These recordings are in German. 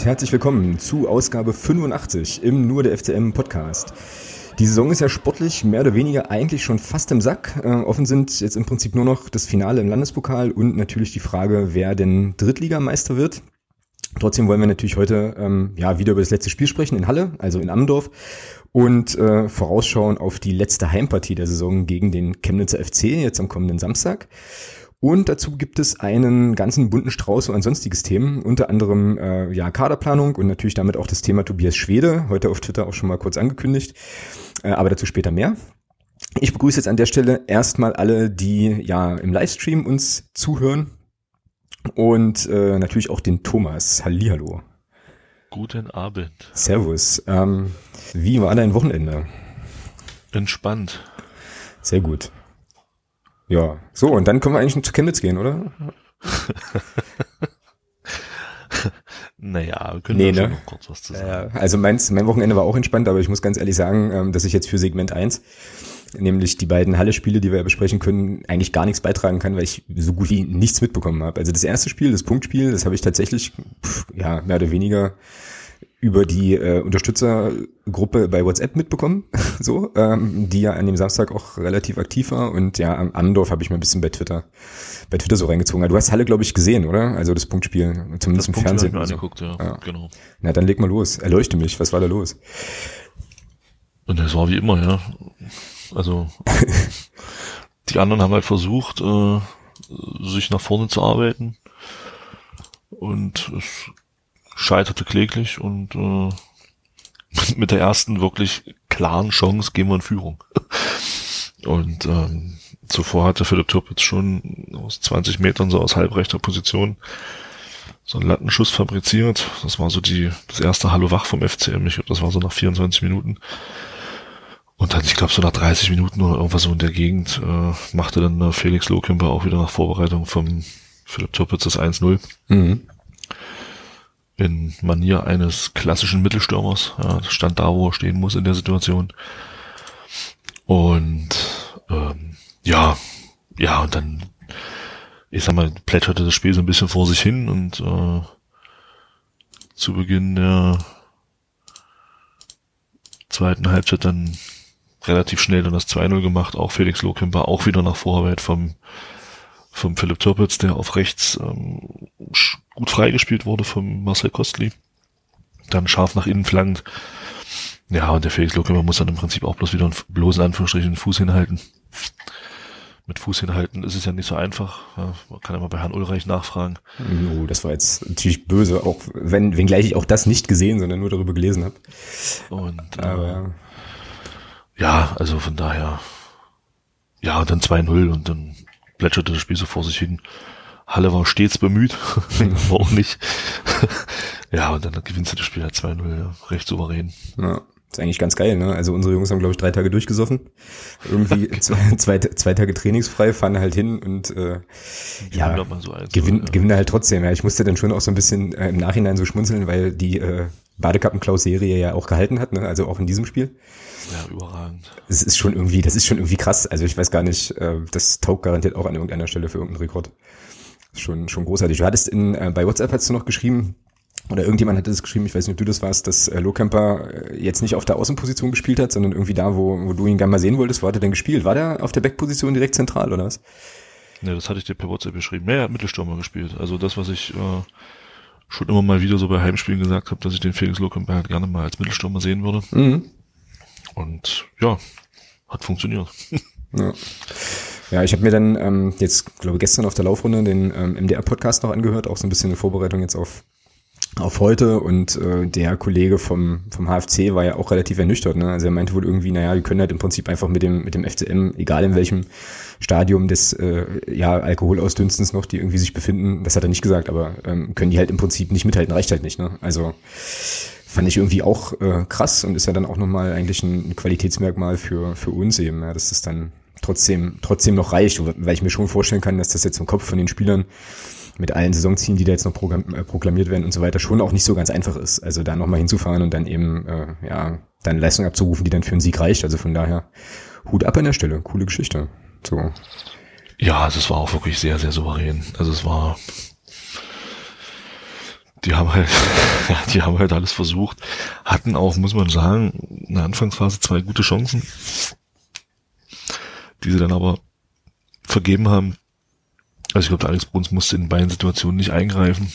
Und herzlich willkommen zu Ausgabe 85 im Nur der FCM Podcast. Die Saison ist ja sportlich mehr oder weniger eigentlich schon fast im Sack. Äh, offen sind jetzt im Prinzip nur noch das Finale im Landespokal und natürlich die Frage, wer denn Drittligameister wird. Trotzdem wollen wir natürlich heute ähm, ja wieder über das letzte Spiel sprechen in Halle, also in Ammendorf und äh, vorausschauen auf die letzte Heimpartie der Saison gegen den Chemnitzer FC jetzt am kommenden Samstag. Und dazu gibt es einen ganzen bunten Strauß und sonstiges Themen, unter anderem äh, ja Kaderplanung und natürlich damit auch das Thema Tobias Schwede, heute auf Twitter auch schon mal kurz angekündigt, äh, aber dazu später mehr. Ich begrüße jetzt an der Stelle erstmal alle, die ja im Livestream uns zuhören und äh, natürlich auch den Thomas. Hallihallo. Guten Abend. Servus. Ähm, wie war dein Wochenende? Entspannt. Sehr gut. Ja, so, und dann können wir eigentlich zu Chemnitz gehen, oder? naja, wir können nee, ne? noch kurz was zu sagen. also meins, mein Wochenende war auch entspannt, aber ich muss ganz ehrlich sagen, ähm, dass ich jetzt für Segment 1, nämlich die beiden Halle-Spiele, die wir ja besprechen können, eigentlich gar nichts beitragen kann, weil ich so gut wie nichts mitbekommen habe. Also das erste Spiel, das Punktspiel, das habe ich tatsächlich, pff, ja, mehr oder weniger über die äh, Unterstützergruppe bei WhatsApp mitbekommen, so, ähm, die ja an dem Samstag auch relativ aktiv war. Und ja, am Andorf habe ich mal ein bisschen bei Twitter, bei Twitter so reingezogen. Du hast Halle, glaube ich, gesehen, oder? Also das Punktspiel, zumindest das im Fernsehen. Ich mir angeguckt, ja, ja, genau. Na, dann leg mal los. Erleuchte mich. Was war da los? Und das war wie immer, ja. Also die anderen haben halt versucht, äh, sich nach vorne zu arbeiten. Und es scheiterte kläglich und äh, mit der ersten wirklich klaren Chance gehen wir in Führung. Und ähm, zuvor hatte Philipp Türpitz schon aus 20 Metern so aus halbrechter Position so einen Lattenschuss fabriziert. Das war so die das erste Hallo wach vom FCM. Ich glaube, das war so nach 24 Minuten. Und dann, ich glaube, so nach 30 Minuten oder irgendwas so in der Gegend äh, machte dann äh, Felix Lohkemper auch wieder nach Vorbereitung vom Philipp Türpitz das 1-0. Mhm in Manier eines klassischen Mittelstürmers. Ja, stand da, wo er stehen muss in der Situation. Und ähm, ja, ja, und dann, ich sag mal, plätscherte das Spiel so ein bisschen vor sich hin und äh, zu Beginn der zweiten Halbzeit dann relativ schnell dann das 2-0 gemacht. Auch Felix Lohkemper auch wieder nach Vorarbeit vom vom Philipp Türpitz, der auf rechts ähm, gut freigespielt wurde vom Marcel Kostli. Dann scharf nach innen flankt. Ja, und der Felix Lokemer muss dann im Prinzip auch bloß wieder einen bloßen Anführungsstrichen Fuß hinhalten. Mit Fuß hinhalten ist es ja nicht so einfach. Ja, man kann ja mal bei Herrn Ulreich nachfragen. Oh, das war jetzt natürlich böse, auch wenn, wenngleich ich auch das nicht gesehen, sondern nur darüber gelesen habe. Und äh, ja, also von daher, ja, dann 2-0 und dann plätscherte das Spiel so vor sich hin. Halle war stets bemüht, auch nicht. ja, und dann gewinnst du das Spiel halt 2-0, ja, recht souverän. Ja. ist eigentlich ganz geil, ne? Also unsere Jungs haben, glaube ich, drei Tage durchgesoffen. Irgendwie zwei, zwei, zwei Tage trainingsfrei, fahren halt hin und äh, ja, so gewinn, ja. gewinnen halt trotzdem. Ja, ich musste dann schon auch so ein bisschen äh, im Nachhinein so schmunzeln, weil die äh, Badekappen-Klaus-Serie ja auch gehalten hat, ne? also auch in diesem Spiel. Ja, überragend. Es ist schon irgendwie, das ist schon irgendwie krass. Also ich weiß gar nicht, äh, das taugt garantiert auch an irgendeiner Stelle für irgendeinen Rekord. Schon, schon großartig. Du hattest in, äh, bei WhatsApp hast du noch geschrieben, oder irgendjemand hatte das geschrieben, ich weiß nicht, ob du das warst, dass äh, Lohkemper äh, jetzt nicht auf der Außenposition gespielt hat, sondern irgendwie da, wo, wo du ihn gerne mal sehen wolltest, wo hat er denn gespielt? War der auf der Backposition direkt zentral oder was? Ne, das hatte ich dir per WhatsApp beschrieben. Mehr hat Mittelstürmer gespielt. Also das, was ich äh, schon immer mal wieder so bei Heimspielen gesagt habe, dass ich den Felix Lohkemper halt gerne mal als Mittelstürmer sehen würde. Mhm. Und ja, hat funktioniert. Ja. Ja, ich habe mir dann ähm, jetzt, glaube gestern auf der Laufrunde den ähm, MDR-Podcast noch angehört, auch so ein bisschen in Vorbereitung jetzt auf auf heute und äh, der Kollege vom vom HFC war ja auch relativ ernüchtert. Ne? Also er meinte wohl irgendwie, naja, die können halt im Prinzip einfach mit dem mit dem FCM, egal in welchem Stadium des äh, ja Alkoholausdünstens noch, die irgendwie sich befinden, das hat er nicht gesagt, aber ähm, können die halt im Prinzip nicht mithalten, reicht halt nicht. Ne? Also fand ich irgendwie auch äh, krass und ist ja dann auch nochmal eigentlich ein Qualitätsmerkmal für für uns eben, ja, dass das dann trotzdem, trotzdem noch reicht, weil ich mir schon vorstellen kann, dass das jetzt im Kopf von den Spielern mit allen Saisonzielen, die da jetzt noch äh, proklamiert werden und so weiter, schon auch nicht so ganz einfach ist. Also da nochmal hinzufahren und dann eben, äh, ja, dann Leistung abzurufen, die dann für einen Sieg reicht. Also von daher, Hut ab an der Stelle, coole Geschichte. So. Ja, also es war auch wirklich sehr, sehr souverän. Also es war die haben halt, die haben halt alles versucht, hatten auch, muss man sagen, in der Anfangsphase zwei gute Chancen, die sie dann aber vergeben haben. Also ich glaube, Alex Bruns musste in beiden Situationen nicht eingreifen.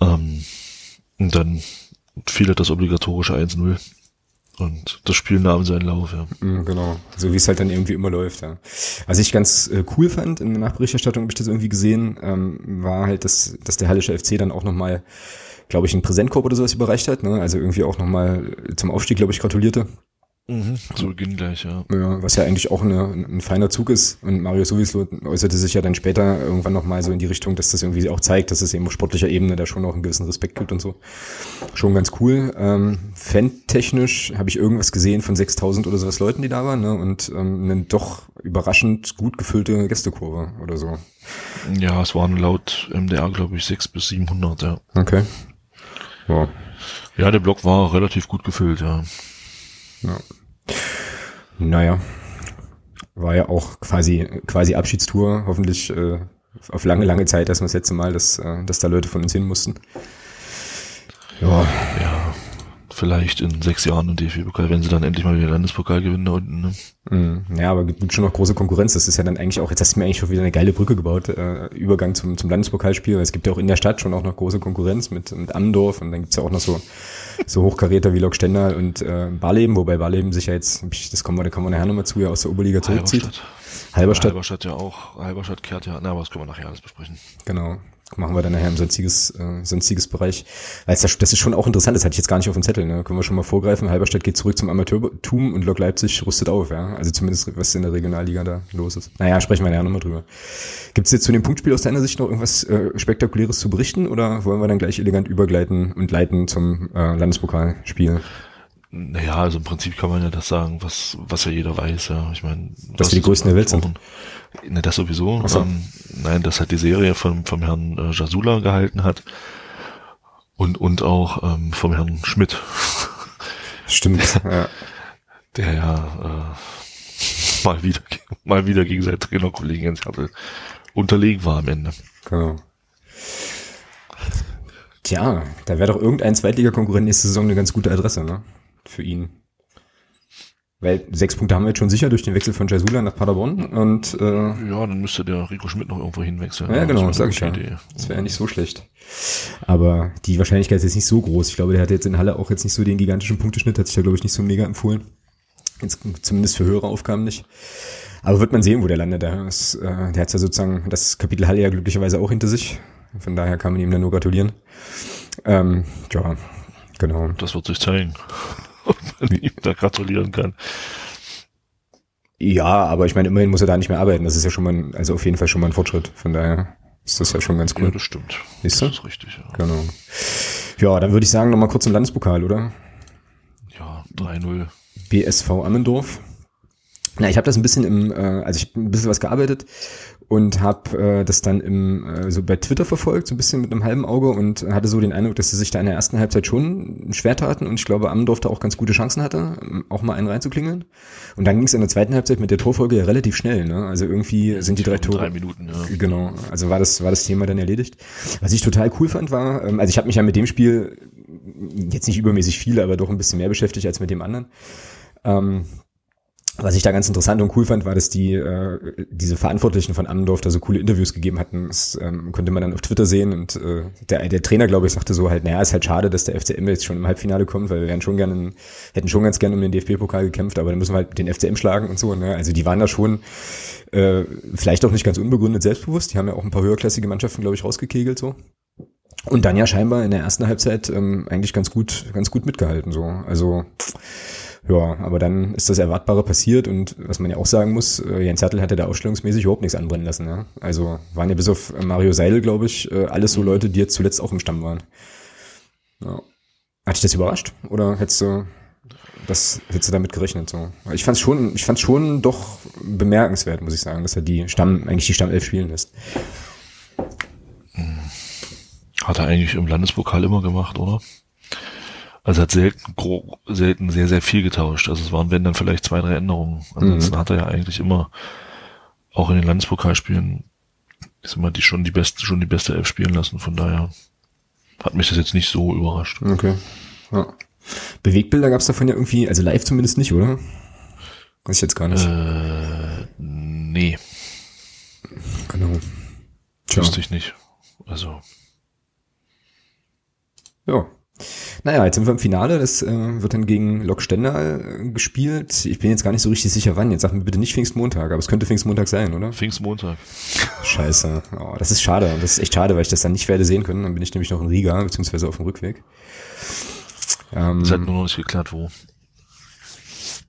Ähm, und dann fiel halt das obligatorische 1-0. Und das Spiel nahm seinen Lauf, ja. Mhm, genau, so wie es halt dann irgendwie immer läuft, ja. Was ich ganz äh, cool fand, in der Nachberichterstattung habe ich das irgendwie gesehen, ähm, war halt, dass, dass der Hallische FC dann auch nochmal, glaube ich, einen Präsentkorb oder sowas überreicht hat, ne? also irgendwie auch nochmal zum Aufstieg, glaube ich, gratulierte. Mhm, zu Beginn gleich, ja. Ja, was ja eigentlich auch eine, ein feiner Zug ist. Und Mario Sowislo äußerte sich ja dann später irgendwann nochmal so in die Richtung, dass das irgendwie auch zeigt, dass es eben auf sportlicher Ebene da schon noch einen gewissen Respekt gibt und so. Schon ganz cool. Ähm, Fan-technisch habe ich irgendwas gesehen von 6000 oder sowas Leuten, die da waren, ne? Und ähm, eine doch überraschend gut gefüllte Gästekurve oder so. Ja, es waren laut MDR, glaube ich, 6 bis 700, ja. Okay. Wow. Ja, der Block war relativ gut gefüllt, ja. Ja. Naja, war ja auch quasi quasi Abschiedstour, hoffentlich äh, auf lange, lange Zeit erstmal das letzte Mal, dass, äh, dass da Leute von uns hin mussten. Ja. Ja, vielleicht in sechs Jahren im DFB-Pokal, wenn sie dann endlich mal wieder Landespokal gewinnen da unten. Ne? Mm, ja, aber gibt schon noch große Konkurrenz. Das ist ja dann eigentlich auch, jetzt hast du mir eigentlich schon wieder eine geile Brücke gebaut, äh, Übergang zum, zum Landespokalspiel. Es gibt ja auch in der Stadt schon auch noch große Konkurrenz mit, mit Amdorf und dann gibt's ja auch noch so so Hochkaräter wie Lok Stendal und äh, Barleben, wobei Barleben sich ja jetzt, das kommen wir, da kommen wir nachher nochmal zu, ja aus der Oberliga zurückzieht. Halberstadt. Halberstadt. Halberstadt ja auch, Halberstadt kehrt ja, na, aber das können wir nachher alles besprechen. Genau. Machen wir dann nachher im sonstiges, äh, sonstiges Bereich. Weil das, das ist schon auch interessant, das hatte ich jetzt gar nicht auf dem Zettel, ne? Können wir schon mal vorgreifen. Halberstadt geht zurück zum Amateurtum und Lok Leipzig rüstet auf, ja. Also zumindest, was in der Regionalliga da los ist. Naja, sprechen wir nachher nochmal drüber. Gibt es jetzt zu dem Punktspiel aus deiner Sicht noch irgendwas äh, Spektakuläres zu berichten oder wollen wir dann gleich elegant übergleiten und leiten zum äh, Landespokalspiel? Naja, also im Prinzip kann man ja das sagen, was, was ja jeder weiß, ja. Ich meine, dass wir die größten der Welt sind. Ne, das sowieso. So. Ähm, nein, dass halt die Serie vom, vom Herrn äh, Jasula gehalten hat. Und, und auch ähm, vom Herrn Schmidt. Stimmt, ja. Der ja äh, mal wieder mal wieder gegen seinen Trainerkollegen Jens Hertel unterlegen war am Ende. Genau. Tja, da wäre doch irgendein Zweitliga-Konkurrent nächste Saison eine ganz gute Adresse, ne? Für ihn. Weil sechs Punkte haben wir jetzt schon sicher durch den Wechsel von Jasula nach Paderborn und äh, ja, dann müsste der Rico Schmidt noch irgendwo hinwechseln. Ja, genau, das sag ich ja. Idee. Das wäre ja nicht so schlecht. Aber die Wahrscheinlichkeit ist jetzt nicht so groß. Ich glaube, der hat jetzt in Halle auch jetzt nicht so den gigantischen Punkteschnitt, hat sich da glaube ich nicht so mega empfohlen. Jetzt, zumindest für höhere Aufgaben nicht. Aber wird man sehen, wo der landet. Der, ist, äh, der hat ja sozusagen das Kapitel Halle ja glücklicherweise auch hinter sich. Von daher kann man ihm dann nur gratulieren. Ähm, ja, genau. Das wird sich zeigen ob man ihm da gratulieren kann. Ja, aber ich meine, immerhin muss er da nicht mehr arbeiten. Das ist ja schon mal, ein, also auf jeden Fall schon mal ein Fortschritt. Von daher ist das ja schon ganz cool. Ja, das stimmt. Siehst du? Das ist richtig, ja. Genau. Ja, dann würde ich sagen, nochmal kurz zum Landespokal, oder? Ja, 3-0. BSV Ammendorf. Na, ich habe das ein bisschen im, äh, also ich ein bisschen was gearbeitet und habe äh, das dann im äh, so bei Twitter verfolgt, so ein bisschen mit einem halben Auge und hatte so den Eindruck, dass sie sich da in der ersten Halbzeit schon schwer taten und ich glaube, Ammendorf da auch ganz gute Chancen hatte, auch mal einen reinzuklingeln. Und dann ging es in der zweiten Halbzeit mit der Torfolge ja relativ schnell, ne? Also irgendwie sind die drei Tore. Drei Minuten, ja. Genau. Also war das war das Thema dann erledigt. Was ich total cool fand war, ähm, also ich habe mich ja mit dem Spiel jetzt nicht übermäßig viel, aber doch ein bisschen mehr beschäftigt als mit dem anderen. Ähm, was ich da ganz interessant und cool fand, war, dass die äh, diese Verantwortlichen von Ammendorf da so coole Interviews gegeben hatten. Das ähm, konnte man dann auf Twitter sehen und äh, der, der Trainer, glaube ich, sagte so halt, naja, ist halt schade, dass der FCM jetzt schon im Halbfinale kommt, weil wir wären schon gerne, hätten schon ganz gerne um den DFB-Pokal gekämpft, aber dann müssen wir halt den FCM schlagen und so. Ne? Also die waren da schon äh, vielleicht auch nicht ganz unbegründet selbstbewusst. Die haben ja auch ein paar höherklassige Mannschaften, glaube ich, rausgekegelt so. Und dann ja scheinbar in der ersten Halbzeit ähm, eigentlich ganz gut, ganz gut mitgehalten so. Also ja, aber dann ist das Erwartbare passiert und was man ja auch sagen muss, äh, Jens Hertel hatte da ausstellungsmäßig überhaupt nichts anbrennen lassen. Ja? Also waren ja bis auf Mario Seidel, glaube ich, äh, alles so mhm. Leute, die jetzt zuletzt auch im Stamm waren. Ja. Hat dich das überrascht? Oder hättest du das hättest du damit gerechnet? So? Ich fand's schon, ich fand's schon doch bemerkenswert, muss ich sagen, dass er die Stamm, eigentlich die Stammelf spielen lässt. Hat er eigentlich im Landespokal immer gemacht, oder? Also hat selten, selten sehr, sehr viel getauscht. Also es waren, wenn dann vielleicht zwei, drei Änderungen. Ansonsten mhm. hat er ja eigentlich immer, auch in den Landespokalspielen, ist immer die schon die beste, schon die beste Elf spielen lassen. Von daher. hat mich das jetzt nicht so überrascht. Okay. Ja. Bewegbilder gab es davon ja irgendwie, also live zumindest nicht, oder? Weiß ich jetzt gar nicht. Äh, nee, genau. Tja. wüsste ich nicht. Also, Ja. Naja, jetzt sind wir im Finale. Das äh, wird dann gegen Lok Stendal äh, gespielt. Ich bin jetzt gar nicht so richtig sicher, wann. Jetzt sag mir bitte nicht Pfingstmontag, aber es könnte Pfingstmontag sein, oder? Pfingstmontag. Scheiße. Oh, das ist schade. Das ist echt schade, weil ich das dann nicht werde sehen können. Dann bin ich nämlich noch in Riga, beziehungsweise auf dem Rückweg. Ähm, Es hat nur noch nicht geklärt, wo.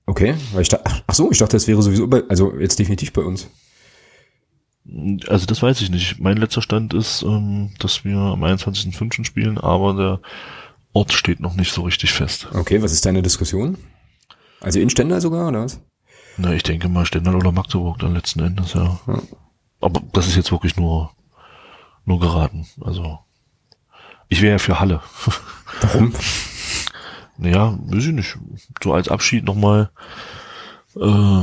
okay, weil ich da, ach so, ich dachte, das wäre sowieso bei, also jetzt definitiv bei uns. Also das weiß ich nicht. Mein letzter Stand ist, ähm, dass wir am 21.05. spielen, aber der Ort steht noch nicht so richtig fest. Okay, was ist deine Diskussion? Also in Stendal sogar, oder was? Na, ich denke mal Stendal oder Magdeburg dann letzten Endes, ja. Ja. Aber das ist jetzt wirklich nur, nur geraten. Also, ich wäre ja für Halle. Warum? Naja, weiß ich nicht. So als Abschied nochmal äh,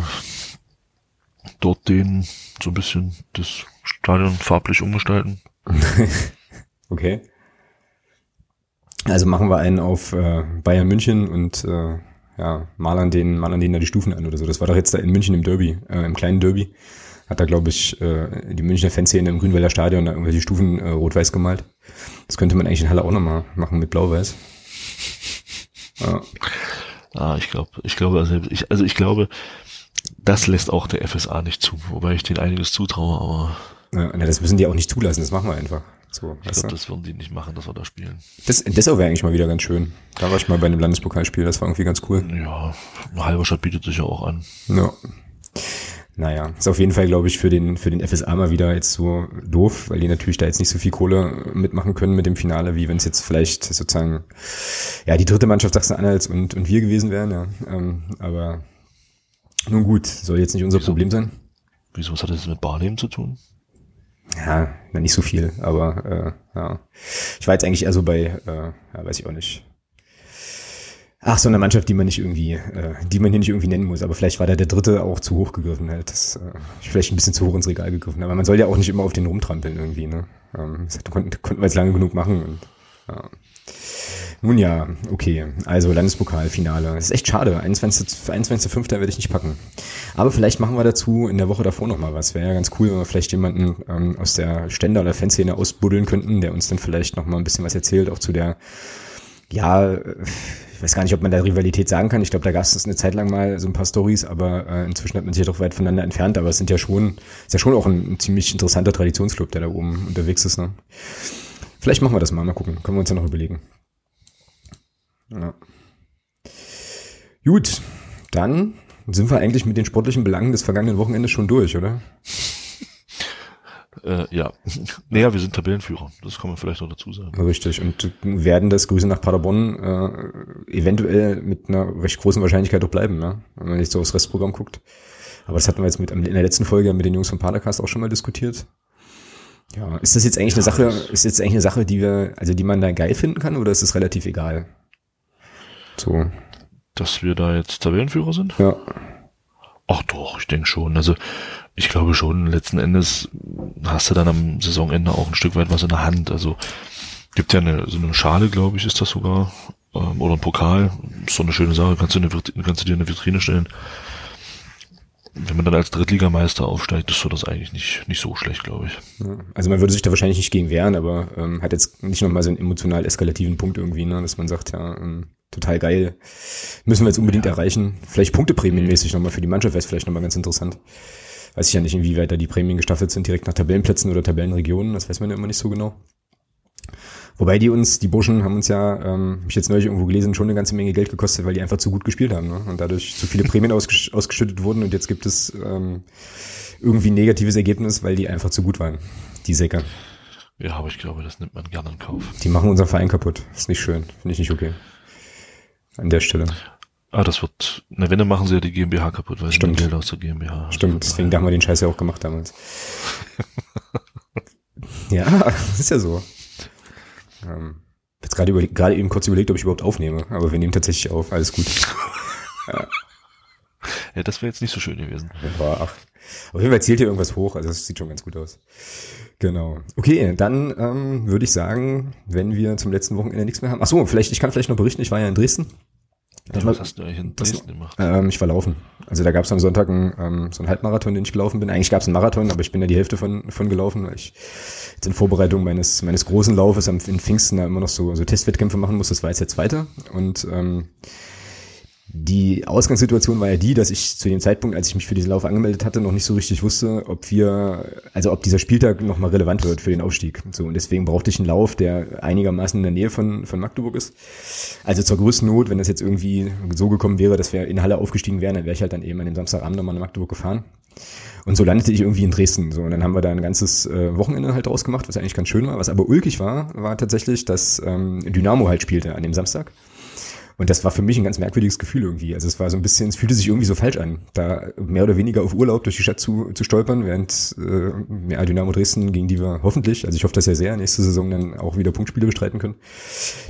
dort den so ein bisschen das Stadion farblich umgestalten. Okay. Also machen wir einen auf äh, Bayern München und äh, ja, malern den, malern denen da die Stufen an oder so. Das war doch jetzt da in München im Derby, äh, im kleinen Derby. Hat da, glaube ich, äh, die Münchner Fanszene im Grünwälder Stadion da irgendwelche Stufen äh, rot-weiß gemalt. Das könnte man eigentlich in Halle auch nochmal machen mit blau-weiß. Ja, Ah, ich glaube, ich glaube, also ich, also ich glaube, das lässt auch der FSA nicht zu, wobei ich denen einiges zutraue, aber ja, na, das müssen die auch nicht zulassen, das machen wir einfach. So, ich glaube, das würden die nicht machen, dass wir da spielen. Das, das wäre eigentlich mal wieder ganz schön. Da war ich mal bei einem Landespokalspiel, das war irgendwie ganz cool. Ja, Halberstadt bietet sich ja auch an. Ja. Naja, ist auf jeden Fall, glaube ich, für den, für den FSA mal wieder jetzt so doof, weil die natürlich da jetzt nicht so viel Kohle mitmachen können mit dem Finale, wie wenn es jetzt vielleicht sozusagen, ja, die dritte Mannschaft Sachsen-Anhalts und, und wir gewesen wären, ja. Ähm, aber nun gut, soll jetzt nicht unser Wieso? Problem sein. Wieso, was hat das mit Barleben zu tun? Ja, nicht so viel, aber äh, ja. Ich war jetzt eigentlich eher so bei, äh, ja, weiß ich auch nicht. Ach, so eine Mannschaft, die man nicht irgendwie, äh, die man hier nicht irgendwie nennen muss. Aber vielleicht war da der dritte auch zu hoch gegriffen halt. Das äh, vielleicht ein bisschen zu hoch ins Regal gegriffen. Aber man soll ja auch nicht immer auf den rumtrampeln irgendwie, ne? Ähm, das konnten, konnten wir jetzt lange genug machen. Und, ja. Nun ja, okay. Also Landespokalfinale. Das ist echt schade. 21.5. 21. werde ich nicht packen. Aber vielleicht machen wir dazu in der Woche davor noch mal was. Wäre ja ganz cool, wenn wir vielleicht jemanden ähm, aus der Ständer- oder Fanszene ausbuddeln könnten, der uns dann vielleicht noch mal ein bisschen was erzählt, auch zu der, ja, ich weiß gar nicht, ob man da Rivalität sagen kann. Ich glaube, da gab es eine Zeit lang mal so ein paar Stories, aber äh, inzwischen hat man sich ja doch weit voneinander entfernt. Aber es sind ja schon, ist ja schon auch ein, ein ziemlich interessanter Traditionsclub, der da oben unterwegs ist. Ne? Vielleicht machen wir das mal, mal gucken. Können wir uns ja noch überlegen. Ja. Gut, dann sind wir eigentlich mit den sportlichen Belangen des vergangenen Wochenendes schon durch, oder? Äh, ja. Naja, wir sind Tabellenführer. Das kann man vielleicht noch dazu sagen. Richtig. Und werden das Grüße nach Paderborn äh, eventuell mit einer recht großen Wahrscheinlichkeit auch bleiben, ja? wenn man nicht so aufs Restprogramm guckt. Aber das hatten wir jetzt mit in der letzten Folge mit den Jungs vom Padercast auch schon mal diskutiert. Ja, ist das jetzt eigentlich eine Sache, ist jetzt eigentlich eine Sache, die wir, also die man da geil finden kann, oder ist es relativ egal? So, Dass wir da jetzt Tabellenführer sind? ja. Ach doch, ich denke schon. Also ich glaube schon, letzten Endes hast du dann am Saisonende auch ein Stück weit was in der Hand. Also gibt ja eine, so eine Schale, glaube ich, ist das sogar. Ähm, oder ein Pokal. Ist so eine schöne Sache, kannst du, eine, kannst du dir eine Vitrine stellen. Wenn man dann als Drittligameister aufsteigt, ist so das eigentlich nicht, nicht so schlecht, glaube ich. Ja, Also man würde sich da wahrscheinlich nicht gegen wehren, aber ähm, hat jetzt nicht nochmal so einen emotional eskalativen Punkt irgendwie, ne, dass man sagt, ja, ähm, total geil, müssen wir jetzt unbedingt erreichen. Vielleicht Punkteprämienmäßig nochmal für die Mannschaft wäre es vielleicht nochmal ganz interessant. Weiß ich ja nicht, inwieweit da die Prämien gestaffelt sind, direkt nach Tabellenplätzen oder Tabellenregionen, das weiß man ja immer nicht so genau. Wobei die uns, die Burschen haben uns ja, ähm, hab ich jetzt neulich irgendwo gelesen, schon eine ganze Menge Geld gekostet, weil die einfach zu gut gespielt haben ne? und dadurch zu viele Prämien ausgesch ausgeschüttet wurden und jetzt gibt es ähm, irgendwie ein negatives Ergebnis, weil die einfach zu gut waren, die Säcke. Ja, aber ich glaube, das nimmt man gerne in Kauf. Die machen unseren Verein kaputt. Ist nicht schön. Finde ich nicht okay. An der Stelle. Ah, das wird, na wenn, dann machen sie ja die GmbH kaputt, weil sie Stimmt. nehmen Geld aus der GmbH. Stimmt, deswegen da haben wir den Scheiß ja auch gemacht damals. ja, das ist ja so. Ähm, jetzt gerade überlegt, gerade eben kurz überlegt, ob ich überhaupt aufnehme, aber wir nehmen tatsächlich auf. Alles gut. Ja, das wäre jetzt nicht so schön gewesen. War, ach. Auf jeden Fall zählt hier irgendwas hoch, also das sieht schon ganz gut aus. Genau. Okay, dann ähm, würde ich sagen, wenn wir zum letzten Wochenende nichts mehr haben. Ach so, vielleicht, ich kann vielleicht noch berichten, ich war ja in Dresden. Ja, was hast du eigentlich in Dresden gemacht? Ähm, ich war laufen. Also da gab es am Sonntag einen, ähm, so einen Halbmarathon, den ich gelaufen bin. Eigentlich gab es einen Marathon, aber ich bin ja die Hälfte von, von gelaufen, weil ich jetzt in Vorbereitung meines, meines großen Laufes am, in Pfingsten da immer noch so, so Testwettkämpfe machen muss. Das war jetzt der zweite. Und ähm, die Ausgangssituation war ja die, dass ich zu dem Zeitpunkt, als ich mich für diesen Lauf angemeldet hatte, noch nicht so richtig wusste, ob wir, also ob dieser Spieltag nochmal relevant wird für den Aufstieg. So, und deswegen brauchte ich einen Lauf, der einigermaßen in der Nähe von, von Magdeburg ist. Also zur größten Not, wenn das jetzt irgendwie so gekommen wäre, dass wir in Halle aufgestiegen wären, dann wäre ich halt dann eben an dem Samstagabend nochmal nach Magdeburg gefahren. Und so landete ich irgendwie in Dresden. So, und dann haben wir da ein ganzes äh, Wochenende halt draus gemacht, was eigentlich ganz schön war. Was aber ulkig war, war tatsächlich, dass ähm, Dynamo halt spielte an dem Samstag. Und das war für mich ein ganz merkwürdiges Gefühl irgendwie. Also es war so ein bisschen, es fühlte sich irgendwie so falsch an, da mehr oder weniger auf Urlaub durch die Stadt zu, zu stolpern, während äh, ja, Dynamo Dresden, gegen die wir hoffentlich, also ich hoffe das ja sehr, nächste Saison dann auch wieder Punktspiele bestreiten können,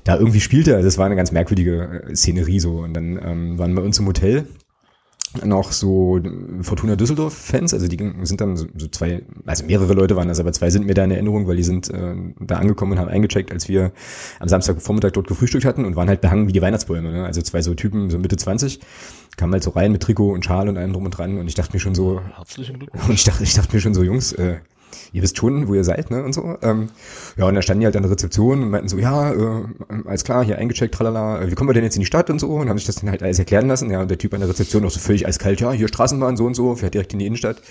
da irgendwie spielte. Also es war eine ganz merkwürdige äh, Szenerie so. Und dann ähm, waren wir uns im Hotel noch so Fortuna Düsseldorf-Fans, also die sind dann so, so, zwei, also mehrere Leute waren das, aber zwei sind mir da in Erinnerung, weil die sind äh, da angekommen und haben eingecheckt, als wir am Samstagvormittag dort gefrühstückt hatten und waren halt behangen wie die Weihnachtsbäume. Ne? Also zwei so Typen, so Mitte 20, kamen halt so rein mit Trikot und Schal und allem drum und dran und ich dachte mir schon so, herzlichen Glückwunsch. Und ich dachte, ich dachte mir schon so, Jungs, äh, ihr wisst schon, wo ihr seid, ne, und so. Ähm, ja, und dann standen die halt an der Rezeption und meinten so, ja, äh, alles klar, hier eingecheckt, tralala, äh, wie kommen wir denn jetzt in die Stadt und so, und haben sich das dann halt alles erklären lassen, ja, und der Typ an der Rezeption auch so völlig eiskalt, ja, hier Straßenbahn, so und so, fährt direkt in die Innenstadt,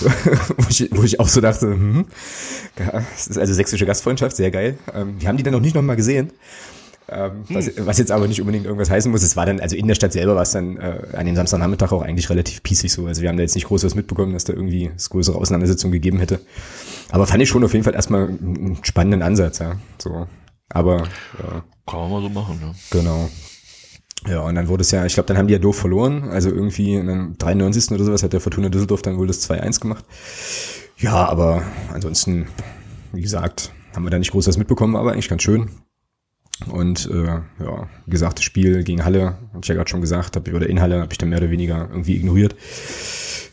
wo, ich, wo ich auch so dachte, hm, ja, das ist also sächsische Gastfreundschaft, sehr geil. Ähm, wir haben die dann noch nicht nochmal gesehen. Ähm, was, was jetzt aber nicht unbedingt irgendwas heißen muss. Es war dann, also in der Stadt selber war es dann äh, an dem Samstagnachmittag auch eigentlich relativ pießig so. Also wir haben da jetzt nicht groß was mitbekommen, dass da irgendwie es größere Auseinandersetzungen gegeben hätte. Aber fand ich schon auf jeden Fall erstmal einen spannenden Ansatz, ja. So. Aber ja. Kann man mal so machen, ja. Genau. Ja, und dann wurde es ja, ich glaube, dann haben die ja doof verloren. Also irgendwie in einem 93. oder sowas hat der Fortuna Düsseldorf dann wohl das 2-1 gemacht. Ja, aber ansonsten, wie gesagt, haben wir da nicht groß was mitbekommen, aber eigentlich ganz schön. Und äh, ja, wie gesagt, das Spiel gegen Halle, hab ich ja gerade schon gesagt, hab, oder in Halle habe ich dann mehr oder weniger irgendwie ignoriert.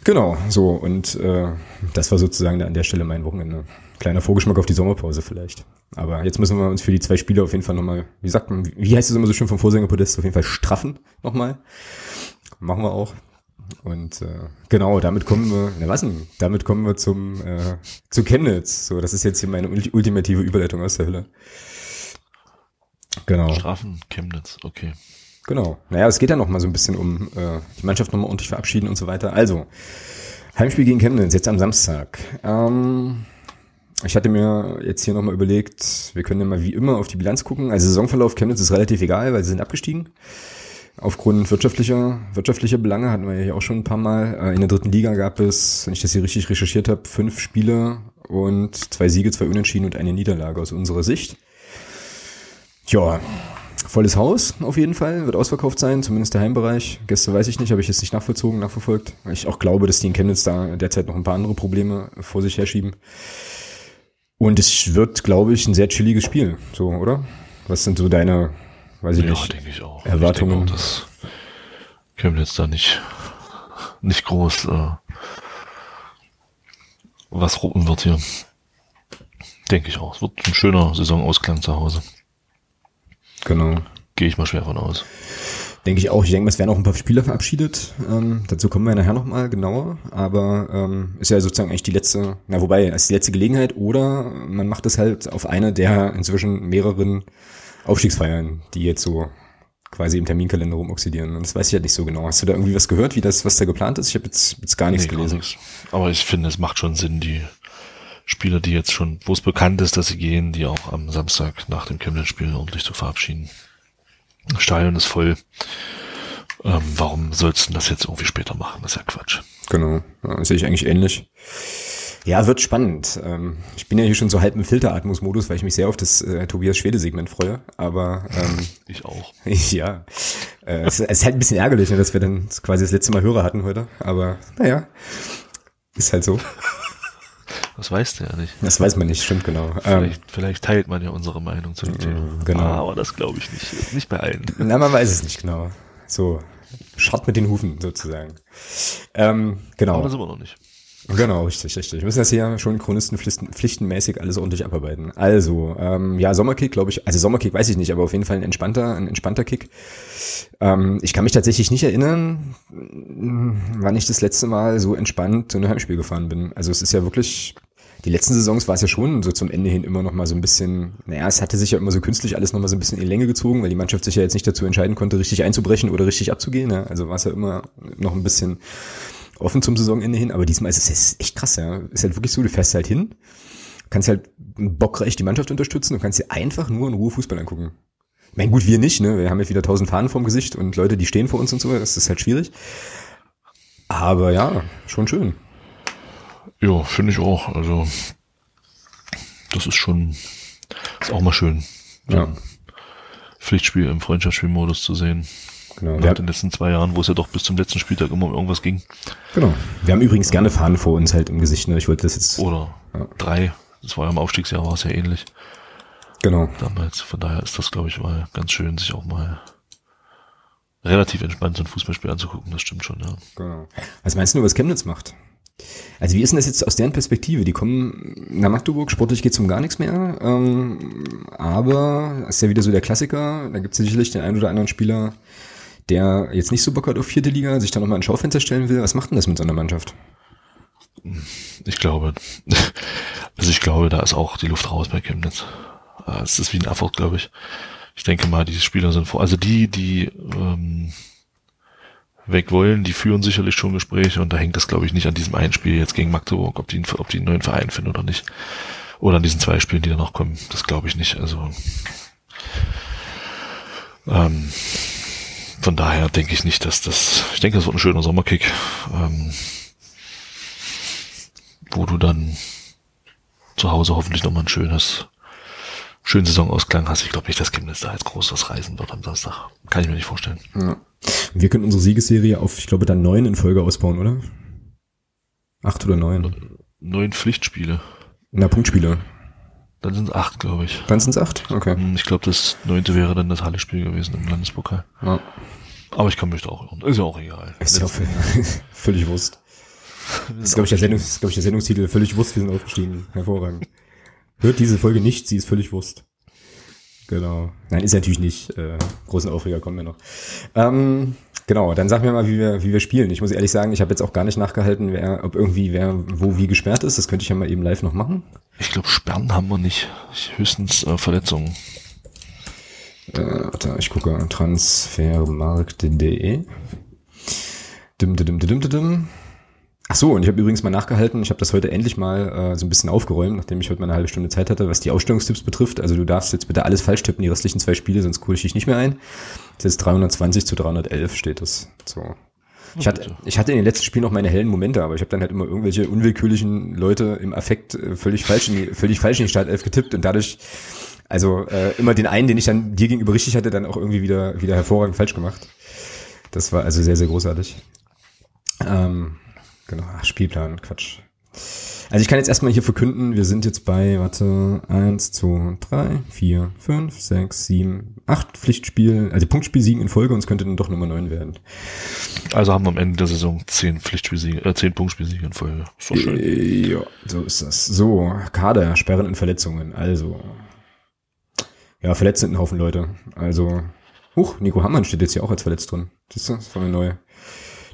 Genau, so und äh, das war sozusagen da an der Stelle mein Wochenende. Kleiner Vorgeschmack auf die Sommerpause vielleicht. Aber jetzt müssen wir uns für die zwei Spiele auf jeden Fall nochmal, wie sagt man, wie heißt es immer so schön vom Vorsängerpodest, auf jeden Fall straffen nochmal. Machen wir auch. Und äh, genau, damit kommen wir, na was denn? Damit kommen wir zum äh, zu Chemnitz. So, das ist jetzt hier meine ultimative Überleitung aus der Hölle. Genau. Strafen Chemnitz, okay. Genau. Naja, es geht ja noch mal so ein bisschen um äh, die Mannschaft nochmal ordentlich verabschieden und so weiter. Also, Heimspiel gegen Chemnitz, jetzt am Samstag. Ähm, ich hatte mir jetzt hier nochmal überlegt, wir können ja mal wie immer auf die Bilanz gucken. Also Saisonverlauf Chemnitz ist relativ egal, weil sie sind abgestiegen. Aufgrund wirtschaftlicher, wirtschaftlicher Belange hatten wir ja hier auch schon ein paar Mal. Äh, in der dritten Liga gab es, wenn ich das hier richtig recherchiert habe, fünf Spiele und zwei Siege, zwei Unentschieden und eine Niederlage aus unserer Sicht. Ja, volles Haus auf jeden Fall, wird ausverkauft sein, zumindest der Heimbereich. Gäste weiß ich nicht, habe ich jetzt nicht nachvollzogen, nachverfolgt, ich auch glaube, dass die in Chemnitz da derzeit noch ein paar andere Probleme vor sich herschieben. Und es wird, glaube ich, ein sehr chilliges Spiel, so, oder? Was sind so deine, weiß ich ja, nicht, denke ich auch. Erwartungen? Ich denke auch, dass Chemnitz da nicht, nicht groß äh, was ruppen wird hier. Denke ich auch. Es wird ein schöner Saisonausklang zu Hause. Genau. Gehe ich mal schwer von aus. Denke ich auch. Ich denke, es werden auch ein paar Spieler verabschiedet. Ähm, dazu kommen wir nachher nochmal genauer. Aber ähm, ist ja sozusagen eigentlich die letzte, na wobei, es ist die letzte Gelegenheit oder man macht es halt auf eine der inzwischen mehreren Aufstiegsfeiern, die jetzt so quasi im Terminkalender rumoxidieren. Und das weiß ich halt nicht so genau. Hast du da irgendwie was gehört, wie das, was da geplant ist? Ich habe jetzt, jetzt gar nichts Nee, gar gelesen. nichts. Aber ich finde, es macht schon Sinn, die Spieler, die jetzt schon, wo es bekannt ist, dass sie gehen, die auch am Samstag nach dem Chemnitz-Spiel ordentlich zu verabschieden. Das Stadion ist voll. Ähm, warum sollst du das jetzt irgendwie später machen? Das ist ja Quatsch. Genau, ja, sehe ich eigentlich ähnlich. Ja, wird spannend. Ähm, ich bin ja hier schon so halb im Filteratmungsmodus, weil ich mich sehr auf das äh, Tobias Schwede-Segment freue. Aber ähm, Ich auch. ja, äh, es, es ist halt ein bisschen ärgerlich, ne, dass wir dann quasi das letzte Mal Hörer hatten heute. Aber naja, ist halt so. Das weißt du ja nicht. Das weiß man nicht, stimmt genau. Ähm, Vielleicht, vielleicht teilt man ja unsere Meinung zu dem Thema. genau. Aber das glaube ich nicht. Nicht bei allen. na, man weiß es nicht genau. So, Schart mit den Hufen sozusagen. Ähm, genau. Aber das sind wir noch nicht. Genau, richtig, richtig. Wir müssen das hier schon chronistenpflichtenmäßig alles ordentlich abarbeiten. Also, ähm, ja, Sommerkick, glaube ich, also Sommerkick weiß ich nicht, aber auf jeden Fall ein entspannter, ein entspannter Kick. Ähm, ich kann mich tatsächlich nicht erinnern, wann ich das letzte Mal so entspannt zu einem Heimspiel gefahren bin. Also es ist ja wirklich, die letzten Saisons war es ja schon so zum Ende hin immer noch mal so ein bisschen, naja, es hatte sich ja immer so künstlich alles noch mal so ein bisschen in Länge gezogen, weil die Mannschaft sich ja jetzt nicht dazu entscheiden konnte, richtig einzubrechen oder richtig abzugehen. Ne? Also war es ja immer noch ein bisschen offen zum Saisonende hin, aber diesmal ist es echt krass, ja. Ist halt wirklich so, du fährst halt hin, kannst halt bockreich die Mannschaft unterstützen und kannst dir einfach nur in Ruhe Fußball angucken. Ich meine, gut, wir nicht, ne? Wir haben jetzt wieder tausend Fahnen vorm Gesicht und Leute, die stehen vor uns und so, das ist halt schwierig. Aber ja, schon schön. Ja, finde ich auch. Also, das ist schon, ist auch mal schön. Ja. Pflichtspiel im Freundschaftsspielmodus zu sehen. Genau. Nach den letzten zwei Jahren, wo es ja doch bis zum letzten Spieltag immer um irgendwas ging. Genau. Wir haben übrigens gerne Fahnen vor uns halt im Gesicht, ne? Ich wollte das jetzt. Oder Ja. drei. Das war ja im Aufstiegsjahr, war es ja ähnlich Genau. damals. Von daher ist das, glaube ich, mal ganz schön, sich auch mal relativ entspannt so ein Fußballspiel anzugucken. Das stimmt schon, ja. Genau. Was meinst du, was Chemnitz macht? Also wie ist denn das jetzt aus deren Perspektive? Die kommen nach Magdeburg, sportlich geht's um gar nichts mehr, ähm, aber ist ja wieder so der Klassiker, da gibt's ja sicherlich den einen oder anderen Spieler, der jetzt nicht so Bock hat auf vierte Liga, sich da nochmal ein Schaufenster stellen will. Was macht denn das mit so einer Mannschaft? Ich glaube, also ich glaube, da ist auch die Luft raus bei Chemnitz. Es ist wie ein Erfolg, glaube ich. Ich denke mal, diese Spieler sind vor, also die, die ähm, weg wollen, die führen sicherlich schon Gespräche und da hängt das, glaube ich, nicht an diesem einen Spiel jetzt gegen Magdeburg, ob die, ob die einen neuen Verein finden oder nicht. Oder an diesen zwei Spielen, die danach kommen. Das glaube ich nicht. Also ähm, von daher denke ich nicht, dass das, ich denke, das wird ein schöner Sommerkick. Ähm, wo du dann zu Hause hoffentlich nochmal ein schönes, schönen Saisonausklang hast. Ich glaube nicht, dass Chemnitz da jetzt groß was reisen wird am Samstag. Kann ich mir nicht vorstellen. Ja. Wir können unsere Siegesserie auf, ich glaube, dann neun in Folge ausbauen, oder? Acht oder neun? Neun Pflichtspiele. Na, Punktspiele. Dann sind es acht, glaube ich. Dann sind's acht? Okay. Hm, Ich glaube, das neunte wäre dann das Halle-Spiel gewesen im Landespokal. Ja. Aber ich kann mich da auch irren. Ist ja auch egal. Ist ja auch völlig Wurst. Das ist, glaube ich, der Sendungs, glaub ich, der Sendungstitel. Völlig Wurst, wir sind aufgestiegen. Hervorragend. Hört diese Folge nicht, sie ist völlig Wurst. Genau. Nein, ist natürlich nicht. Äh, großen Aufreger kommen wir noch. Ähm, genau, dann sag mir mal, wie wir, wie wir spielen. Ich muss ehrlich sagen, ich habe jetzt auch gar nicht nachgehalten, wer, ob irgendwie wer wo wie gesperrt ist. Das könnte ich ja mal eben live noch machen. Ich glaube, Sperren haben wir nicht. Ich, höchstens äh, Verletzungen. Äh, warte, ich gucke transfermarkt.de. Dim, dim, dim, dim, dim, dim. Ach so, und ich habe übrigens mal nachgehalten, ich habe das heute endlich mal äh, so ein bisschen aufgeräumt, nachdem ich heute mal eine halbe Stunde Zeit hatte, was die Ausstellungstipps betrifft. Also du darfst jetzt bitte alles falsch tippen, die restlichen zwei Spiele, sonst cool ich dich nicht mehr ein. Das ist 320 zu 311 steht das. So. Ich hatte, ich hatte in den letzten Spielen noch meine hellen Momente, aber ich habe dann halt immer irgendwelche unwillkürlichen Leute im Affekt äh, völlig falsch in die, völlig falsch in die Startelf getippt und dadurch also äh, immer den einen, den ich dann dir gegenüber richtig hatte, dann auch irgendwie wieder, wieder hervorragend falsch gemacht. Das war also sehr, sehr großartig. Ähm, genau, ach, Spielplan, Quatsch. Also ich kann jetzt erstmal hier verkünden, wir sind jetzt bei, warte, eins, zwei, drei, vier, fünf, sechs, sieben, acht Pflichtspiel, also Punktspielsiegen in Folge und es könnte dann doch Nummer neun werden. Also haben wir am Ende der Saison zehn Pflichtspielsiege, äh, zehn Punktspielsiege in Folge. Doch schön. Äh, Ja, so ist das. So, Kader, Sperren und Verletzungen. Also, ja, verletzt sind ein Haufen Leute. Also, huch, Nico Hammann steht jetzt hier auch als verletzt drin. Siehst du, das war eine neue.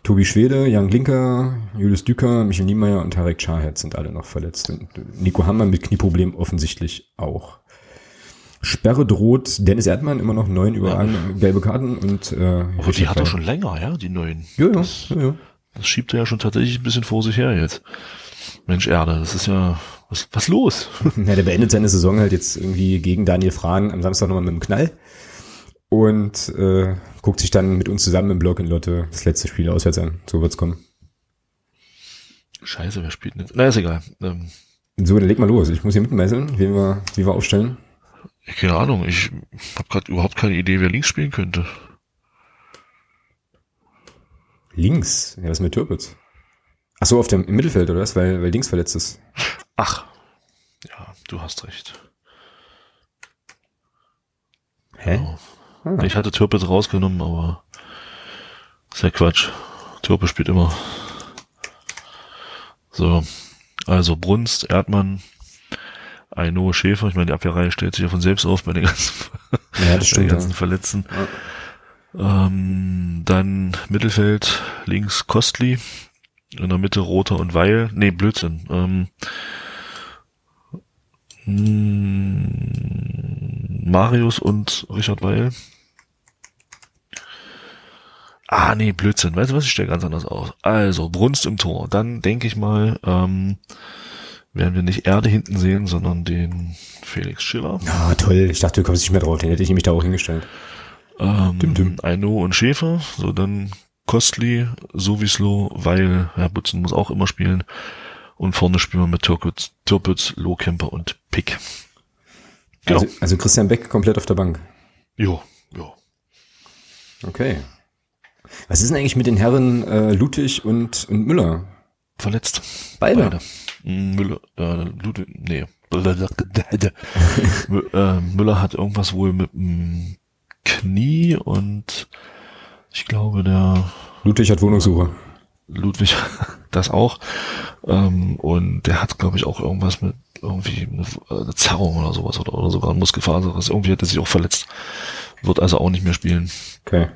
Tobi Schwede, Jan Linker, Julius Düker, Michael Niemeyer und Tarek Chahed sind alle noch verletzt. Und Nico Hammann mit Knieproblem offensichtlich auch. Sperre droht Dennis Erdmann, immer noch neun überragende gelbe Karten und äh, Aber die hat er schon länger, ja, die neuen. Ja, ja, Das, ja, ja. das schiebt er ja schon tatsächlich ein bisschen vor sich her jetzt. Mensch, Erde, das ist ja, was, was los? Ja, der beendet seine Saison halt jetzt irgendwie gegen Daniel Frahn am Samstag nochmal mit einem Knall und äh, guckt sich dann mit uns zusammen im Blog in Lotte das letzte Spiel auswärts an. So wird's kommen. Scheiße, wer spielt denn jetzt? Na, ist egal. Ähm, So, dann leg mal los. Ich muss hier mitmeißeln, wie wir, wie wir aufstellen. keine Ahnung, ich habe gerade überhaupt keine Idee, wer links spielen könnte. Links. Ja, was mit Türpitz? Ach so, auf dem im Mittelfeld oder was? Weil, weil links verletzt ist. Ach, ja, du hast recht. Hä? Ja. Ich hatte Türpitz rausgenommen, aber Ist ja Quatsch. Türpe spielt immer. So. Also Brunst, Erdmann, Aino, Schäfer. Ich meine, die Abwehrreihe stellt sich ja von selbst auf bei den ganzen, Ja, bei den stimmt. ganzen Ja. Verletzten. Ähm, dann Mittelfeld, links Kostli. In der Mitte Roter und Weil. Nee, Blödsinn. Ähm, mm, Marius und Richard Weil. Ah, nee, Blödsinn. Weißt du was? Ich stelle ganz anders aus. Also, Brunst im Tor. Dann denke ich mal, ähm, werden wir nicht Erde hinten sehen, sondern den Felix Schiller. Ah, toll. Ich dachte, du kommst nicht mehr drauf. Den hätte ich nämlich da auch hingestellt. Ähm, Dim, dim. Aino und Schäfer. So, dann Kostli, Sowislo, weil Herr Butzen muss auch immer spielen. Und vorne spielen wir mit Türkutz, Türpitz, Lohkemper und Pick. Genau. Also, also Christian Beck komplett auf der Bank. jo, jo. Okay. Was ist denn eigentlich mit den Herren äh, Ludwig und, und Müller? Verletzt. Beide. Mm, Müller, äh, Ludwig, nee. Äh, Müller hat irgendwas wohl mit dem Knie und ich glaube der Ludwig hat Wohnungssuche. Ludwig das auch. Ähm, und der hat, glaube ich, auch irgendwas mit irgendwie eine, Zerrung oder sowas oder, oder sogar ein Muskelfaser. Irgendwie hat er sich auch verletzt. Wird also auch nicht mehr spielen. Okay.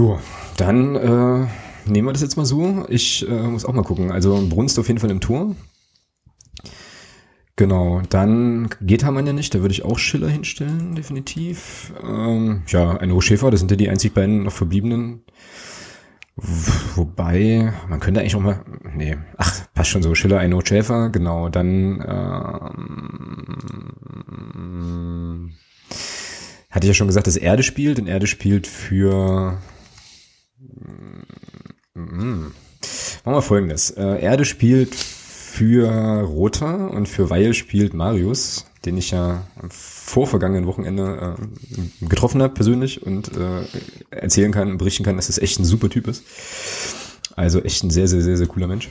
Jo, dann äh, nehmen wir das jetzt mal so. Ich äh, muss auch mal gucken. Also Brunst auf jeden Fall im Tor. Genau, dann geht Hamann ja nicht, da würde ich auch Schiller hinstellen, definitiv. Ähm, ja, ein Schäfer, das sind ja die einzig beiden noch verbliebenen. Wobei, man könnte eigentlich auch mal, nee, ach, passt schon so, Schiller, ein Schäfer, genau, dann ähm, hatte ich ja schon gesagt, dass Erde spielt und Erde spielt für. Machen wir folgendes. Äh, Erde spielt für Rota und für Weil spielt Marius, den ich ja am vorvergangenen Wochenende äh, getroffen habe persönlich und äh, erzählen kann, berichten kann, dass das echt ein super Typ ist. Also echt ein sehr, sehr, sehr, sehr cooler Mensch.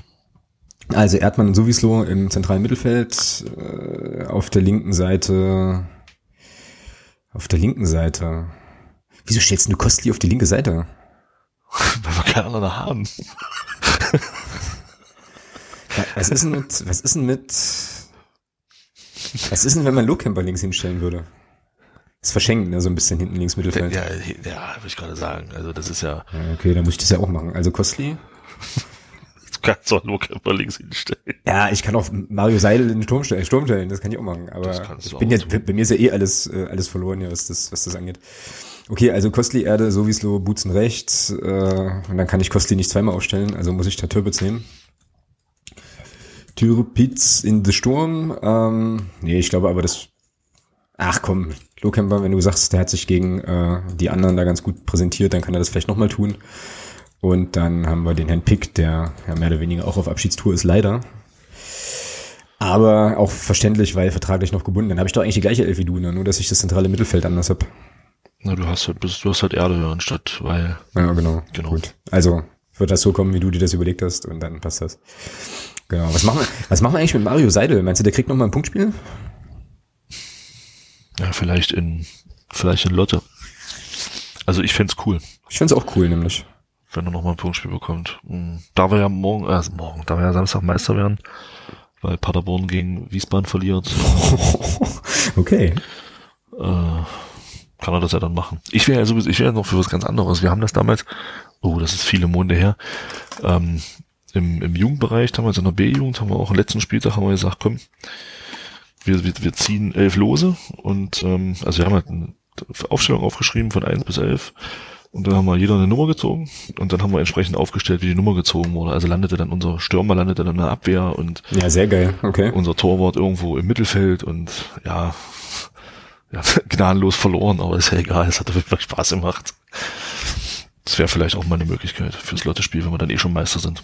Also Erdmann und Sowislo im zentralen Mittelfeld, äh, auf der linken Seite, auf der linken Seite. Wieso stellst du Kostli auf die linke Seite? Weil wir keine anderen haben. Was ist denn mit, was ist denn mit, was ist denn, wenn man Lowcamper links hinstellen würde? Das verschenkt, ne, so ein bisschen hinten links Mittelfeld. Ja, ja, würde ich gerade sagen. Also das ist ja, Ja, Okay, dann muss ich das ja auch machen. Also Kostli. du kannst doch Lohkemper links hinstellen. Ja, ich kann auch Mario Seidel in den Sturm stellen, Sturm stellen, das kann ich auch machen. Aber ich bin auch jetzt, bei mir ist ja eh alles, äh, alles verloren hier, was das, was das angeht. Okay, also Kostli, Erde, Sowislo, Butzen rechts, äh, und dann kann ich Kostli nicht zweimal aufstellen, also muss ich da Türpitz nehmen. Türpitz in the Sturm, ähm, nee, ich glaube aber das, ach komm, Lohkemper, wenn du sagst, der hat sich gegen äh, die anderen da ganz gut präsentiert, dann kann er das vielleicht nochmal tun. Und dann haben wir den Herrn Pick, der ja mehr oder weniger auch auf Abschiedstour ist, leider. Aber auch verständlich, weil vertraglich noch gebunden. Dann habe ich doch eigentlich die gleiche Elf wie du, ne? nur dass ich das zentrale Mittelfeld anders hab. Na, du hast halt, du hast halt Erde anstatt, weil, Ja, genau. Genau. Gut. Also wird das so kommen, wie du dir das überlegt hast und dann passt das. Genau. Was machen wir, was machen wir eigentlich mit Mario Seidel? Meinst du, der kriegt noch mal ein Punktspiel? ja, vielleicht in, vielleicht in Lotte. Also ich fänd's cool, Ich find's auch cool, nämlich. wenn er nochmal ein Punktspiel bekommt. Hm, Da wir ja morgen, äh, morgen, da wir ja Samstag Meister werden, weil Paderborn gegen Wiesbaden verliert, okay. äh, kann er das ja dann machen. Ich wäre ja sowieso, ich wäre noch für was ganz anderes. Wir haben das damals, oh, das ist viele Monde her, ähm, im, im Jugendbereich, damals in der B-Jugend, haben wir auch am letzten Spieltag haben wir gesagt, komm, wir, wir, wir ziehen elf Lose und ähm, also wir haben halt eine Aufstellung aufgeschrieben von eins bis elf und dann haben wir jeder eine Nummer gezogen und dann haben wir entsprechend aufgestellt, wie die Nummer gezogen wurde. Also landete dann unser Stürmer, landete dann in der Abwehr und Ja, sehr geil. Okay. unser Torwart irgendwo im Mittelfeld und ja, ja gnadenlos verloren, aber ist ja egal, es hat auf jeden Fall Spaß gemacht. Das wäre vielleicht auch mal eine Möglichkeit fürs Lottespiel, wenn wir dann eh schon Meister sind.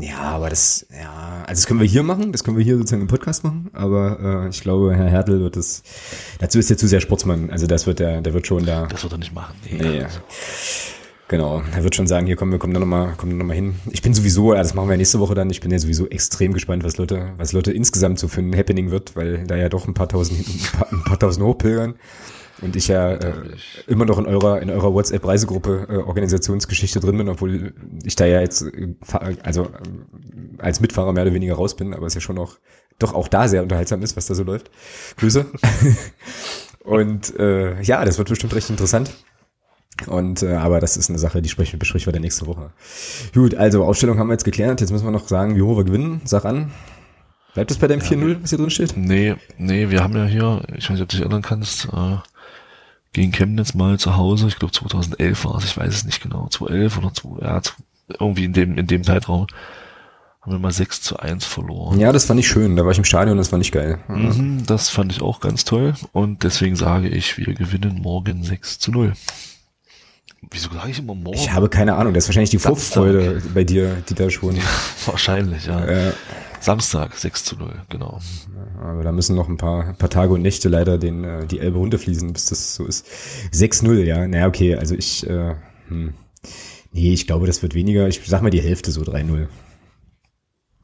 Ja, aber das, ja, also das können wir hier machen, das können wir hier sozusagen im Podcast machen, aber äh, ich glaube, Herr Hertel wird das, dazu ist er zu sehr Sportsmann, also das wird der, der wird schon da, Das wird er nicht machen. Nee. Genau, er wird schon sagen, hier kommen wir kommen da nochmal, kommen da noch mal hin. Ich bin sowieso, ja, das machen wir nächste Woche dann. Ich bin ja sowieso extrem gespannt, was Leute, was Leute insgesamt so für ein Happening wird, weil da ja doch ein paar tausend, ein paar, ein paar tausend hochpilgern. und ich ja äh, immer noch in eurer in eurer WhatsApp Reisegruppe äh, Organisationsgeschichte drin bin, obwohl ich da ja jetzt äh, also äh, als Mitfahrer mehr oder weniger raus bin, aber es ja schon noch doch auch da sehr unterhaltsam ist, was da so läuft. Grüße. und äh, ja, das wird bestimmt recht interessant. Und äh, aber das ist eine Sache, die sprechen, besprechen wir dann nächste Woche. Gut, also Ausstellung haben wir jetzt geklärt. Jetzt müssen wir noch sagen, wie hoch wir gewinnen. Sag an. Bleibt es bei deinem ja, 4-0, was hier drin steht? Nee, nee, wir haben ja hier, ich weiß nicht, ob du dich erinnern kannst, äh, gegen Chemnitz mal zu Hause, ich glaube 2011 war es, ich weiß es nicht genau, 2011 oder 2, ja, irgendwie in dem, in dem Zeitraum haben wir mal 6 zu 1 verloren. Ja, das fand ich schön, da war ich im Stadion, das fand ich geil. Mhm, das fand ich auch ganz toll und deswegen sage ich, wir gewinnen morgen 6 zu 0. Wieso sage ich immer morgen? Ich habe keine Ahnung, das ist wahrscheinlich die Vorfreude bei dir, die da schon. Ja, wahrscheinlich, ja. Äh, Samstag, 6 zu 0, genau. Aber da müssen noch ein paar, ein paar Tage und Nächte leider den, äh, die Elbe runterfließen, bis das so ist. 6-0, ja. Naja, okay, also ich, äh, hm. nee, ich glaube, das wird weniger. Ich sag mal die Hälfte, so 3-0.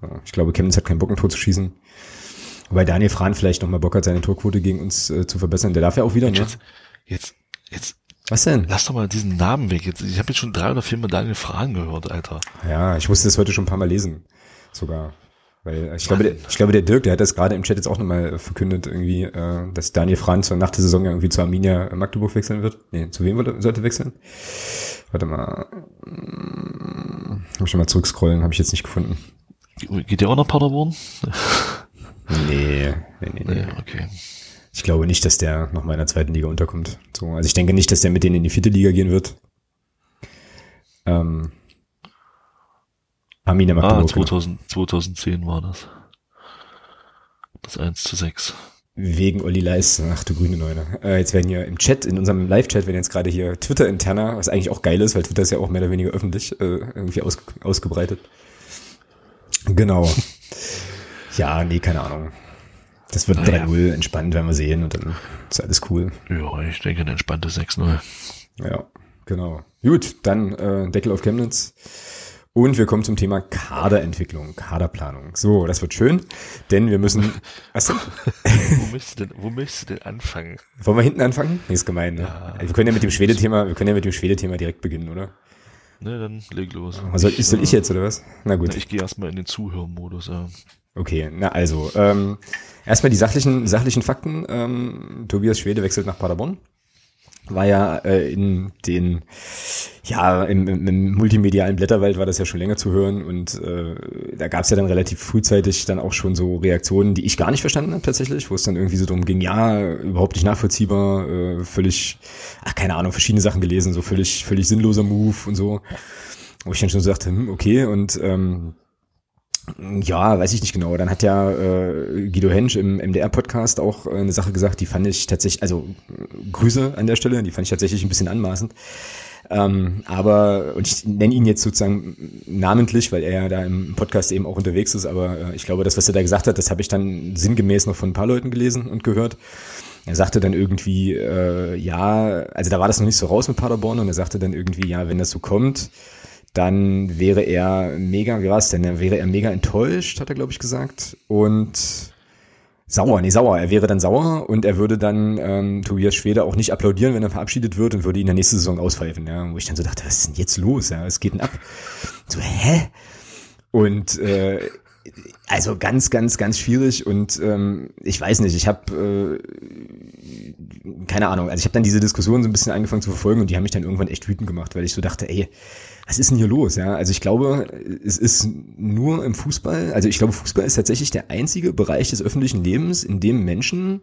Ja, ich glaube, Chemnitz hat keinen Bock, ein Tor zu schießen. Wobei Daniel Frahn vielleicht noch mal Bock hat, seine Torquote gegen uns äh, zu verbessern. Der darf ja auch wieder, ne? Jetzt, jetzt, jetzt was denn? Lass doch mal diesen Namen weg. Jetzt, ich habe jetzt schon drei oder vier Mal Daniel Fragen gehört, Alter. Ja, ich musste das heute schon ein paar Mal lesen. Sogar. Weil ich glaube, der, ich glaube, der Dirk, der hat das gerade im Chat jetzt auch nochmal verkündet, irgendwie, äh, dass Daniel Franz nach der Saison irgendwie zu Arminia Magdeburg wechseln wird. Nee, zu wem sollte wechseln? Warte mal. Hm, muss ich mal zurückscrollen, habe ich jetzt nicht gefunden. Geht der auch nach Paderborn? nee, nee, nee, nee. okay. Ich glaube nicht, dass der noch mal in der zweiten Liga unterkommt. So, also ich denke nicht, dass der mit denen in die vierte Liga gehen wird. Ähm, Arminia Magdeburg. Ah, 2000, 2010 war das. Das 1 zu 6. Wegen Olli Leis. Ach du grüne Neune. Äh, jetzt werden hier im Chat, in unserem Live-Chat, werden jetzt gerade hier Twitter-interner, was eigentlich auch geil ist, weil Twitter ist ja auch mehr oder weniger öffentlich, äh, irgendwie aus, ausgebreitet. Genau. ja, nee, keine Ahnung. Das wird naja. 3-0 entspannt, werden wir sehen und dann ist alles cool. Ja, ich denke ein entspanntes 6-0. Ja, genau. Gut, dann äh, Deckel auf Chemnitz. Und wir kommen zum Thema Kaderentwicklung, Kaderplanung. So, das wird schön, denn wir müssen. Achso. wo, möchtest du denn, wo möchtest du denn anfangen? Wollen wir hinten anfangen? Nee, ist gemein, ne? Ja, wir können ja mit dem Schwede-Thema, wir können ja mit dem Schwede-Thema direkt beginnen, oder? Ne, dann leg los. Soll, ich, soll ich jetzt, oder was? Na gut. Na, ich gehe erstmal in den Zuhörmodus, ja. Okay, na also, ähm, erstmal die sachlichen, sachlichen Fakten. Ähm, Tobias Schwede wechselt nach Paderborn. War ja äh, in den, ja, im, im, im multimedialen Blätterwald war das ja schon länger zu hören und äh, da gab es ja dann relativ frühzeitig dann auch schon so Reaktionen, die ich gar nicht verstanden habe tatsächlich, wo es dann irgendwie so drum ging, ja, überhaupt nicht nachvollziehbar, äh, völlig, ach keine Ahnung, verschiedene Sachen gelesen, so völlig, völlig sinnloser Move und so. Wo ich dann schon so dachte, hm, okay, und ähm, ja, weiß ich nicht genau. Dann hat ja äh, Guido Hensch im MDR-Podcast auch äh, eine Sache gesagt, die fand ich tatsächlich, also Grüße an der Stelle, die fand ich tatsächlich ein bisschen anmaßend. Ähm, aber, und ich nenne ihn jetzt sozusagen namentlich, weil er ja da im Podcast eben auch unterwegs ist, aber äh, ich glaube, das, was er da gesagt hat, das habe ich dann sinngemäß noch von ein paar Leuten gelesen und gehört. Er sagte dann irgendwie, äh, ja, also da war das noch nicht so raus mit Paderborn und er sagte dann irgendwie, ja, wenn das so kommt, dann wäre er mega, wie war es denn? Dann wäre er mega enttäuscht, hat er, glaube ich, gesagt. Und sauer, nee, sauer. Er wäre dann sauer und er würde dann ähm, Tobias Schwede auch nicht applaudieren, wenn er verabschiedet wird und würde ihn in der nächsten Saison auspfeifen. Ja, wo ich dann so dachte, was ist denn jetzt los? Ja, was geht denn ab? So, hä? Und äh, also ganz, ganz, ganz schwierig und ähm, ich weiß nicht, ich habe äh, keine Ahnung, also ich habe dann diese Diskussion so ein bisschen angefangen zu verfolgen und die haben mich dann irgendwann echt wütend gemacht, weil ich so dachte, ey, was ist denn hier los? Ja, also ich glaube, es ist nur im Fußball, also ich glaube, Fußball ist tatsächlich der einzige Bereich des öffentlichen Lebens, in dem Menschen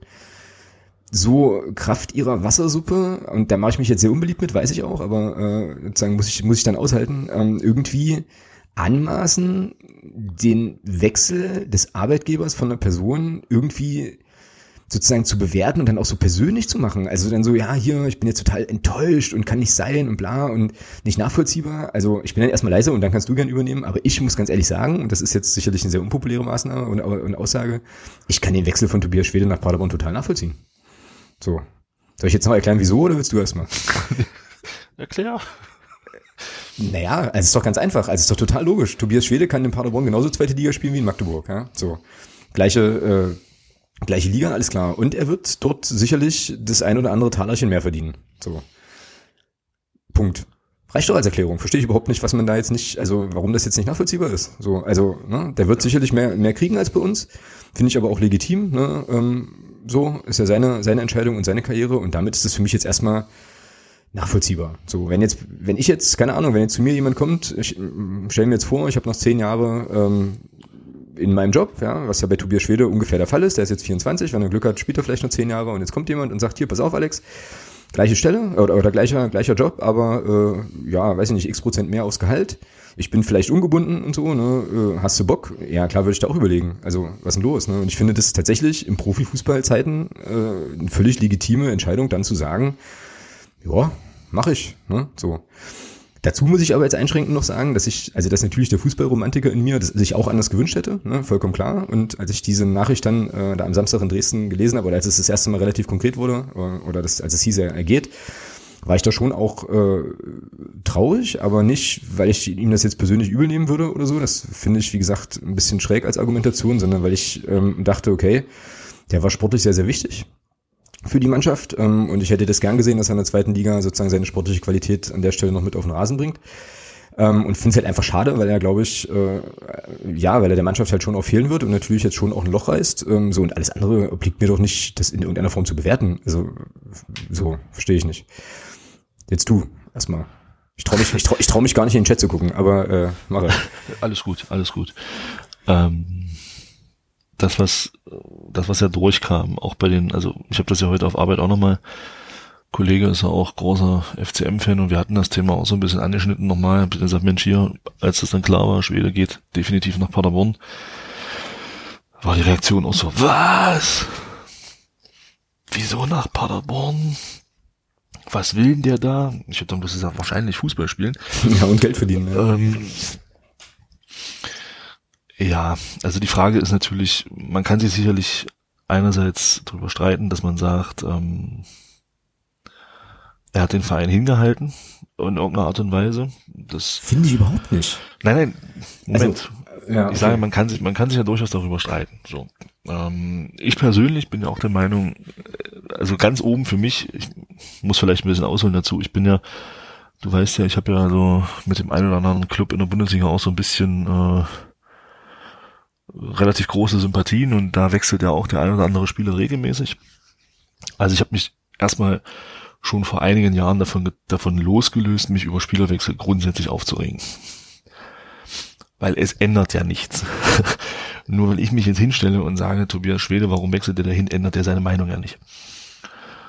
so Kraft ihrer Wassersuppe, und da mache ich mich jetzt sehr unbeliebt mit, weiß ich auch, aber äh, sozusagen muss ich, muss ich dann aushalten, ähm, irgendwie anmaßen, den Wechsel des Arbeitgebers von einer Person irgendwie sozusagen zu bewerten und dann auch so persönlich zu machen. Also dann so, ja, hier, ich bin jetzt total enttäuscht und kann nicht sein und bla und nicht nachvollziehbar. Also ich bin dann erstmal leise und dann kannst du gern übernehmen. Aber ich muss ganz ehrlich sagen, und das ist jetzt sicherlich eine sehr unpopuläre Maßnahme und, und Aussage, ich kann den Wechsel von Tobias Schwede nach Paderborn total nachvollziehen. So. Soll ich jetzt noch erklären, wieso oder willst du erstmal? Erklär. Naja, also es ist doch ganz einfach. Also es ist doch total logisch. Tobias Schwede kann in Paderborn genauso zweite Liga spielen wie in Magdeburg. Ja? So. Gleiche, äh, Gleiche Liga, alles klar. Und er wird dort sicherlich das ein oder andere Talerchen mehr verdienen. So. Punkt. Reicht doch als Erklärung. Verstehe ich überhaupt nicht, was man da jetzt nicht, also warum das jetzt nicht nachvollziehbar ist. So, also, ne, der wird sicherlich mehr, mehr kriegen als bei uns. Finde ich aber auch legitim. Ne? Ähm, so ist ja seine, seine Entscheidung und seine Karriere. Und damit ist es für mich jetzt erstmal nachvollziehbar. So, wenn jetzt, wenn ich jetzt, keine Ahnung, wenn jetzt zu mir jemand kommt, ich stelle mir jetzt vor, ich habe noch zehn Jahre ähm, in meinem Job, ja, was ja bei Tobias Schwede ungefähr der Fall ist, der ist jetzt 24, wenn er Glück hat, spielt er vielleicht noch zehn Jahre und jetzt kommt jemand und sagt, hier, pass auf, Alex, gleiche Stelle oder, oder gleicher, gleicher Job, aber äh, ja, weiß ich nicht, x Prozent mehr aufs Gehalt. Ich bin vielleicht ungebunden und so, ne? Äh, hast du Bock? Ja, klar, würde ich da auch überlegen. Also, was ist denn los? Ne? Und ich finde das tatsächlich im Profifußballzeiten äh, eine völlig legitime Entscheidung, dann zu sagen, ja, mache ich. Ne? So. Dazu muss ich aber jetzt einschränkend noch sagen, dass ich, also dass natürlich der Fußballromantiker in mir, das sich auch anders gewünscht hätte, ne, vollkommen klar. Und als ich diese Nachricht dann äh, da am Samstag in Dresden gelesen habe, oder als es das erste Mal relativ konkret wurde, oder, oder das, als es hieß, er geht, war ich da schon auch äh, traurig, aber nicht, weil ich ihm das jetzt persönlich übel nehmen würde oder so. Das finde ich, wie gesagt, ein bisschen schräg als Argumentation, sondern weil ich ähm, dachte, okay, der war sportlich sehr, sehr wichtig für die Mannschaft. Ähm, und ich hätte das gern gesehen, dass er in der zweiten Liga sozusagen seine sportliche Qualität an der Stelle noch mit auf den Rasen bringt. Ähm, und finde es halt einfach schade, weil er, glaube ich, äh, ja, weil er der Mannschaft halt schon auch fehlen wird und natürlich jetzt schon auch ein Loch reißt. Ähm, so und alles andere obliegt mir doch nicht, das in irgendeiner Form zu bewerten. Also so verstehe ich nicht. Jetzt du erstmal. Ich traue mich, ich trau, ich trau mich gar nicht in den Chat zu gucken, aber äh, mache. Alles gut, alles gut. Ähm, das, was, das, was ja durchkam, auch bei den, also ich habe das ja heute auf Arbeit auch nochmal, Kollege ist ja auch großer FCM-Fan und wir hatten das Thema auch so ein bisschen angeschnitten nochmal, hab gesagt, Mensch, hier, als das dann klar war, Schwede geht definitiv nach Paderborn, war die Reaktion auch so, was? Wieso nach Paderborn? Was will denn der da? Ich habe dann bloß gesagt, wahrscheinlich Fußball spielen. Ja, und Geld verdienen. Ja. Ähm, ja, also die Frage ist natürlich, man kann sich sicherlich einerseits darüber streiten, dass man sagt, ähm, er hat den Verein hingehalten in irgendeiner Art und Weise. Das finde ich überhaupt nicht. Nein, nein, Moment. Also, ja, ich sage, man kann sich, man kann sich ja durchaus darüber streiten. So, ähm, ich persönlich bin ja auch der Meinung, also ganz oben für mich, ich muss vielleicht ein bisschen ausholen dazu. Ich bin ja, du weißt ja, ich habe ja so mit dem einen oder anderen Club in der Bundesliga auch so ein bisschen äh, relativ große Sympathien und da wechselt ja auch der ein oder andere Spieler regelmäßig. Also ich habe mich erstmal schon vor einigen Jahren davon, davon losgelöst, mich über Spielerwechsel grundsätzlich aufzuregen. Weil es ändert ja nichts. Nur wenn ich mich jetzt hinstelle und sage, Tobias Schwede, warum wechselt der dahin, ändert er seine Meinung ja nicht.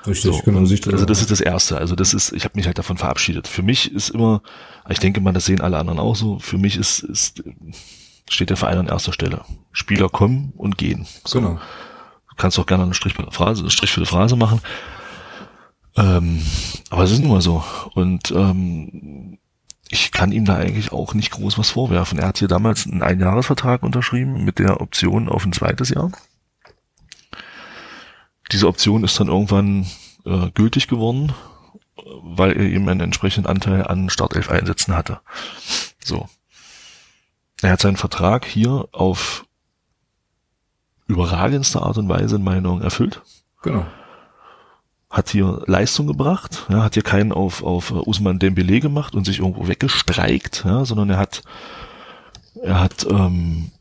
Richtig, so, genau. Sicht also das ist das Erste. Also das ist, ich habe mich halt davon verabschiedet. Für mich ist immer, ich denke mal, das sehen alle anderen auch so, für mich ist, ist steht der Verein an erster Stelle. Spieler kommen und gehen. So. Genau. Du kannst auch gerne einen Strich, Phrase, einen Strich für die Phrase machen. Ähm, aber es ist nun mal so. Und ähm, ich kann ihm da eigentlich auch nicht groß was vorwerfen. Er hat hier damals einen Einjahresvertrag unterschrieben mit der Option auf ein zweites Jahr. Diese Option ist dann irgendwann äh, gültig geworden, weil er eben einen entsprechenden Anteil an Startelf-Einsätzen hatte. So. Er hat seinen Vertrag hier auf überragendste Art und Weise in meinen Augen erfüllt. Genau. Hat hier Leistung gebracht, ja, hat hier keinen auf, auf Usman Dembele gemacht und sich irgendwo weggestreikt, ja, sondern er hat, er hat ähm,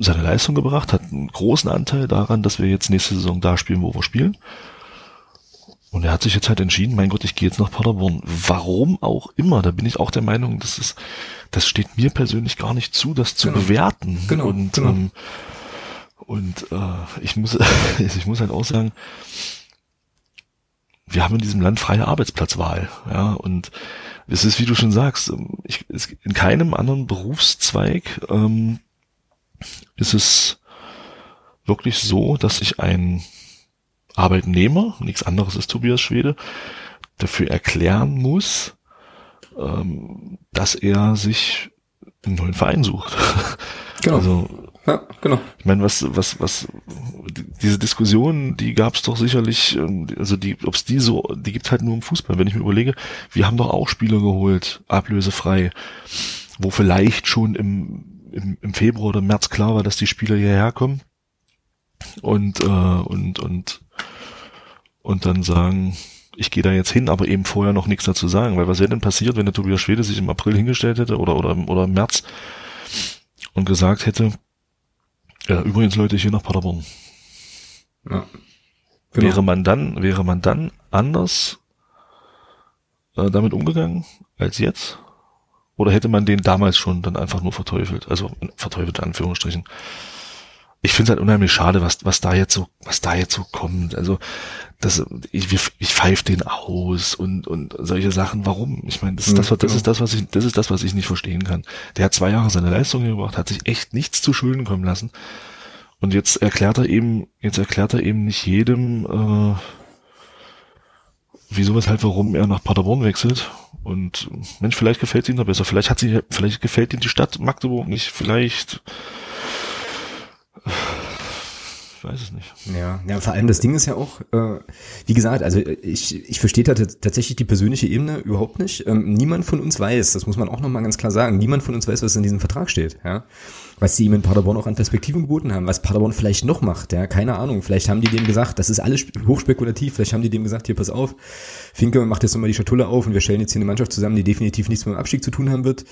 seine Leistung gebracht, hat einen großen Anteil daran, dass wir jetzt nächste Saison da spielen, wo wir spielen. Und er hat sich jetzt halt entschieden, mein Gott, ich gehe jetzt nach Paderborn. Warum auch immer, da bin ich auch der Meinung, das ist, das steht mir persönlich gar nicht zu, das zu genau. bewerten. Genau. Und, genau. Ähm, und äh, ich muss, ich muss halt auch sagen, wir haben in diesem Land freie Arbeitsplatzwahl, ja, und es ist, wie du schon sagst, ich, es, in keinem anderen Berufszweig ähm, ist es wirklich so, dass ich ein Arbeitnehmer, nichts anderes ist Tobias Schwede, dafür erklären muss, ähm, dass er sich einen neuen Verein sucht. Genau. Also, ja, genau. Ich meine, was, was, was, diese Diskussion, die gab es doch sicherlich, ähm, also die, ob es die so, die gibt halt nur im Fußball. Wenn ich mir überlege, wir haben doch auch Spieler geholt, ablösefrei, wo vielleicht schon im, im, im Februar oder März klar war, dass die Spieler hierher kommen und, äh, und, und, und dann sagen, ich gehe da jetzt hin, aber eben vorher noch nichts dazu sagen, weil was wäre denn passiert, wenn der Tobias Schwede sich im April hingestellt hätte oder, oder, oder im März und gesagt hätte, ja, übrigens Leute, ich gehe nach Paderborn. Ja. Genau. Wäre man dann, wäre man dann anders äh, damit umgegangen als jetzt? Oder hätte man den damals schon dann einfach nur verteufelt? Also verteufelt in Anführungsstrichen. Ich finde es halt unheimlich schade, was, was da jetzt so, was da jetzt so kommt. Also das, ich, ich pfeife den aus und, und solche Sachen. Warum? Ich meine, das, ist das, das genau. ist das, was ich, das ist das, was ich nicht verstehen kann. Der hat zwei Jahre seine Leistung gebracht, hat sich echt nichts zu Schulden kommen lassen. Und jetzt erklärt er eben, jetzt erklärt er eben nicht jedem, äh, wieso, weshalb, warum er nach Paderborn wechselt. Und Mensch, vielleicht gefällt ihm da besser. Vielleicht hat sie, vielleicht gefällt ihm die Stadt Magdeburg nicht. Vielleicht weiß es nicht. Ja, ja, vor allem das Ding ist ja auch, äh, wie gesagt, also ich, ich verstehe da tatsächlich die persönliche Ebene überhaupt nicht. Ähm, niemand von uns weiß, das muss man auch nochmal ganz klar sagen, niemand von uns weiß, was in diesem Vertrag steht, ja. Was sie ihm in Paderborn auch an Perspektiven geboten haben, was Paderborn vielleicht noch macht, ja, keine Ahnung. Vielleicht haben die dem gesagt, das ist alles hochspekulativ, vielleicht haben die dem gesagt, hier pass auf, Finke macht jetzt nochmal die Schatulle auf und wir stellen jetzt hier eine Mannschaft zusammen, die definitiv nichts mit dem Abstieg zu tun haben wird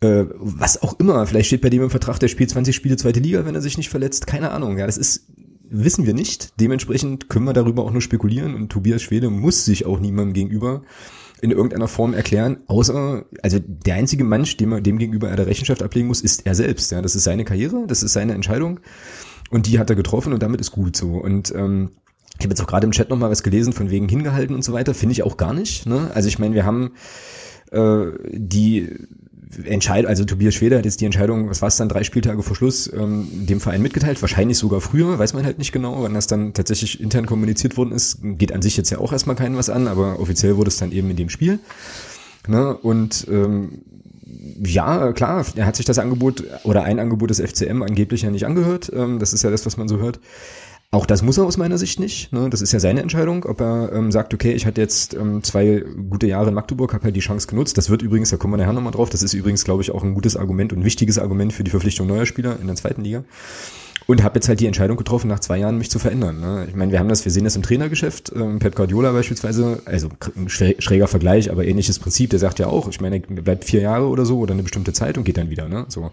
äh, was auch immer. Vielleicht steht bei dem im Vertrag, der spielt 20 Spiele zweite Liga, wenn er sich nicht verletzt. Keine Ahnung. Ja, das ist wissen wir nicht. Dementsprechend können wir darüber auch nur spekulieren und Tobias Schwede muss sich auch niemandem gegenüber in irgendeiner Form erklären, außer, also der einzige Mensch, dem, dem gegenüber er der Rechenschaft ablegen muss, ist er selbst. Ja, das ist seine Karriere, das ist seine Entscheidung und die hat er getroffen und damit ist gut so. Und ähm, ich habe jetzt auch gerade im Chat nochmal was gelesen von wegen hingehalten und so weiter, finde ich auch gar nicht. Ne? Also ich meine, wir haben äh, die Entscheid also Tobias Schweder hat jetzt die Entscheidung, was war es dann, drei Spieltage vor Schluss, ähm, dem Verein mitgeteilt, wahrscheinlich sogar früher, weiß man halt nicht genau, wann das dann tatsächlich intern kommuniziert worden ist, geht an sich jetzt ja auch erstmal keinen was an, aber offiziell wurde es dann eben in dem Spiel. Ne? Und ähm, ja, klar, er hat sich das Angebot oder ein Angebot des FCM angeblich ja nicht angehört. Ähm, das ist ja das, was man so hört. Auch das muss er aus meiner Sicht nicht. Ne? Das ist ja seine Entscheidung, ob er ähm, sagt, okay, ich hatte jetzt ähm, zwei gute Jahre in Magdeburg, habe halt die Chance genutzt. Das wird übrigens, da kommen wir nachher nochmal drauf, das ist übrigens, glaube ich, auch ein gutes Argument und wichtiges Argument für die Verpflichtung neuer Spieler in der zweiten Liga. Und habe jetzt halt die Entscheidung getroffen, nach zwei Jahren mich zu verändern. Ne? Ich meine, wir haben das, wir sehen das im Trainergeschäft. Ähm, Pep Guardiola beispielsweise, also ein schräger Vergleich, aber ähnliches Prinzip. Der sagt ja auch, ich meine, er bleibt vier Jahre oder so oder eine bestimmte Zeit und geht dann wieder. Ne? So.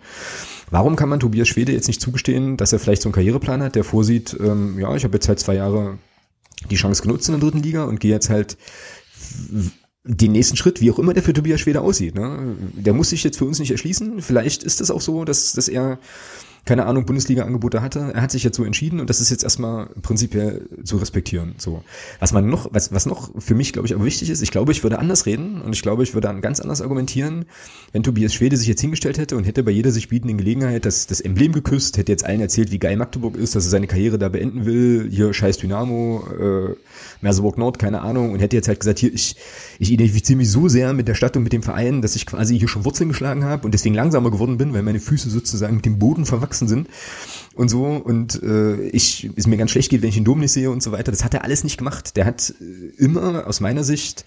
Warum kann man Tobias Schwede jetzt nicht zugestehen, dass er vielleicht so einen Karriereplan hat, der vorsieht, ähm, ja, ich habe jetzt halt zwei Jahre die Chance genutzt in der dritten Liga und gehe jetzt halt den nächsten Schritt, wie auch immer der für Tobias Schwede aussieht. Ne? Der muss sich jetzt für uns nicht erschließen. Vielleicht ist es auch so, dass, dass er keine Ahnung, Bundesliga-Angebote hatte. Er hat sich jetzt so entschieden und das ist jetzt erstmal prinzipiell zu respektieren. So. Was man noch, was, was noch für mich, glaube ich, aber wichtig ist, ich glaube, ich würde anders reden und ich glaube, ich würde dann ganz anders argumentieren, wenn Tobias Schwede sich jetzt hingestellt hätte und hätte bei jeder sich bietenden Gelegenheit das, das Emblem geküsst, hätte jetzt allen erzählt, wie geil Magdeburg ist, dass er seine Karriere da beenden will, hier scheiß Dynamo, äh, Merseburg Nord, keine Ahnung, und hätte jetzt halt gesagt, hier, ich, ich identifiziere mich so sehr mit der Stadt und mit dem Verein, dass ich quasi hier schon Wurzeln geschlagen habe und deswegen langsamer geworden bin, weil meine Füße sozusagen mit dem Boden verwachsen sind und so und äh, ich es mir ganz schlecht geht, wenn ich den Dom nicht sehe und so weiter. Das hat er alles nicht gemacht. Der hat äh, immer aus meiner Sicht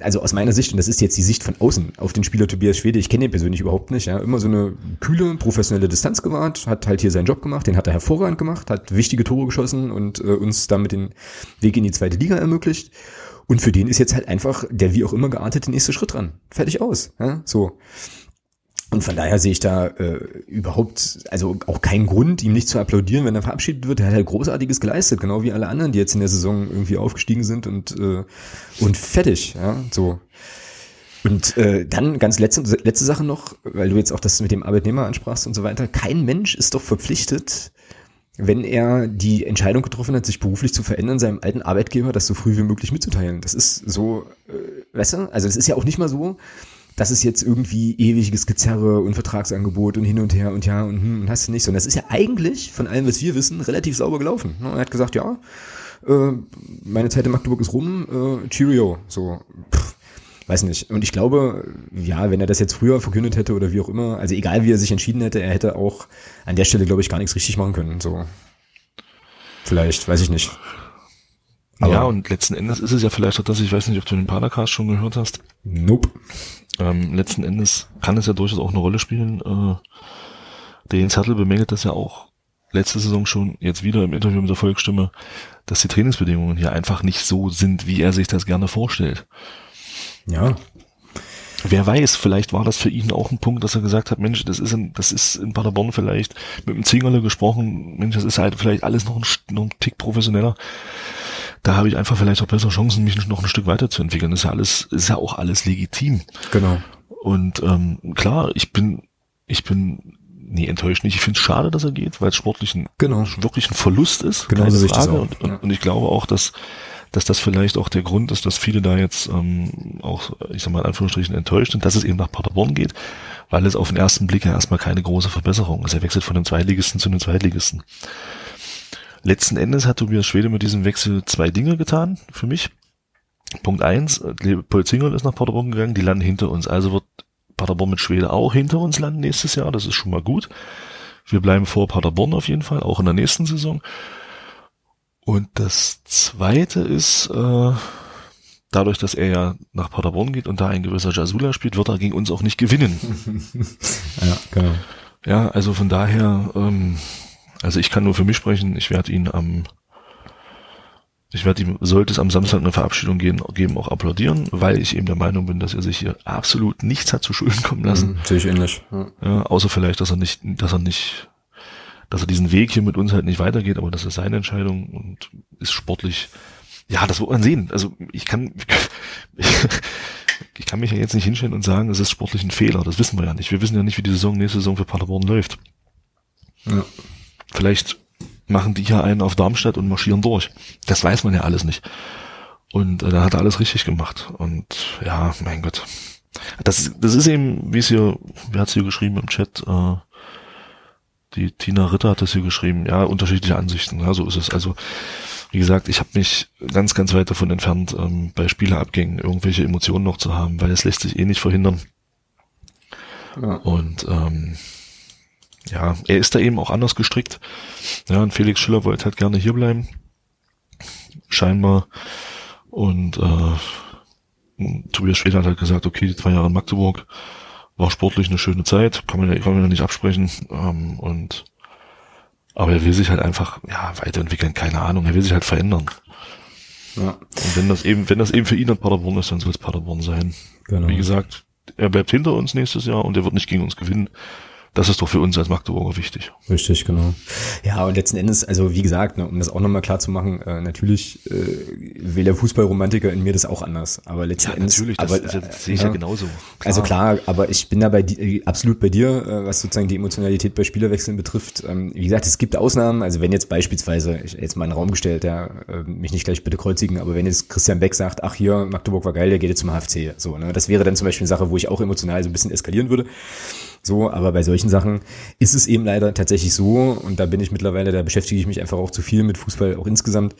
also aus meiner Sicht, und das ist jetzt die Sicht von außen auf den Spieler Tobias Schwede, ich kenne ihn persönlich überhaupt nicht, ja, immer so eine kühle, professionelle Distanz gewahrt, hat halt hier seinen Job gemacht, den hat er hervorragend gemacht, hat wichtige Tore geschossen und äh, uns damit den Weg in die zweite Liga ermöglicht. Und für den ist jetzt halt einfach der wie auch immer geartete nächste Schritt dran. Fertig aus. Ja, so. Und von daher sehe ich da äh, überhaupt, also auch keinen Grund, ihm nicht zu applaudieren, wenn er verabschiedet wird. Er hat halt Großartiges geleistet, genau wie alle anderen, die jetzt in der Saison irgendwie aufgestiegen sind und, äh, und fertig, ja, so. Und äh, dann ganz letzte, letzte Sache noch, weil du jetzt auch das mit dem Arbeitnehmer ansprachst und so weiter. Kein Mensch ist doch verpflichtet, wenn er die Entscheidung getroffen hat, sich beruflich zu verändern, seinem alten Arbeitgeber das so früh wie möglich mitzuteilen. Das ist so, äh, weißt du, also es ist ja auch nicht mal so, das ist jetzt irgendwie ewiges Gezerre und Vertragsangebot und hin und her und ja und, hm, und hast du nicht so. Und das ist ja eigentlich von allem, was wir wissen, relativ sauber gelaufen. Ne? Er hat gesagt, ja, äh, meine Zeit in Magdeburg ist rum, äh, Cheerio. So, pff, weiß nicht. Und ich glaube, ja, wenn er das jetzt früher verkündet hätte oder wie auch immer, also egal wie er sich entschieden hätte, er hätte auch an der Stelle, glaube ich, gar nichts richtig machen können. So, vielleicht, weiß ich nicht. Aber ja, und letzten Endes ist es ja vielleicht auch das, ich weiß nicht, ob du den Padercast schon gehört hast. Nope. Ähm, letzten Endes kann es ja durchaus auch eine Rolle spielen. Äh, der Jens Hertel bemängelt das ja auch letzte Saison schon, jetzt wieder im Interview mit der Volksstimme, dass die Trainingsbedingungen hier einfach nicht so sind, wie er sich das gerne vorstellt. Ja. Wer weiß, vielleicht war das für ihn auch ein Punkt, dass er gesagt hat, Mensch, das ist in, das ist in Paderborn vielleicht mit dem Zingerle gesprochen, Mensch, das ist halt vielleicht alles noch ein, noch ein Tick professioneller. Da habe ich einfach vielleicht auch bessere Chancen, mich noch ein Stück weiterzuentwickeln. Das ist ja alles, ist ja auch alles legitim. Genau. Und ähm, klar, ich bin, ich bin nee, enttäuscht nicht. Ich finde es schade, dass er geht, weil es sportlich ein, Genau. wirklich ein Verlust ist. Genau so Frage. Und, und, ja. und ich glaube auch, dass, dass das vielleicht auch der Grund ist, dass viele da jetzt ähm, auch, ich sag mal in Anführungsstrichen, enttäuscht sind, dass es eben nach Paderborn geht, weil es auf den ersten Blick ja erstmal keine große Verbesserung ist. Er wechselt von dem Zweitligisten zu dem Zweitligisten. Letzten Endes hat Tobias Schwede mit diesem Wechsel zwei Dinge getan für mich. Punkt eins, Paul Zingel ist nach Paderborn gegangen, die landen hinter uns. Also wird Paderborn mit Schwede auch hinter uns landen nächstes Jahr. Das ist schon mal gut. Wir bleiben vor Paderborn auf jeden Fall, auch in der nächsten Saison. Und das zweite ist, äh, dadurch, dass er ja nach Paderborn geht und da ein gewisser Jasula spielt, wird er gegen uns auch nicht gewinnen. Ja, genau. Ja, also von daher, ähm, also ich kann nur für mich sprechen, ich werde ihn am, ich werde ihm, sollte es am Samstag eine Verabschiedung geben, geben, auch applaudieren, weil ich eben der Meinung bin, dass er sich hier absolut nichts hat zu Schulden kommen lassen. Mhm, sehe ich ähnlich. Ja. Ja, außer vielleicht, dass er nicht, dass er nicht, dass er diesen Weg hier mit uns halt nicht weitergeht, aber das ist seine Entscheidung und ist sportlich. Ja, das wird man sehen. Also ich kann, ich kann mich ja jetzt nicht hinstellen und sagen, es ist sportlich ein Fehler. Das wissen wir ja nicht. Wir wissen ja nicht, wie die Saison nächste Saison für Paderborn läuft. Ja. Vielleicht machen die hier einen auf Darmstadt und marschieren durch. Das weiß man ja alles nicht. Und äh, da hat er alles richtig gemacht. Und ja, mein Gott. Das, das ist eben, wie es hier, wer hat es hier geschrieben im Chat? Äh, die Tina Ritter hat das hier geschrieben. Ja, unterschiedliche Ansichten. Ja, so ist es. Also, wie gesagt, ich habe mich ganz, ganz weit davon entfernt, ähm, bei Spielerabgängen irgendwelche Emotionen noch zu haben, weil es lässt sich eh nicht verhindern. Ja. Und ähm, ja, er ist da eben auch anders gestrickt. Ja, und Felix Schiller wollte halt gerne hier bleiben. Scheinbar. Und äh, Tobias Schwede hat halt gesagt, okay, die zwei Jahre in Magdeburg war sportlich eine schöne Zeit, kann man ja, kann man ja nicht absprechen. Ähm, und aber er will sich halt einfach ja weiterentwickeln, keine Ahnung, er will sich halt verändern. Ja, Und wenn das eben, wenn das eben für ihn ein Paderborn ist, dann soll es Paderborn sein. genau. Wie gesagt, er bleibt hinter uns nächstes Jahr und er wird nicht gegen uns gewinnen. Das ist doch für uns als Magdeburger wichtig. Richtig, genau. Ja, und letzten Endes, also wie gesagt, ne, um das auch nochmal klar zu machen, äh, natürlich äh, will der Fußballromantiker in mir das auch anders. Aber letzten Endes. das, aber, ist ja, äh, das sehe ich ja, ja. genauso. Also klar, aber ich bin da bei äh, absolut bei dir, äh, was sozusagen die Emotionalität bei Spielerwechseln betrifft. Ähm, Wie gesagt, es gibt Ausnahmen. Also wenn jetzt beispielsweise, ich jetzt mal in den Raum gestellt, der äh, mich nicht gleich bitte kreuzigen, aber wenn jetzt Christian Beck sagt, ach hier, Magdeburg war geil, der geht jetzt zum HFC. So, ne? Das wäre dann zum Beispiel eine Sache, wo ich auch emotional so ein bisschen eskalieren würde. So, aber bei solchen Sachen ist es eben leider tatsächlich so, und da bin ich mittlerweile, da beschäftige ich mich einfach auch zu viel mit Fußball, auch insgesamt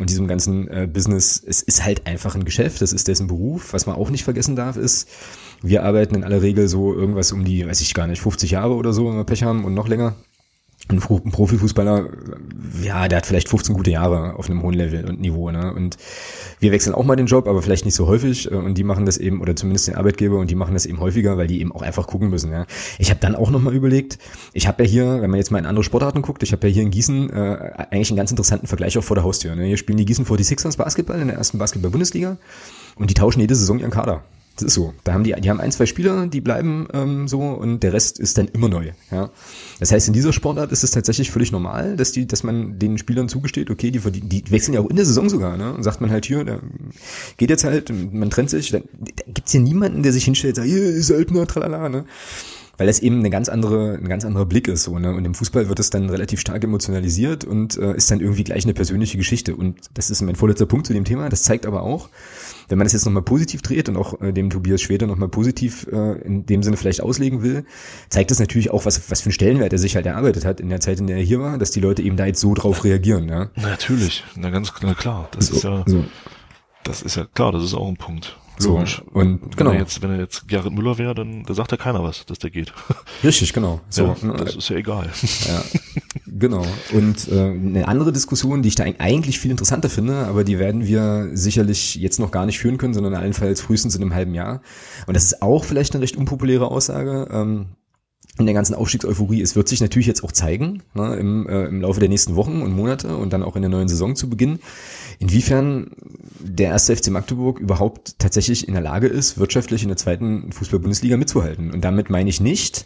und diesem ganzen äh, Business. Es ist halt einfach ein Geschäft, das ist dessen Beruf. Was man auch nicht vergessen darf, ist, wir arbeiten in aller Regel so irgendwas um die, weiß ich gar nicht, 50 Jahre oder so, wenn wir Pech haben und noch länger. Ein Fu- ein Profifußballer, ja, der hat vielleicht 15 gute Jahre auf einem hohen Level und Niveau, ne? Und wir wechseln auch mal den Job, aber vielleicht nicht so häufig. äh, Und die machen das eben, oder zumindest den Arbeitgeber, und die machen das eben häufiger, weil die eben auch einfach gucken müssen. Ja. Ich habe dann auch nochmal überlegt, ich habe ja hier, wenn man jetzt mal in andere Sportarten guckt, ich habe ja hier in Gießen äh, eigentlich einen ganz interessanten Vergleich auch vor der Haustür. Ne? Hier spielen die Gießen 46ers Basketball in der ersten Basketball-Bundesliga und die tauschen jede Saison ihren Kader. Das ist so. Da haben die, die haben ein, zwei Spieler, die bleiben ähm, so und der Rest ist dann immer neu. Ja. Das heißt, in dieser Sportart ist es tatsächlich völlig normal, dass die, dass man den Spielern zugesteht, okay, die, verdienen- die wechseln ja auch in der Saison sogar, ne? Und sagt man halt hier, der geht jetzt halt, man trennt sich, dann da gibt's hier niemanden, der sich hinstellt, sagt, hier, Söldner, tralala, ne? Weil das eben eine ganz andere, ein ganz anderer Blick ist, so, ne? Und im Fußball wird es dann relativ stark emotionalisiert und äh, ist dann irgendwie gleich eine persönliche Geschichte. Und das ist mein vorletzter Punkt zu dem Thema. Das zeigt aber auch, wenn man das jetzt nochmal positiv dreht und auch äh, dem Tobias Schwede nochmal positiv äh, in dem Sinne vielleicht auslegen will, zeigt das natürlich auch, was, was für einen Stellenwert er sich halt erarbeitet hat in der Zeit, in der er hier war, dass die Leute eben da jetzt so drauf reagieren. Ja? Natürlich, na ganz na klar. Das ist ja, so, das ist ja klar, das ist auch ein Punkt. So. Logisch. Und Wenn genau, er jetzt, wenn er jetzt Gerrit Müller wäre, dann da sagt ja keiner was, dass der geht. richtig, genau. So, ja, ne? das ist ja egal. Ja, genau. Und äh, eine andere Diskussion, die ich da eig- eigentlich viel interessanter finde, aber die werden wir sicherlich jetzt noch gar nicht führen können, sondern allenfalls frühestens in einem halben Jahr. Und das ist auch vielleicht eine recht unpopuläre Aussage. Ähm, in der ganzen Aufstiegseuphorie, es wird sich natürlich jetzt auch zeigen, ne, im, äh, im Laufe der nächsten Wochen und Monate und dann auch in der neuen Saison zu Beginn, inwiefern der erste FC Magdeburg überhaupt tatsächlich in der Lage ist, wirtschaftlich in der zweiten Fußball-Bundesliga mitzuhalten. Und damit meine ich nicht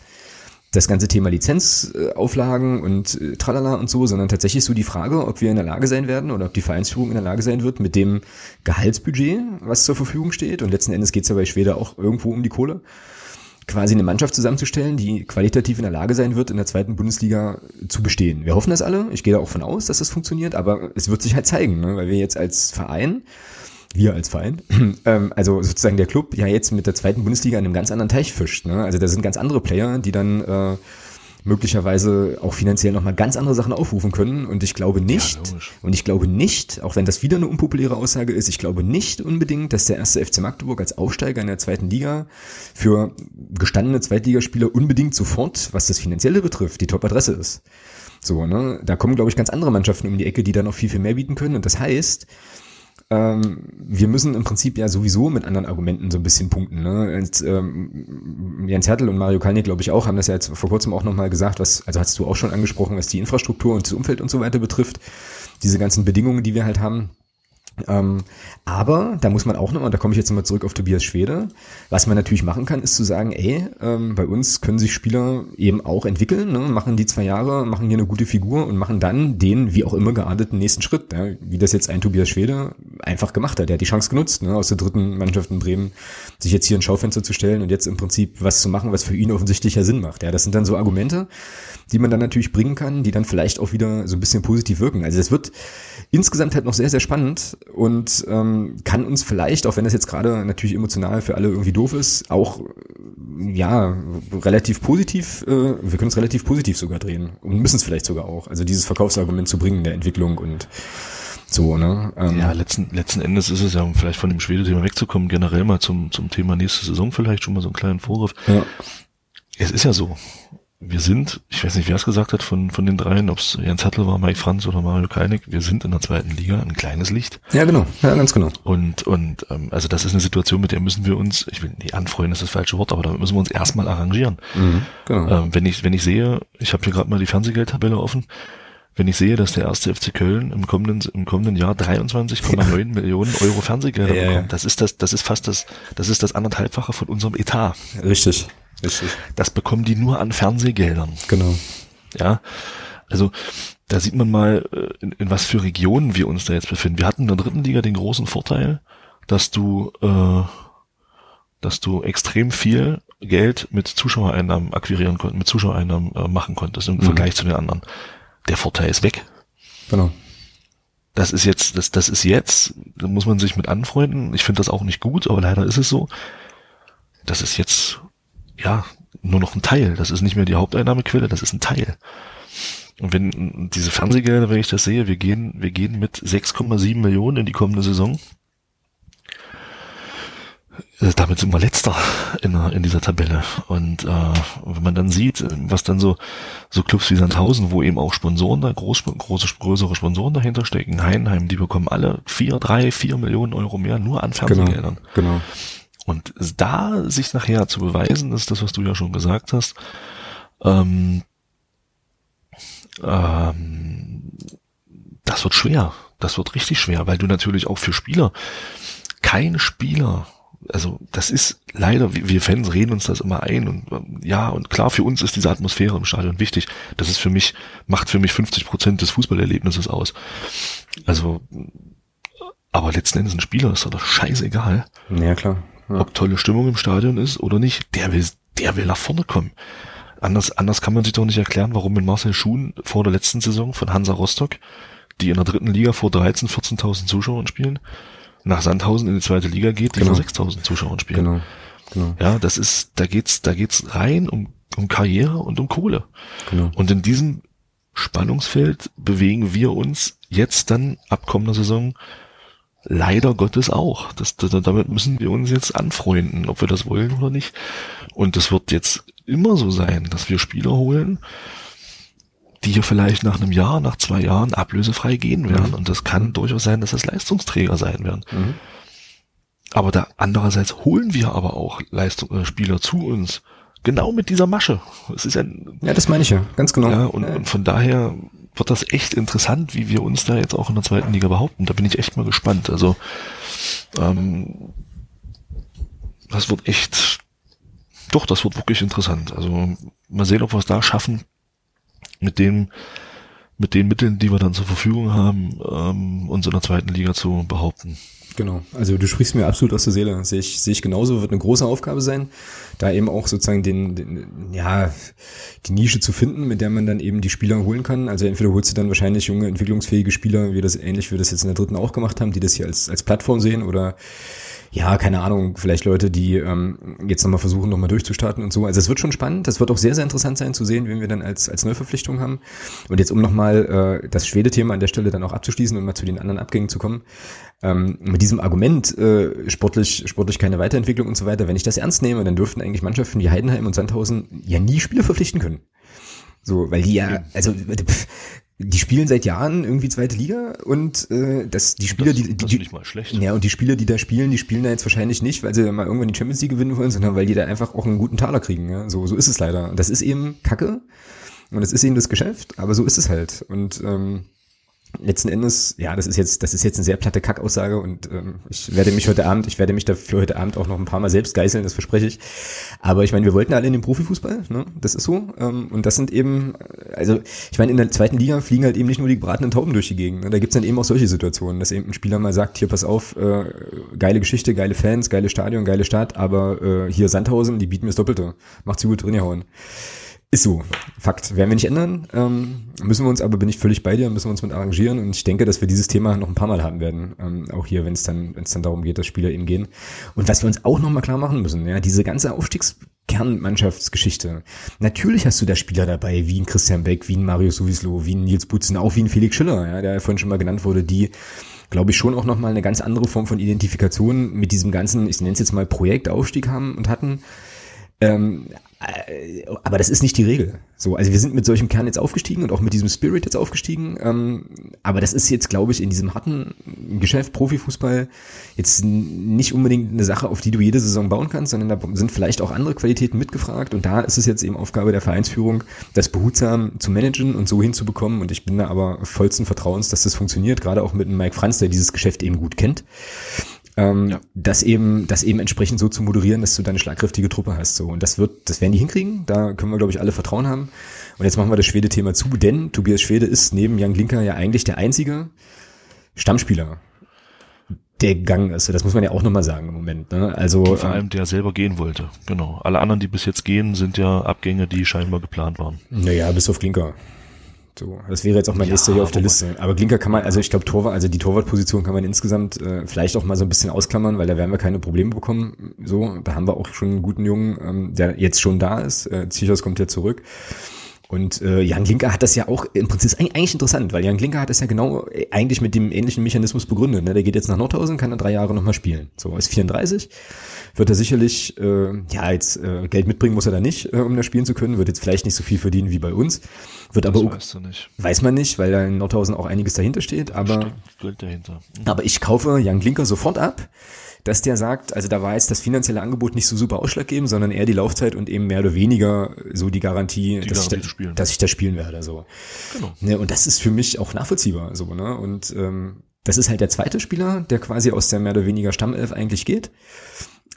das ganze Thema Lizenzauflagen und äh, tralala und so, sondern tatsächlich so die Frage, ob wir in der Lage sein werden oder ob die Vereinsführung in der Lage sein wird, mit dem Gehaltsbudget, was zur Verfügung steht, und letzten Endes geht es ja bei Schwede auch irgendwo um die Kohle, quasi eine Mannschaft zusammenzustellen, die qualitativ in der Lage sein wird, in der zweiten Bundesliga zu bestehen. Wir hoffen das alle. Ich gehe da auch von aus, dass das funktioniert, aber es wird sich halt zeigen, ne? weil wir jetzt als Verein, wir als Verein, ähm, also sozusagen der Club, ja jetzt mit der zweiten Bundesliga in einem ganz anderen Teich fischt. Ne? Also da sind ganz andere Player, die dann äh, möglicherweise auch finanziell nochmal ganz andere Sachen aufrufen können. Und ich glaube nicht, ja, und ich glaube nicht, auch wenn das wieder eine unpopuläre Aussage ist, ich glaube nicht unbedingt, dass der erste FC Magdeburg als Aufsteiger in der zweiten Liga für gestandene Zweitligaspieler unbedingt sofort, was das Finanzielle betrifft, die Top-Adresse ist. So, ne? Da kommen, glaube ich, ganz andere Mannschaften um die Ecke, die dann noch viel, viel mehr bieten können. Und das heißt, ähm, wir müssen im Prinzip ja sowieso mit anderen Argumenten so ein bisschen punkten. Ne? Und, ähm, Jens Hertel und Mario Kalnick, glaube ich, auch, haben das ja jetzt vor kurzem auch nochmal gesagt, was, also hast du auch schon angesprochen, was die Infrastruktur und das Umfeld und so weiter betrifft. Diese ganzen Bedingungen, die wir halt haben. Ähm, aber da muss man auch noch, und da komme ich jetzt nochmal zurück auf Tobias Schwede, was man natürlich machen kann, ist zu sagen, ey, ähm, bei uns können sich Spieler eben auch entwickeln, ne, machen die zwei Jahre, machen hier eine gute Figur und machen dann den, wie auch immer geahndeten nächsten Schritt, ja, wie das jetzt ein Tobias Schwede einfach gemacht hat. Der hat die Chance genutzt, ne, aus der dritten Mannschaft in Bremen, sich jetzt hier ein Schaufenster zu stellen und jetzt im Prinzip was zu machen, was für ihn offensichtlich ja Sinn macht. Ja, das sind dann so Argumente, die man dann natürlich bringen kann, die dann vielleicht auch wieder so ein bisschen positiv wirken. Also das wird insgesamt halt noch sehr, sehr spannend und ähm, kann uns vielleicht, auch wenn das jetzt gerade natürlich emotional für alle irgendwie doof ist, auch ja relativ positiv, äh, wir können es relativ positiv sogar drehen und müssen es vielleicht sogar auch. Also dieses Verkaufsargument zu bringen der Entwicklung und so, ne? Ähm, ja, letzten, letzten Endes ist es ja, um vielleicht von dem Schwede-Thema wegzukommen, generell mal zum, zum Thema nächste Saison vielleicht schon mal so einen kleinen Vorgriff. Ja. Es ist ja so wir sind, ich weiß nicht, wer es gesagt hat von, von den dreien, ob es Jens Hattel war, Mike Franz oder Mario Keinig, wir sind in der zweiten Liga ein kleines Licht. Ja, genau, ja, ganz genau. Und, und ähm, also das ist eine Situation, mit der müssen wir uns, ich will nicht anfreuen, ist das falsche Wort, aber damit müssen wir uns erstmal arrangieren. Mhm, genau. Ähm, wenn ich, wenn ich sehe, ich habe hier gerade mal die Fernsehgeldtabelle offen, wenn ich sehe, dass der erste FC Köln im kommenden, im kommenden Jahr 23,9 ja. Millionen Euro Fernsehgelder ja, bekommt, das ist das, das ist fast das, das ist das anderthalbfache von unserem Etat. Richtig. Richtig. Das bekommen die nur an Fernsehgeldern. Genau. Ja. Also da sieht man mal, äh, in, in was für Regionen wir uns da jetzt befinden. Wir hatten in der dritten Liga den großen Vorteil, dass du, äh, dass du extrem viel Geld mit Zuschauereinnahmen akquirieren konntest, mit Zuschauereinnahmen äh, machen konntest im mhm. Vergleich zu den anderen. Der Vorteil ist weg. Genau. Das ist jetzt, das, das ist jetzt, da muss man sich mit anfreunden. Ich finde das auch nicht gut, aber leider ist es so. Das ist jetzt ja, nur noch ein Teil. Das ist nicht mehr die Haupteinnahmequelle, das ist ein Teil. Und wenn diese Fernsehgelder, wenn ich das sehe, wir gehen, wir gehen mit 6,7 Millionen in die kommende Saison. Äh, damit sind wir letzter in, in dieser Tabelle. Und äh, wenn man dann sieht, was dann so so Clubs wie Sandhausen, wo eben auch Sponsoren da, groß, große, größere Sponsoren dahinter stecken, Heinheim, die bekommen alle vier, drei, vier Millionen Euro mehr nur an genau, Fernsehgeldern. Genau. genau. Und da sich nachher zu beweisen, ist das, was du ja schon gesagt hast, ähm, ähm, das wird schwer. Das wird richtig schwer, weil du natürlich auch für Spieler, kein Spieler, also das ist leider, wir Fans reden uns das immer ein und ähm, ja, und klar, für uns ist diese Atmosphäre im Stadion wichtig. Das ist für mich, macht für mich 50 Prozent des Fußballerlebnisses aus. Also, aber letzten Endes ein Spieler ist doch scheißegal. Ja, klar ja. ob tolle Stimmung im Stadion ist oder nicht. Der will, der will nach vorne kommen. Anders, anders kann man sich doch nicht erklären, warum in Marcel Schuhn vor der letzten Saison von Hansa Rostock, die in der dritten Liga vor 13, 14.000 Zuschauern spielen, nach Sandhausen in die zweite Liga geht, die genau. vor 6.000 Zuschauern spielen. Genau. Genau. Ja, das ist, da geht's, da geht's rein um, um Karriere und um Kohle. Genau. Und in diesem Spannungsfeld bewegen wir uns jetzt dann ab kommender Saison leider Gottes auch. Das, das, damit müssen wir uns jetzt anfreunden, ob wir das wollen oder nicht. Und es wird jetzt immer so sein, dass wir Spieler holen, die hier vielleicht nach einem Jahr, nach zwei Jahren ablösefrei gehen werden. Mhm. Und das kann durchaus sein, dass das Leistungsträger sein werden. Mhm. Aber da andererseits holen wir aber auch Leistung, äh, Spieler zu uns, genau mit dieser Masche. Es ist ein, ja, das meine ich ja, ganz genau. Ja, und, ja. und von daher wird das echt interessant, wie wir uns da jetzt auch in der zweiten Liga behaupten. Da bin ich echt mal gespannt. Also ähm, das wird echt, doch, das wird wirklich interessant. Also mal sehen, ob wir es da schaffen, mit dem, mit den Mitteln, die wir dann zur Verfügung haben, ähm, uns in der zweiten Liga zu behaupten. Genau, also du sprichst mir absolut aus der Seele. Sehe ich, sehe ich genauso, wird eine große Aufgabe sein, da eben auch sozusagen den, den, ja, die Nische zu finden, mit der man dann eben die Spieler holen kann. Also entweder holst du dann wahrscheinlich junge, entwicklungsfähige Spieler, wie das ähnlich wie wir das jetzt in der dritten auch gemacht haben, die das hier als, als Plattform sehen oder ja, keine Ahnung, vielleicht Leute, die ähm, jetzt nochmal versuchen, nochmal durchzustarten und so. Also es wird schon spannend. Das wird auch sehr, sehr interessant sein zu sehen, wen wir dann als, als Neuverpflichtung haben. Und jetzt, um nochmal äh, das Schwede-Thema an der Stelle dann auch abzuschließen und mal zu den anderen Abgängen zu kommen. Ähm, mit diesem Argument, äh, sportlich, sportlich keine Weiterentwicklung und so weiter, wenn ich das ernst nehme, dann dürften eigentlich Mannschaften wie Heidenheim und Sandhausen ja nie Spieler verpflichten können. So, weil die ja, also pff, die spielen seit Jahren irgendwie zweite Liga und äh, das die Spieler, das, die, die, die mal schlecht. ja und die Spieler, die da spielen, die spielen da jetzt wahrscheinlich nicht, weil sie mal irgendwann die Champions League gewinnen wollen, sondern weil die da einfach auch einen guten Taler kriegen. Ja? So so ist es leider. Und das ist eben Kacke und das ist eben das Geschäft, aber so ist es halt. Und ähm, letzten Endes, ja, das ist jetzt, das ist jetzt eine sehr platte Kackaussage und ähm, ich werde mich heute Abend, ich werde mich dafür heute Abend auch noch ein paar Mal selbst geißeln, das verspreche ich. Aber ich meine, wir wollten alle in den Profifußball, ne? Das ist so. Ähm, und das sind eben, also ich meine, in der zweiten Liga fliegen halt eben nicht nur die gebratenen Tauben durch die Gegend. Ne? Da gibt's dann eben auch solche Situationen, dass eben ein Spieler mal sagt, hier pass auf, äh, geile Geschichte, geile Fans, geile Stadion, geile Stadt, aber äh, hier Sandhausen, die bieten mir das Doppelte. Macht's gut, drin hauen. Ist so. Fakt. Werden wir nicht ändern. Ähm, müssen wir uns aber, bin ich völlig bei dir, müssen wir uns mit arrangieren. Und ich denke, dass wir dieses Thema noch ein paar Mal haben werden. Ähm, auch hier, wenn es dann, wenn es dann darum geht, dass Spieler eben gehen. Und was wir uns auch nochmal klar machen müssen, ja, diese ganze Aufstiegskernmannschaftsgeschichte. Natürlich hast du da Spieler dabei, wie ein Christian Beck, wie ein Mario Suvislo, wie ein Nils Butzen, auch wie ein Felix Schiller, ja, der ja vorhin schon mal genannt wurde, die glaube ich, schon auch nochmal eine ganz andere Form von Identifikation mit diesem ganzen, ich nenne es jetzt mal Projektaufstieg haben und hatten. Ähm, äh, aber das ist nicht die Regel. So, also wir sind mit solchem Kern jetzt aufgestiegen und auch mit diesem Spirit jetzt aufgestiegen. Ähm, aber das ist jetzt, glaube ich, in diesem harten Geschäft Profifußball jetzt nicht unbedingt eine Sache, auf die du jede Saison bauen kannst, sondern da sind vielleicht auch andere Qualitäten mitgefragt. Und da ist es jetzt eben Aufgabe der Vereinsführung, das behutsam zu managen und so hinzubekommen. Und ich bin da aber vollsten Vertrauens, dass das funktioniert, gerade auch mit Mike Franz, der dieses Geschäft eben gut kennt ähm, ja. das eben, das eben entsprechend so zu moderieren, dass du deine schlagkräftige Truppe hast. So und das wird, das werden die hinkriegen. Da können wir glaube ich alle Vertrauen haben. Und jetzt machen wir das Schwede-Thema zu, denn Tobias Schwede ist neben Jan Glinker ja eigentlich der einzige Stammspieler der gegangen ist. Das muss man ja auch nochmal sagen im Moment. Ne? Also vor allem ähm, der selber gehen wollte. Genau. Alle anderen, die bis jetzt gehen, sind ja Abgänge, die scheinbar geplant waren. Naja, bis auf Glinker. So, das wäre jetzt auch mein ja, nächster hier auf der Liste. Aber Glinker kann man, also ich glaube Torwart, also die Torwartposition kann man insgesamt äh, vielleicht auch mal so ein bisschen ausklammern, weil da werden wir keine Probleme bekommen. So, da haben wir auch schon einen guten Jungen, ähm, der jetzt schon da ist. Äh, Zichos kommt ja zurück. Und äh, Jan Glinker hat das ja auch, im Prinzip ist eigentlich interessant, weil Jan Glinker hat das ja genau äh, eigentlich mit dem ähnlichen Mechanismus begründet. Ne? Der geht jetzt nach Nordhausen, kann dann drei Jahre nochmal spielen. So, ist 34 wird er sicherlich, äh, ja, jetzt äh, Geld mitbringen muss er da nicht, äh, um da spielen zu können, wird jetzt vielleicht nicht so viel verdienen wie bei uns. Wird das aber weißt weiß man nicht, weil da in Nordhausen auch einiges dahinter steht, aber Geld dahinter. Mhm. aber ich kaufe Jan Glinker sofort ab, dass der sagt, also da war jetzt das finanzielle Angebot nicht so super ausschlaggebend, sondern eher die Laufzeit und eben mehr oder weniger so die Garantie, die dass, Garantie ich da, dass ich da spielen werde. So. Genau. Ne, und das ist für mich auch nachvollziehbar. So, ne? Und ähm, das ist halt der zweite Spieler, der quasi aus der mehr oder weniger Stammelf eigentlich geht.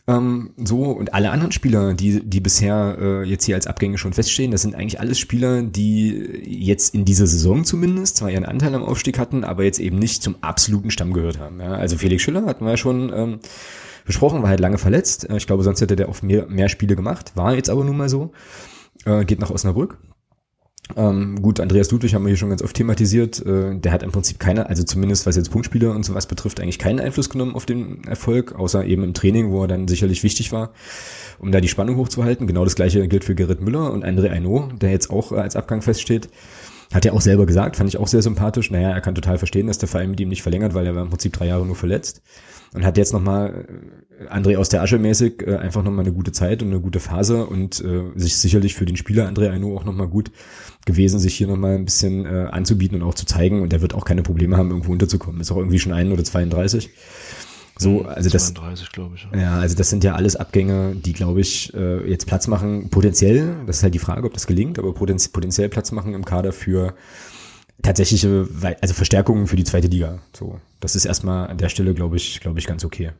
Ähm, so, und alle anderen Spieler, die, die bisher äh, jetzt hier als Abgänge schon feststehen, das sind eigentlich alles Spieler, die jetzt in dieser Saison zumindest zwar ihren Anteil am Aufstieg hatten, aber jetzt eben nicht zum absoluten Stamm gehört haben. Ja? Also Felix Schiller hatten wir ja schon ähm, besprochen, war halt lange verletzt. Äh, ich glaube, sonst hätte der auch mehr, mehr Spiele gemacht. War jetzt aber nun mal so. Äh, geht nach Osnabrück. Ähm, gut, Andreas Ludwig haben wir hier schon ganz oft thematisiert. Äh, der hat im Prinzip keine, also zumindest was jetzt Punktspieler und sowas betrifft, eigentlich keinen Einfluss genommen auf den Erfolg, außer eben im Training, wo er dann sicherlich wichtig war, um da die Spannung hochzuhalten. Genau das gleiche gilt für Gerrit Müller und André Aino, der jetzt auch als Abgang feststeht. Hat er auch selber gesagt, fand ich auch sehr sympathisch. Naja, er kann total verstehen, dass der Verein mit ihm nicht verlängert, weil er war im Prinzip drei Jahre nur verletzt. Und hat jetzt nochmal äh, André aus der Asche mäßig äh, einfach nochmal eine gute Zeit und eine gute Phase und äh, sich sicherlich für den Spieler André Aino auch nochmal gut gewesen, sich hier nochmal ein bisschen äh, anzubieten und auch zu zeigen. Und der wird auch keine Probleme haben, irgendwo unterzukommen. Ist auch irgendwie schon ein oder 32. So, also das, 32, glaube ich. ja, also das sind ja alles Abgänge, die, glaube ich, äh, jetzt Platz machen, potenziell, das ist halt die Frage, ob das gelingt, aber potenz potenziell Platz machen im Kader für tatsächliche, also Verstärkungen für die zweite Liga. So, das ist erstmal an der Stelle, glaube ich, glaube ich, ganz okay.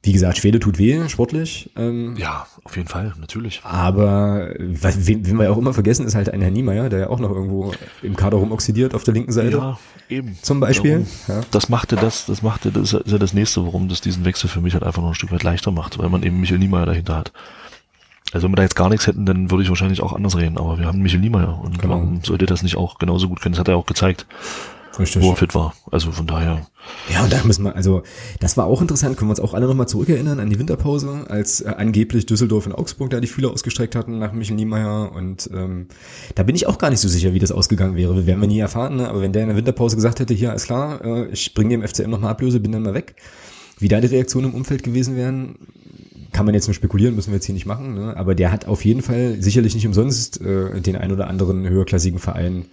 Wie gesagt, Schwede tut weh, sportlich. Ähm, Ja, auf jeden Fall, natürlich. aber was, wen, wen wir ja auch immer vergessen, ist halt ein Herr Niemeyer, der ja auch noch irgendwo im Kader rumoxidiert auf der linken Seite. Ja, eben. Zum Beispiel. Darum, Ja. Das machte das, das machte, das ist ja das nächste, warum das diesen Wechsel für mich halt einfach noch ein Stück weit leichter macht, weil man eben Michael Niemeyer dahinter hat. Also wenn wir da jetzt gar nichts hätten, dann würde ich wahrscheinlich auch anders reden, aber wir haben Michael Niemeyer und Genau. warum sollte das nicht auch genauso gut können? Das hat er auch gezeigt, Richtig. wo er fit war. Also von daher, Ja, und da müssen wir, also das war auch interessant, können wir uns auch alle nochmal zurückerinnern an die Winterpause, als äh, angeblich Düsseldorf und Augsburg da die Fühler ausgestreckt hatten nach Michel Niemeyer und ähm, da bin ich auch gar nicht so sicher, wie das ausgegangen wäre. Werden wir nie erfahren, ne? aber wenn der in der Winterpause gesagt hätte, hier, ist klar, äh, ich bringe dem FCM nochmal Ablöse, bin dann mal weg, wie da die Reaktionen im Umfeld gewesen wären, kann man jetzt nur spekulieren, müssen wir jetzt hier nicht machen, ne? aber der hat auf jeden Fall sicherlich nicht umsonst äh, den ein oder anderen höherklassigen Verein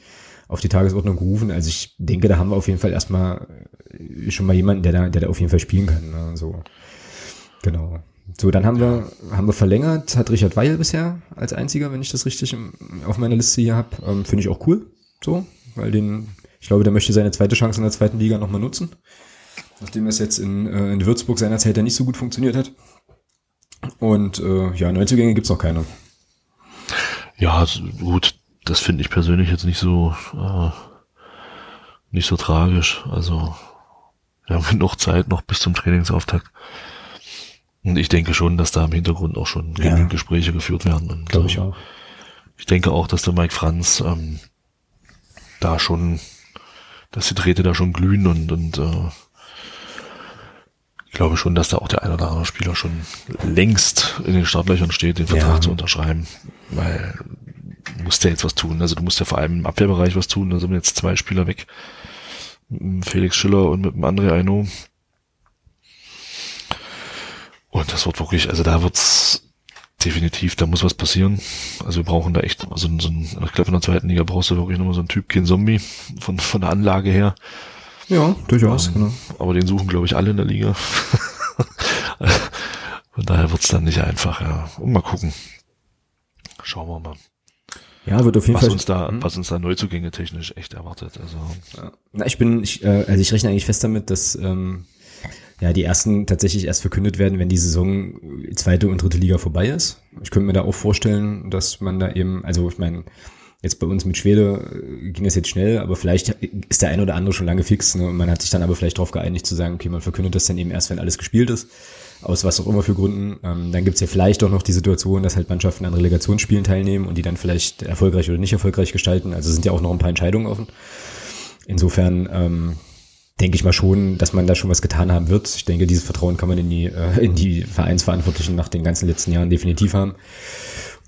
auf die Tagesordnung gerufen. Also ich denke, da haben wir auf jeden Fall erstmal äh, schon mal jemanden, der da, der da auf jeden Fall spielen kann. Ne? So. Genau. So, dann haben wir, haben wir verlängert, hat Richard Weil bisher als einziger, wenn ich das richtig auf meiner Liste hier habe. Ähm, Finde ich auch cool. So, weil den, ich glaube, der möchte seine zweite Chance in der zweiten Liga nochmal nutzen. Nachdem es jetzt in, äh, in Würzburg seinerzeit ja nicht so gut funktioniert hat. Und äh, ja, Neuzugänge gibt's noch keine. ja, gut, das finde ich persönlich jetzt nicht so, äh, nicht so tragisch. Also, wir haben genug Zeit noch bis zum Trainingsauftakt. Und ich denke schon, dass da im Hintergrund auch schon Ja. Gespräche geführt werden. Und, Glaube ich äh, auch. Ich denke auch, dass der Mike Franz ähm, da schon, dass die Drähte da schon glühen und, und äh, ich glaube schon, dass da auch der ein oder andere Spieler schon längst in den Startlöchern steht, den Vertrag Ja. zu unterschreiben, weil musst ja jetzt was tun. Also du musst ja vor allem im Abwehrbereich was tun. Da sind jetzt zwei Spieler weg. Mit dem Felix Schiller und mit dem André Aino. Und das wird wirklich, also da wird's definitiv, da muss was passieren. Also wir brauchen da echt so, ein- so ein, ich glaube in der zweiten Liga brauchst du wirklich nochmal so einen Typ, kein Zombie, von, von der Anlage her. Ja, durchaus, genau. Aber den suchen, glaube ich, alle in der Liga. von daher wird's dann nicht einfach, ja. Und mal gucken. Schauen wir mal. Ja, wird auf jeden Was Fall. uns da, Hm? was uns da Neuzugänge technisch echt erwartet. Also Ja. Na, ich bin, ich, äh, also ich rechne eigentlich fest damit, dass ähm, ja die ersten tatsächlich erst verkündet werden, wenn die Saison zweite und dritte Liga vorbei ist. Ich könnte mir da auch vorstellen, dass man da eben, also ich meine, jetzt bei uns mit Schwede äh, ging das jetzt schnell, aber vielleicht ist der ein oder andere schon lange fix. Ne? Und man hat sich dann aber vielleicht darauf geeinigt zu sagen, okay, man verkündet das dann eben erst, wenn alles gespielt ist. Aus was auch immer für Gründen. Ähm, dann gibt's ja vielleicht auch noch die Situation, dass halt Mannschaften an Relegationsspielen teilnehmen und die dann vielleicht erfolgreich oder nicht erfolgreich gestalten. Also sind ja auch noch ein paar Entscheidungen offen. Insofern ähm, denke ich mal schon, dass man da schon was getan haben wird. Ich denke, dieses Vertrauen kann man in die, äh, in die Vereinsverantwortlichen nach den ganzen letzten Jahren definitiv haben.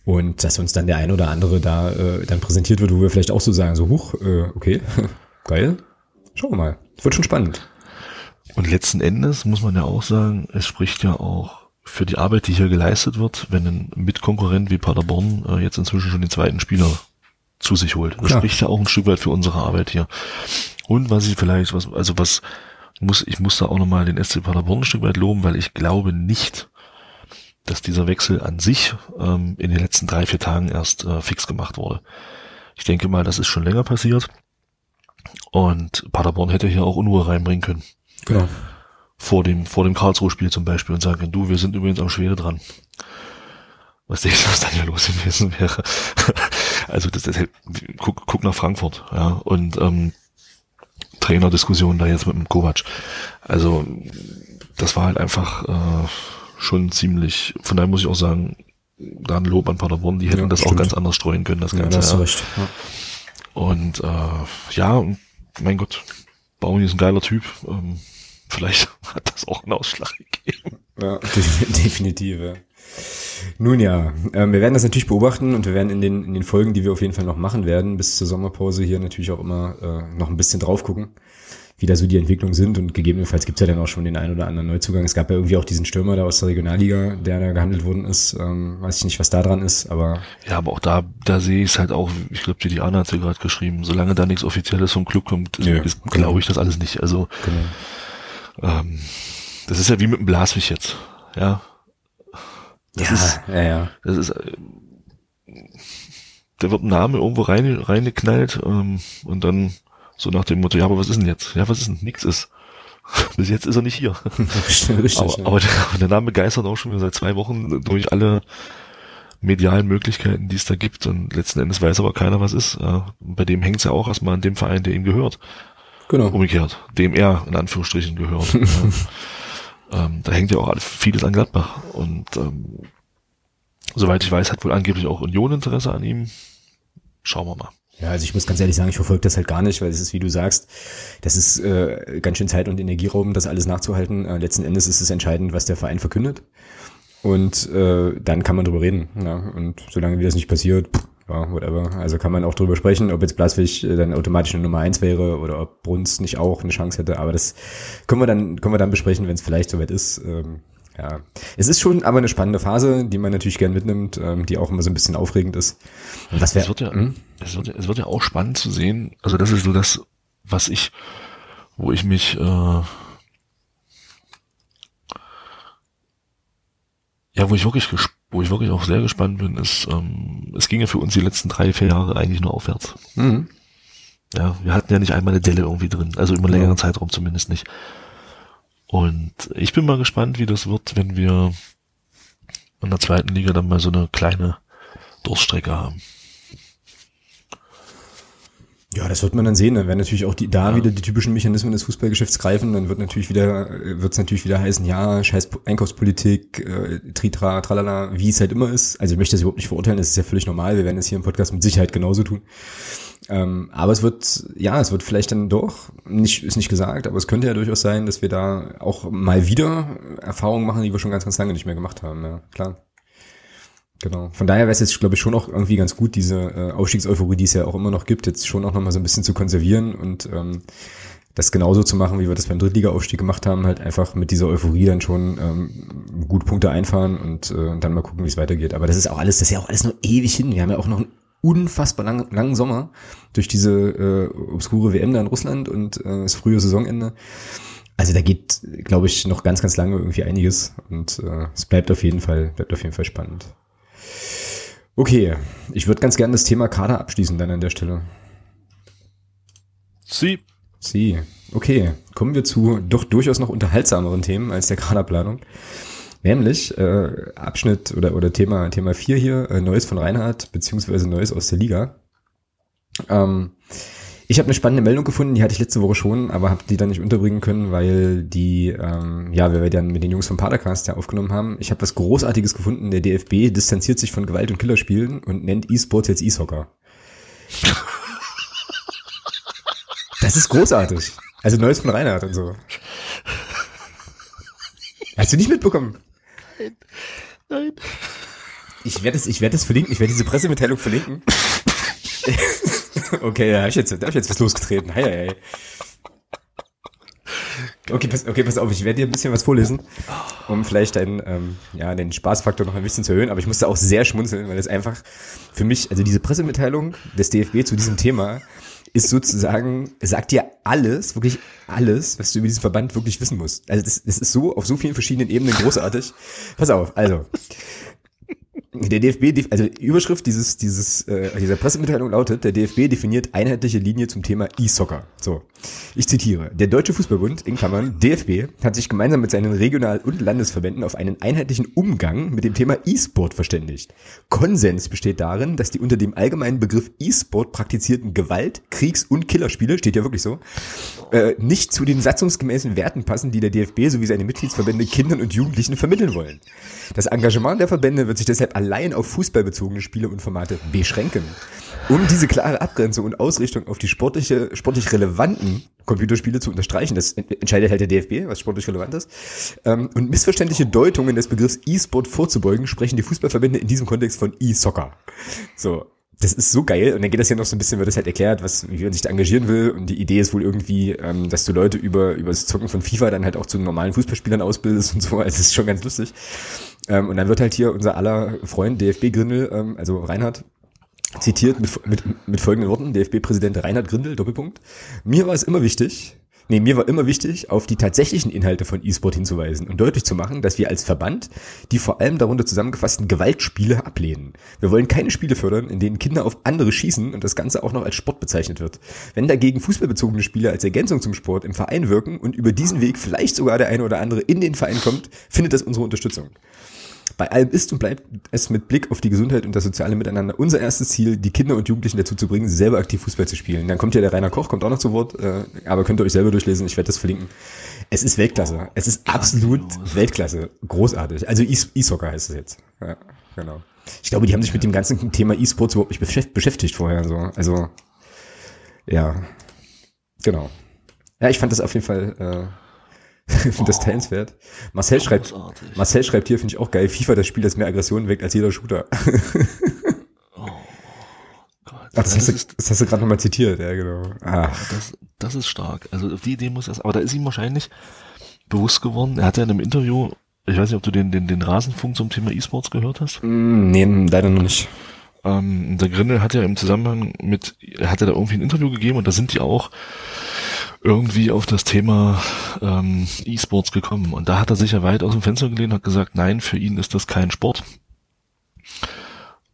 Und dass uns dann der ein oder andere da äh, dann präsentiert wird, wo wir vielleicht auch so sagen, so huch, äh, okay, geil. Schauen wir mal. Wird schon spannend. Und letzten Endes muss man ja auch sagen, es spricht ja auch für die Arbeit, die hier geleistet wird, wenn ein Mitkonkurrent wie Paderborn äh, jetzt inzwischen schon den zweiten Spieler zu sich holt. Das Klar. spricht ja auch ein Stück weit für unsere Arbeit hier. Und was ich vielleicht, was, also was muss, ich muss da auch nochmal den SC Paderborn ein Stück weit loben, weil ich glaube nicht, dass dieser Wechsel an sich ähm, in den letzten drei, vier Tagen erst äh, fix gemacht wurde. Ich denke mal, das ist schon länger passiert. Und Paderborn hätte hier auch Unruhe reinbringen können Genau. vor dem, vor dem Karlsruhe-Spiel zum Beispiel und sagen, du, wir sind übrigens am Schwede dran. Was denkst du, was dann hier los gewesen wäre? also das, das guck, guck nach Frankfurt, ja, und ähm, Trainerdiskussion da jetzt mit dem Kovac. Also das war halt einfach äh, schon ziemlich, von daher muss ich auch sagen, da ein Lob an Paderborn, die hätten Ja, das auch stimmt. ganz anders streuen können, das Ja, Ganze. da hast du ja. recht. Ja. Und äh, ja, mein Gott, Bauni ist ein geiler Typ. Ähm, vielleicht hat das auch einen Ausschlag gegeben. Ja, de- definitiv. Ja. Nun ja, ähm, wir werden das natürlich beobachten und wir werden in den, in den Folgen, die wir auf jeden Fall noch machen werden, bis zur Sommerpause hier natürlich auch immer äh, noch ein bisschen drauf gucken, wie da so die Entwicklungen sind und gegebenenfalls gibt's ja dann auch schon den einen oder anderen Neuzugang. Es gab ja irgendwie auch diesen Stürmer da aus der Regionalliga, der da gehandelt worden ist. Ähm, weiß ich nicht, was da dran ist, aber Ja, aber auch da, da sehe ich es halt auch, ich glaube, die Diana hat ja gerade geschrieben, solange da nichts Offizielles vom Club kommt, Nö, ist- genau. glaube ich das alles nicht. Also genau. Ähm, das ist ja wie mit dem Blaswig jetzt. Ja. Das ja, ist, ja, ja. das ist, äh, da wird ein Name irgendwo rein, reingeknallt ähm, und dann so nach dem Motto, ja, aber was ist denn jetzt? Ja, was ist denn? Nix ist. Bis jetzt ist er nicht hier. Richtig, aber, ja. aber, der, der Name geistert auch schon wieder seit zwei Wochen durch alle medialen Möglichkeiten, die es da gibt. Und letzten Endes weiß aber keiner, was ist. Bei dem hängt es ja auch erstmal an dem Verein, der ihm gehört. Genau. Umgekehrt, dem er in Anführungsstrichen gehört. ja. ähm, da hängt ja auch vieles an Gladbach. Und ähm, soweit ich weiß, hat wohl angeblich auch Union Interesse an ihm. Schauen wir mal. Ja, also ich muss ganz ehrlich sagen, ich verfolge das halt gar nicht, weil es ist, wie du sagst, das ist äh, ganz schön Zeit- und Energieraum, das alles nachzuhalten. Äh, letzten Endes ist es entscheidend, was der Verein verkündet. Und äh, dann kann man drüber reden. Ja? Und solange wie das nicht passiert, pff, ja, whatever. Also kann man auch drüber sprechen, ob jetzt Blaswig äh, dann automatisch eine Nummer eins wäre oder ob Bruns nicht auch eine Chance hätte. Aber das können wir dann, können wir dann besprechen, wenn es vielleicht soweit ist. Ähm, ja, es ist schon aber eine spannende Phase, die man natürlich gern mitnimmt, ähm, die auch immer so ein bisschen aufregend ist. Und was Es wäre wird ja, Hm? es wird es wird ja auch spannend zu sehen. Also das ist so das, was ich, wo ich mich, äh, ja, wo ich wirklich, ges- wo ich wirklich auch sehr gespannt bin, ist, ähm, es ging ja für uns die letzten drei, vier Jahre eigentlich nur aufwärts. Mhm. Ja, wir hatten ja nicht einmal eine Delle irgendwie drin, also über einen Ja. längeren Zeitraum zumindest nicht. Und ich bin mal gespannt, wie das wird, wenn wir in der zweiten Liga dann mal so eine kleine Durststrecke haben. Ja, das wird man dann sehen. Dann werden natürlich auch die, da wieder die typischen Mechanismen des Fußballgeschäfts greifen. Dann wird natürlich wieder, wird es natürlich wieder heißen, ja, scheiß Einkaufspolitik, äh, Tritra, tralala, wie es halt immer ist. Also ich möchte das überhaupt nicht verurteilen, das ist ja völlig normal. Wir werden es hier im Podcast mit Sicherheit genauso tun. Ähm, aber es wird, ja, es wird vielleicht dann doch, nicht, ist nicht gesagt, aber es könnte ja durchaus sein, dass wir da auch mal wieder Erfahrungen machen, die wir schon ganz, ganz lange nicht mehr gemacht haben. Ja, klar. Genau. Von daher wäre es jetzt, glaube ich, schon auch irgendwie ganz gut, diese äh, Aufstiegseuphorie, die es ja auch immer noch gibt, jetzt schon auch nochmal so ein bisschen zu konservieren und ähm, das genauso zu machen, wie wir das beim Drittliga-Aufstieg gemacht haben, halt einfach mit dieser Euphorie dann schon ähm, gut Punkte einfahren und äh, dann mal gucken, wie es weitergeht. Aber das ist auch alles, das ist ja auch alles noch ewig hin. Wir haben ja auch noch einen unfassbar lang, langen Sommer durch diese äh, obskure WM da in Russland und äh, das frühe Saisonende. Also da geht, glaube ich, noch ganz, ganz lange irgendwie einiges und äh, es bleibt auf jeden Fall, bleibt auf jeden Fall spannend. Okay, ich würde ganz gerne das Thema Kader abschließen dann an der Stelle. Sie. Sie. Okay, kommen wir zu doch durchaus noch unterhaltsameren Themen als der Kaderplanung. Nämlich äh, Abschnitt oder, oder Thema, Thema 4 hier, äh, Neues von Reinhardt, beziehungsweise Neues aus der Liga. Ähm, ich habe eine spannende Meldung gefunden, die hatte ich letzte Woche schon, aber habe die dann nicht unterbringen können, weil die, ähm, ja, weil wir dann mit den Jungs vom Padercast ja aufgenommen haben. Ich habe was Großartiges gefunden. Der DFB distanziert sich von Gewalt- und Killerspielen und nennt E-Sports jetzt E-Soccer. Das ist großartig. Also Neues von Reinhard und so. Hast du nicht mitbekommen? Nein. Ich werde es, ich werde es verlinken, ich werde diese Pressemitteilung verlinken. okay, da habe ich jetzt, da hab ich jetzt was losgetreten. Hei, hei. Okay, pass, okay, pass auf, ich werde dir ein bisschen was vorlesen, um vielleicht deinen, ähm, ja, den Spaßfaktor noch ein bisschen zu erhöhen, aber ich musste auch sehr schmunzeln, weil es einfach für mich, also diese Pressemitteilung des DFB zu diesem Thema ist sozusagen, sagt dir alles, wirklich alles, was du über diesen Verband wirklich wissen musst. Also das, das ist so auf so vielen verschiedenen Ebenen großartig. Pass auf, also der DFB, also die Überschrift dieses, dieses, äh, dieser Pressemitteilung lautet, der DFB definiert einheitliche Linie zum Thema E-Soccer. So, ich zitiere. Der Deutsche Fußballbund, in Klammern, DFB, hat sich gemeinsam mit seinen Regional- und Landesverbänden auf einen einheitlichen Umgang mit dem Thema E-Sport verständigt. Konsens besteht darin, dass die unter dem allgemeinen Begriff E-Sport praktizierten Gewalt-, Kriegs- und Killerspiele, steht ja wirklich so, äh, nicht zu den satzungsgemäßen Werten passen, die der DFB sowie seine Mitgliedsverbände Kindern und Jugendlichen vermitteln wollen. Das Engagement der Verbände wird sich deshalb allein auf fußballbezogene Spiele und Formate beschränken. Um diese klare Abgrenzung und Ausrichtung auf die sportliche, sportlich relevanten Computerspiele zu unterstreichen, das ent- entscheidet halt der DFB, was sportlich relevant ist, ähm, und missverständliche Deutungen des Begriffs E-Sport vorzubeugen, sprechen die Fußballverbände in diesem Kontext von E-Soccer. So, das ist so geil. Und dann geht das ja noch so ein bisschen, wird das halt erklärt, was, wie man sich da engagieren will. Und die Idee ist wohl irgendwie, ähm, dass du Leute über, über das Zocken von FIFA dann halt auch zu normalen Fußballspielern ausbildest und so. Also das ist schon ganz lustig. Ähm, und dann wird halt hier unser aller Freund DFB Grindel, ähm, also Reinhard, zitiert mit, mit, mit folgenden Worten, DFB-Präsident Reinhard Grindel, Doppelpunkt. Mir war es immer wichtig, Nee, mir war immer wichtig, auf die tatsächlichen Inhalte von E-Sport hinzuweisen und deutlich zu machen, dass wir als Verband die vor allem darunter zusammengefassten Gewaltspiele ablehnen. Wir wollen keine Spiele fördern, in denen Kinder auf andere schießen und das Ganze auch noch als Sport bezeichnet wird. Wenn dagegen fußballbezogene Spiele als Ergänzung zum Sport im Verein wirken und über diesen Weg vielleicht sogar der eine oder andere in den Verein kommt, findet das unsere Unterstützung. Bei allem ist und bleibt es mit Blick auf die Gesundheit und das soziale Miteinander unser erstes Ziel, die Kinder und Jugendlichen dazu zu bringen, selber aktiv Fußball zu spielen. Dann kommt ja der Rainer Koch, kommt auch noch zu Wort, äh, aber könnt ihr euch selber durchlesen, ich werde das verlinken. Es ist Weltklasse. Es ist absolut Weltklasse. Großartig. Also E- E-Soccer heißt es jetzt. Ja, genau. Ich glaube, die haben sich mit dem ganzen Thema E-Sports überhaupt nicht beschäft- beschäftigt vorher. So. Also, ja. Genau. Ja, ich fand das auf jeden Fall äh, finde das teilenswert. Marcel schreibt, Großartig. Marcel schreibt hier, finde ich auch geil, FIFA, das Spiel, das mehr Aggressionen weckt als jeder Shooter. Gott, Ach, das, hast du, ist, das hast du gerade nochmal zitiert, ja genau. Ach, das, das ist stark. Also auf die Idee muss er, aber da ist ihm wahrscheinlich bewusst geworden. Er hat ja in einem Interview, ich weiß nicht, ob du den, den, den Rasenfunk zum Thema E-Sports gehört hast. mm, nee, leider noch nicht. Ähm, der Grindel hat ja im Zusammenhang mit, er hat ja da irgendwie ein Interview gegeben und da sind die auch irgendwie auf das Thema ähm, E-Sports gekommen. Und da hat er sich ja weit aus dem Fenster gelehnt und hat gesagt, nein, für ihn ist das kein Sport.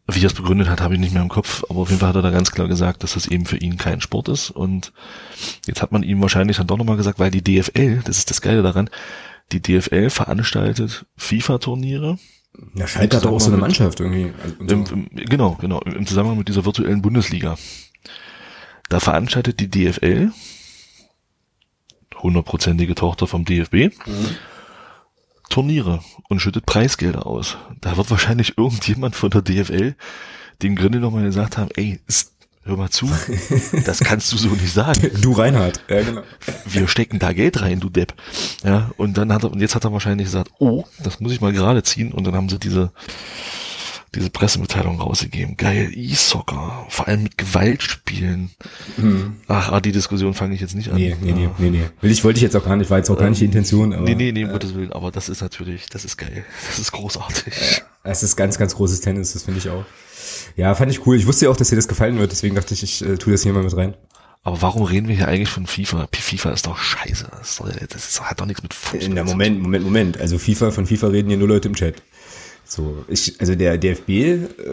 Wie er es begründet hat, habe ich nicht mehr im Kopf, aber auf jeden Fall hat er da ganz klar gesagt, dass das eben für ihn kein Sport ist. Und jetzt hat man ihm wahrscheinlich dann doch nochmal gesagt, weil die DFL, das ist das Geile daran, die DFL veranstaltet FIFA-Turniere Ja, Schalke hat doch auch so eine Mannschaft irgendwie. Also, im, im, genau, genau, im Zusammenhang mit dieser virtuellen Bundesliga. Da veranstaltet die DFL, hundertprozentige Tochter vom DFB, Turniere und schüttet Preisgelder aus. Da wird wahrscheinlich irgendjemand von der DFL dem Grinde nochmal gesagt haben, ey, hör mal zu, das kannst du so nicht sagen. Du Reinhard. Ja, genau. Wir stecken da Geld rein, du Depp. Ja, und dann hat er, und jetzt hat er wahrscheinlich gesagt, oh, das muss ich mal gerade ziehen, und dann haben sie diese, diese Pressemitteilung rausgegeben. Geil, E-Soccer, vor allem mit Gewaltspielen. Ach, ah, die Diskussion fange ich jetzt nicht an. Nee, nee, nee, nee, nee. Will ich, wollte ich jetzt auch gar nicht, war jetzt auch gar nicht die Intention, aber. Nee, nee, nee, um Gottes Willen, aber das ist natürlich, das ist geil. Das ist großartig. Es ist ganz, ganz großes Tennis, das finde ich auch. Ja, fand ich cool. Ich wusste ja auch, dass dir das gefallen wird, deswegen dachte ich, ich äh, tue das hier mal mit rein. Aber warum reden wir hier eigentlich von FIFA? FIFA ist doch scheiße. Das, ist doch, das ist, hat doch nichts mit Fußball Na, Moment, Moment, Moment. Also FIFA, von FIFA reden hier nur Leute im Chat. So, ich, also der DFB äh,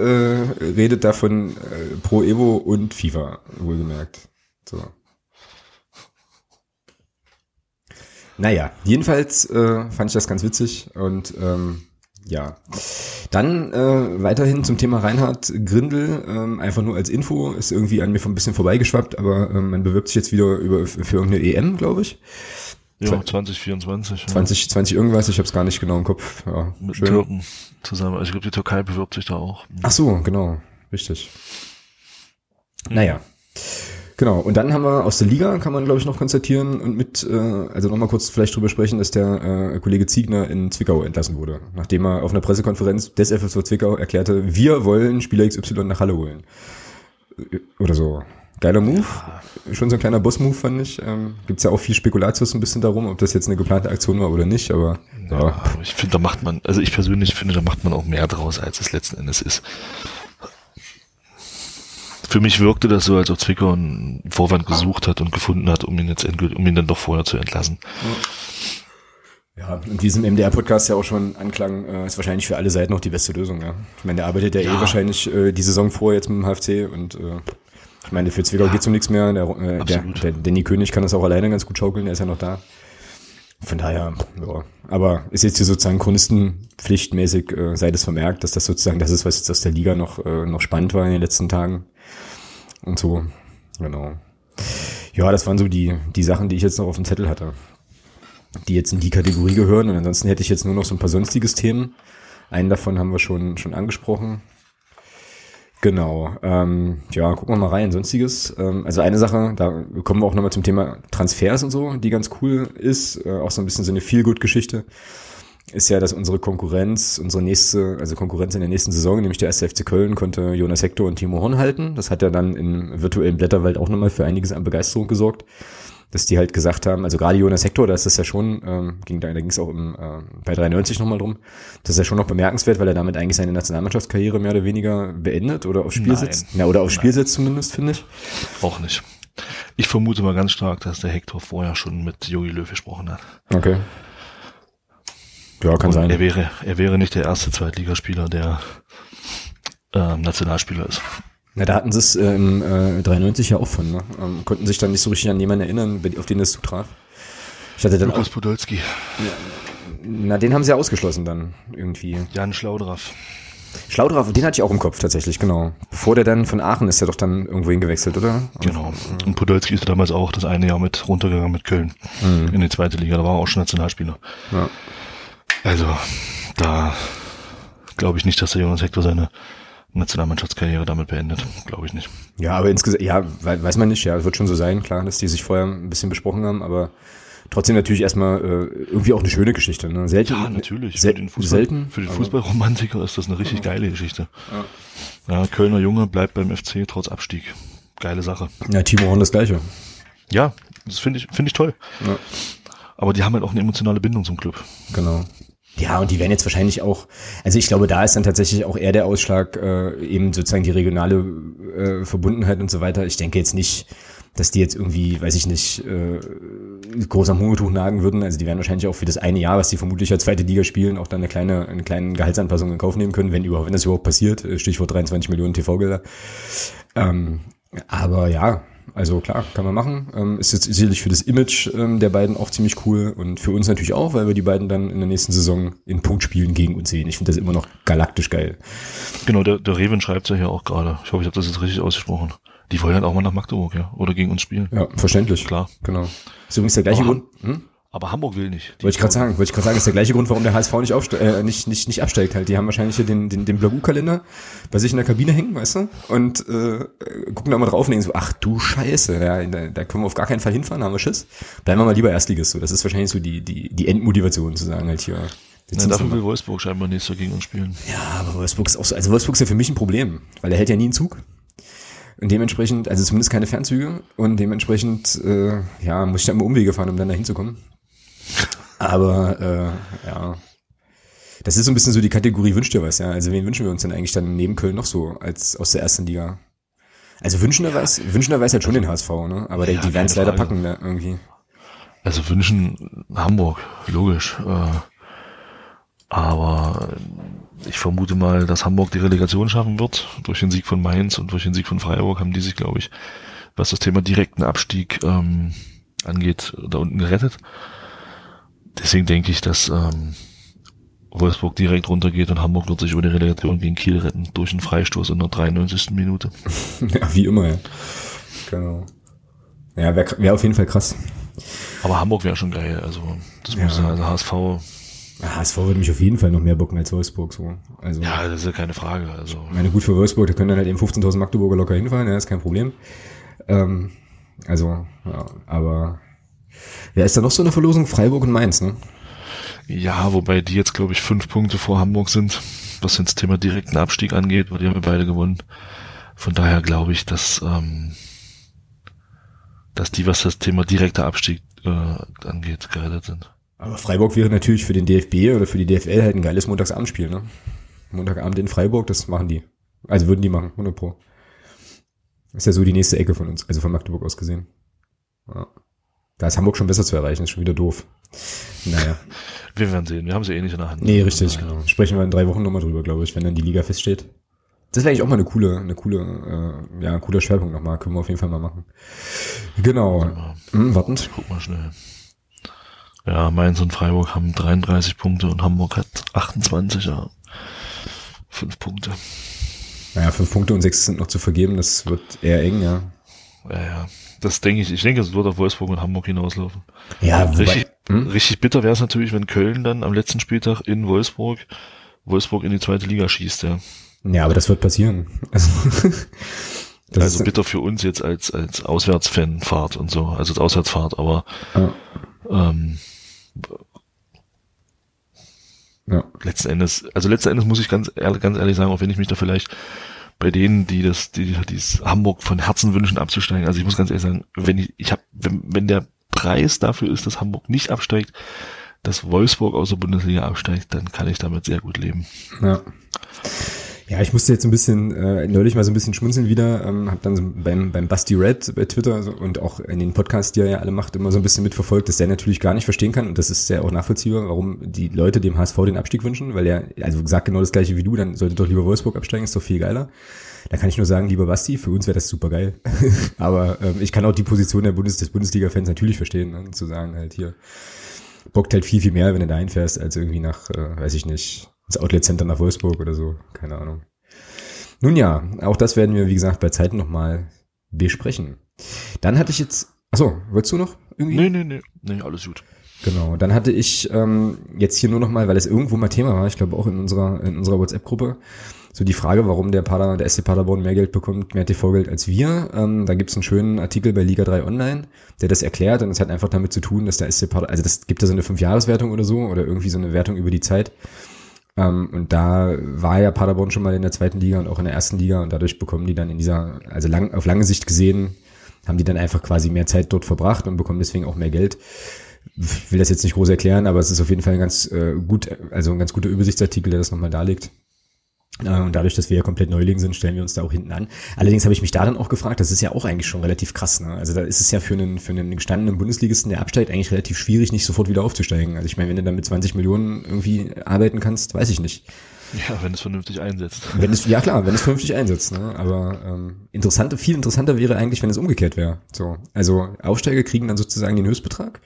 redet davon äh, pro Evo und FIFA, wohlgemerkt. So. Naja, jedenfalls äh, fand ich das ganz witzig und ähm, ja. Dann äh, weiterhin zum Thema Reinhard Grindel, ähm, einfach nur als Info, ist irgendwie an mir ein bisschen vorbeigeschwappt, aber ähm, man bewirbt sich jetzt wieder über, für irgendeine EM, glaube ich. Ja, 2024. ja. 20, 20 irgendwas, ich habe es gar nicht genau im Kopf. Ja, Mit schön. Türken zusammen. Also ich glaube, die Türkei bewirbt sich da auch. Ach so, genau, richtig. Naja. Genau, und dann haben wir aus der Liga, kann man glaube ich noch konstatieren und mit, äh, also nochmal kurz vielleicht drüber sprechen, dass der äh, Kollege Ziegner in Zwickau entlassen wurde, nachdem er auf einer Pressekonferenz des FSV Zwickau erklärte, wir wollen Spieler XY nach Halle holen. Äh, Oder so. Geiler Move, schon so ein kleiner Boss-Move fand ich. Ähm, Gibt's ja auch viel Spekulatius ein bisschen darum, ob das jetzt eine geplante Aktion war oder nicht, aber ja. Aber ich finde, da macht man, also ich persönlich finde, da macht man auch mehr draus, als es letzten Endes ist. Für mich wirkte das so, als ob Zwickau einen Vorwand gesucht hat und gefunden hat, um ihn jetzt endgültig, um ihn dann doch vorher zu entlassen. Ja, und wie es im MDR-Podcast ja auch schon anklang, äh, ist wahrscheinlich für alle Seiten noch die beste Lösung, ja. Ich meine, der arbeitet ja, eh Ja. wahrscheinlich äh, die Saison vor jetzt mit dem HFC und äh, ich meine, für Zwickau geht's um nichts mehr. Der, äh, der, der Danny König kann das auch alleine ganz gut schaukeln, der ist ja noch da. Von daher, ja. Aber ist jetzt hier sozusagen chronistenpflichtmäßig, äh, sei das vermerkt, dass das sozusagen das ist, was jetzt aus der Liga noch, äh, noch spannend war in den letzten Tagen. Und so, genau. Ja, das waren so die, die Sachen, die ich jetzt noch auf dem Zettel hatte die jetzt in die Kategorie gehören. Und ansonsten hätte ich jetzt nur noch so ein paar sonstiges Themen. Einen davon haben wir schon, schon angesprochen. Genau. Ähm, ja, gucken wir mal rein. Sonstiges. Ähm, also eine Sache, da kommen wir auch nochmal zum Thema Transfers und so, die ganz cool ist. Äh, auch so ein bisschen so eine Feel-Good-Geschichte. Ist ja, dass unsere Konkurrenz, unsere nächste, also Konkurrenz in der nächsten Saison, nämlich der 1. FC Köln, konnte Jonas Hector und Timo Horn halten. Das hat ja dann im virtuellen Blätterwald auch nochmal für einiges an Begeisterung gesorgt dass die halt gesagt haben, also gerade Jonas Hector, da ist das ja schon, ähm, ging da, da ging es auch im, ähm, bei 93 nochmal drum, das ist ja schon noch bemerkenswert, weil er damit eigentlich seine Nationalmannschaftskarriere mehr oder weniger beendet oder aufs Spiel Nein. setzt. Ja, oder aufs Spiel setzt zumindest, finde ich. Auch nicht. Ich vermute mal ganz stark, dass der Hector vorher schon mit Jogi Löw gesprochen hat. Okay. Ja, kann Und sein. Er wäre, er wäre nicht der erste Zweitligaspieler, der ähm, Nationalspieler ist. Na, da hatten sie es äh, im äh, 93 ja auch von, ne? ähm, konnten sich dann nicht so richtig an jemanden erinnern, auf den es zutraf. Ich hatte dann Lukas auch, Podolski, na, den haben sie ja ausgeschlossen dann irgendwie. Jan Schlaudraff. Schlaudraff, den hatte ich auch im Kopf tatsächlich, genau. Bevor der dann von Aachen ist, der doch dann irgendwo hingewechselt, oder? Genau. Und Podolski ist damals auch das eine Jahr mit runtergegangen mit Köln in die zweite Liga. Da war er auch schon Nationalspieler. Ja. Also, da glaube ich nicht, dass der Jonas Hector seine Nationalmannschaftskarriere damit beendet. Glaube ich nicht. Ja, aber insgesamt, ja, wei- weiß man nicht, ja, wird schon so sein, klar, dass die sich vorher ein bisschen besprochen haben, aber trotzdem natürlich erstmal äh, irgendwie auch eine schöne Geschichte, ne? Selten. Ja, natürlich. Sel für den Fußball, selten. für den Fußballromantiker ist das eine richtig geile Geschichte. Ja, Kölner Junge bleibt beim FC trotz Abstieg. Geile Sache. Ja, Timo Horn das Gleiche. Ja, das finde ich, finde ich toll. Ja. Aber die haben halt auch eine emotionale Bindung zum Club. Genau. Ja, und die werden jetzt wahrscheinlich auch, also ich glaube, da ist dann tatsächlich auch eher der Ausschlag, äh, eben sozusagen die regionale äh, Verbundenheit und so weiter. Ich denke jetzt nicht, dass die jetzt irgendwie, weiß ich nicht, äh, groß am Hungertuch nagen würden. Also die werden wahrscheinlich auch für das eine Jahr, was die vermutlich als zweite Liga spielen, auch dann eine kleine, eine kleine Gehaltsanpassung in Kauf nehmen können, wenn überhaupt, wenn das überhaupt passiert. Äh, Stichwort 23 Millionen TV-Gelder. Ähm, aber ja, also klar, kann man machen. Ähm, ist jetzt sicherlich für das Image ähm, der beiden auch ziemlich cool und für uns natürlich auch, weil wir die beiden dann in der nächsten Saison in Punktspielen gegen uns sehen. Ich finde das immer noch galaktisch geil. Genau, der, der Reven schreibt ja hier auch gerade. Ich hoffe, ich habe das jetzt richtig ausgesprochen. Die wollen halt auch mal nach Magdeburg, ja. Oder gegen uns spielen. Ja, verständlich. Klar. Genau. Ist übrigens der gleiche Grund. Hm? Aber Hamburg will nicht. Wollte ich gerade sagen, wollte ich gerade sagen, ist der gleiche Grund, warum der HSV nicht, aufste äh, nicht, nicht, nicht absteigt halt. Die haben wahrscheinlich hier den, den, den Blagu-Kalender bei sich in der Kabine hängen, weißt du? Und äh, gucken da mal drauf und denken so, ach du Scheiße, ja, da, da können wir auf gar keinen Fall hinfahren, haben wir Schiss. Bleiben wir mal lieber Erstligist. So. Das ist wahrscheinlich so die, die, die Endmotivation zu sagen halt hier. ziehen's dafür will Wolfsburg scheinbar nächstes Jahr gegen uns spielen. Ja, aber Wolfsburg ist auch so, also Wolfsburg ist ja für mich ein Problem, weil der hält ja nie einen Zug. Und dementsprechend, also zumindest keine Fernzüge und dementsprechend, äh, ja, muss ich da immer Umwege fahren, um dann da hinzukommen. Aber, äh, ja. Das ist so ein bisschen so die Kategorie wünscht dir was, ja. Also wen wünschen wir uns denn eigentlich dann neben Köln noch so als aus der ersten Liga? Also wünschenderweise, wünschenderweise halt schon den HSV, ne? Aber Ja, die werden es leider packen, ne, irgendwie. Also wünschen Hamburg, logisch. Äh, aber ich vermute mal, dass Hamburg die Relegation schaffen wird. Durch den Sieg von Mainz und durch den Sieg von Freiburg haben die sich, glaube ich, was das Thema direkten Abstieg ähm, angeht, da unten gerettet. Deswegen denke ich, dass ähm, Wolfsburg direkt runtergeht und Hamburg wird sich über die Relegation gegen Kiel retten durch einen Freistoß in der 93. Minute. ja, wie immer, ja. Genau. Ja, wäre wär auf jeden Fall krass. Aber Hamburg wäre schon geil. Also das Ja. muss ja, also HSV, Ja, HSV würde mich auf jeden Fall noch mehr bocken als Wolfsburg, so. Also. ja, das ist ja keine Frage. Also Ich meine, gut für Wolfsburg, da können dann halt eben 15.000 Magdeburger locker hinfahren, ja, ist kein Problem. Ähm, also, ja, aber wer ist da noch so eine Verlosung? Freiburg und Mainz, ne? Ja, wobei die jetzt, glaube ich, fünf Punkte vor Hamburg sind, was jetzt das Thema direkten Abstieg angeht, weil die haben wir beide gewonnen. Von daher glaube ich, dass, ähm, dass die, was das Thema direkter Abstieg äh, angeht, gerettet sind. Aber Freiburg wäre natürlich für den DFB oder für die DFL halt ein geiles Montagsabendspiel, ne? Montagabend in Freiburg, das machen die. Also würden die machen, 100 pro. Ist ja so die nächste Ecke von uns, also von Magdeburg aus gesehen. Ja. Da ist Hamburg schon besser zu erreichen, ist schon wieder doof. Naja. Wir werden sehen, wir haben sie eh nicht in der Hand. Nee, richtig, Naja. genau. Sprechen wir in drei Wochen nochmal drüber, glaube ich, wenn dann die Liga feststeht. Das wäre eigentlich auch mal eine coole, eine coole, äh, ja, ein cooler Schwerpunkt nochmal. Können wir auf jeden Fall mal machen. Genau. Hm, wartend. Guck mal schnell. Ja, Mainz und Freiburg haben 33 Punkte und Hamburg hat 28, ja. Fünf Punkte. Naja, fünf Punkte und sechs sind noch zu vergeben. Das wird eher eng, ja. Ja, ja. Das denke ich. Ich denke, es wird auf Wolfsburg und Hamburg hinauslaufen. Ja, Richtig, hm? richtig bitter wäre es natürlich, wenn Köln dann am letzten Spieltag in Wolfsburg Wolfsburg in die zweite Liga schießt, ja. Ja, aber das wird passieren. Also, das also bitter für uns jetzt als, als Auswärtsfanfahrt und so, also als Auswärtsfahrt, aber ja, ähm, ja. letzten Endes, also letzten Endes muss ich ganz ganz ehrlich sagen, auch wenn ich mich da vielleicht bei denen, die das, die, die Hamburg von Herzen wünschen, abzusteigen, also ich muss ganz ehrlich sagen, wenn ich, ich habe, wenn, wenn der Preis dafür ist, dass Hamburg nicht absteigt, dass Wolfsburg aus der Bundesliga absteigt, dann kann ich damit sehr gut leben. Ja. Ja, ich musste jetzt ein bisschen, äh, neulich mal so ein bisschen schmunzeln wieder, ähm, habe dann so beim, beim Basti Red bei Twitter so, und auch in den Podcasts, die er ja alle macht, immer so ein bisschen mitverfolgt, dass der natürlich gar nicht verstehen kann und das ist ja auch nachvollziehbar, warum die Leute dem HSV den Abstieg wünschen, weil er, also sagt genau das gleiche wie du, dann sollte doch lieber Wolfsburg absteigen, ist doch viel geiler. Da kann ich nur sagen, lieber Basti, für uns wäre das super geil. Aber ähm, ich kann auch die Position der Bundes des Bundesliga-Fans natürlich verstehen, ne? zu sagen halt hier, bockt halt viel, viel mehr, wenn du da einfährst, als irgendwie nach, äh, weiß ich nicht, ins Outlet Center nach Wolfsburg oder so. Keine Ahnung. Nun ja, auch das werden wir, wie gesagt, bei Zeiten nochmal besprechen. Dann hatte ich jetzt, achso, wolltest du noch irgendwie? Nee, nee, nee, nee, alles gut. Genau, dann hatte ich ähm, jetzt hier nur nochmal, weil es irgendwo mal Thema war, ich glaube auch in unserer, in unserer WhatsApp-Gruppe, so die Frage, warum der Pader, der SC Paderborn mehr Geld bekommt, mehr TV-Geld als wir. Ähm, da gibt's einen schönen Artikel bei Liga 3 Online, der das erklärt und es hat einfach damit zu tun, dass der SC Paderborn, also das gibt da so eine Fünfjahreswertung oder so oder irgendwie so eine Wertung über die Zeit. Ähm, und da war ja Paderborn schon mal in der zweiten Liga und auch in der ersten Liga und dadurch bekommen die dann in dieser, also lang, auf lange Sicht gesehen, haben die dann einfach quasi mehr Zeit dort verbracht und bekommen deswegen auch mehr Geld. Ich will das jetzt nicht groß erklären, aber es ist auf jeden Fall ein ganz äh, gut, also ein ganz guter Übersichtsartikel, der das nochmal darlegt. Äh, und dadurch, dass wir ja komplett Neuling sind, stellen wir uns da auch hinten an. Allerdings habe ich mich da dann auch gefragt, das ist ja auch eigentlich schon relativ krass. Ne? Also da ist es ja für einen, für einen gestandenen Bundesligisten, der absteigt, eigentlich relativ schwierig, nicht sofort wieder aufzusteigen. Also ich meine, wenn du dann mit 20 Millionen irgendwie arbeiten kannst, weiß ich nicht. Ja, wenn es vernünftig einsetzt. Wenn es, ja klar, wenn es vernünftig einsetzt. Ne? Aber ähm, interessante, viel interessanter wäre eigentlich, wenn es umgekehrt wäre. So, also Aufsteiger kriegen dann sozusagen den Höchstbetrag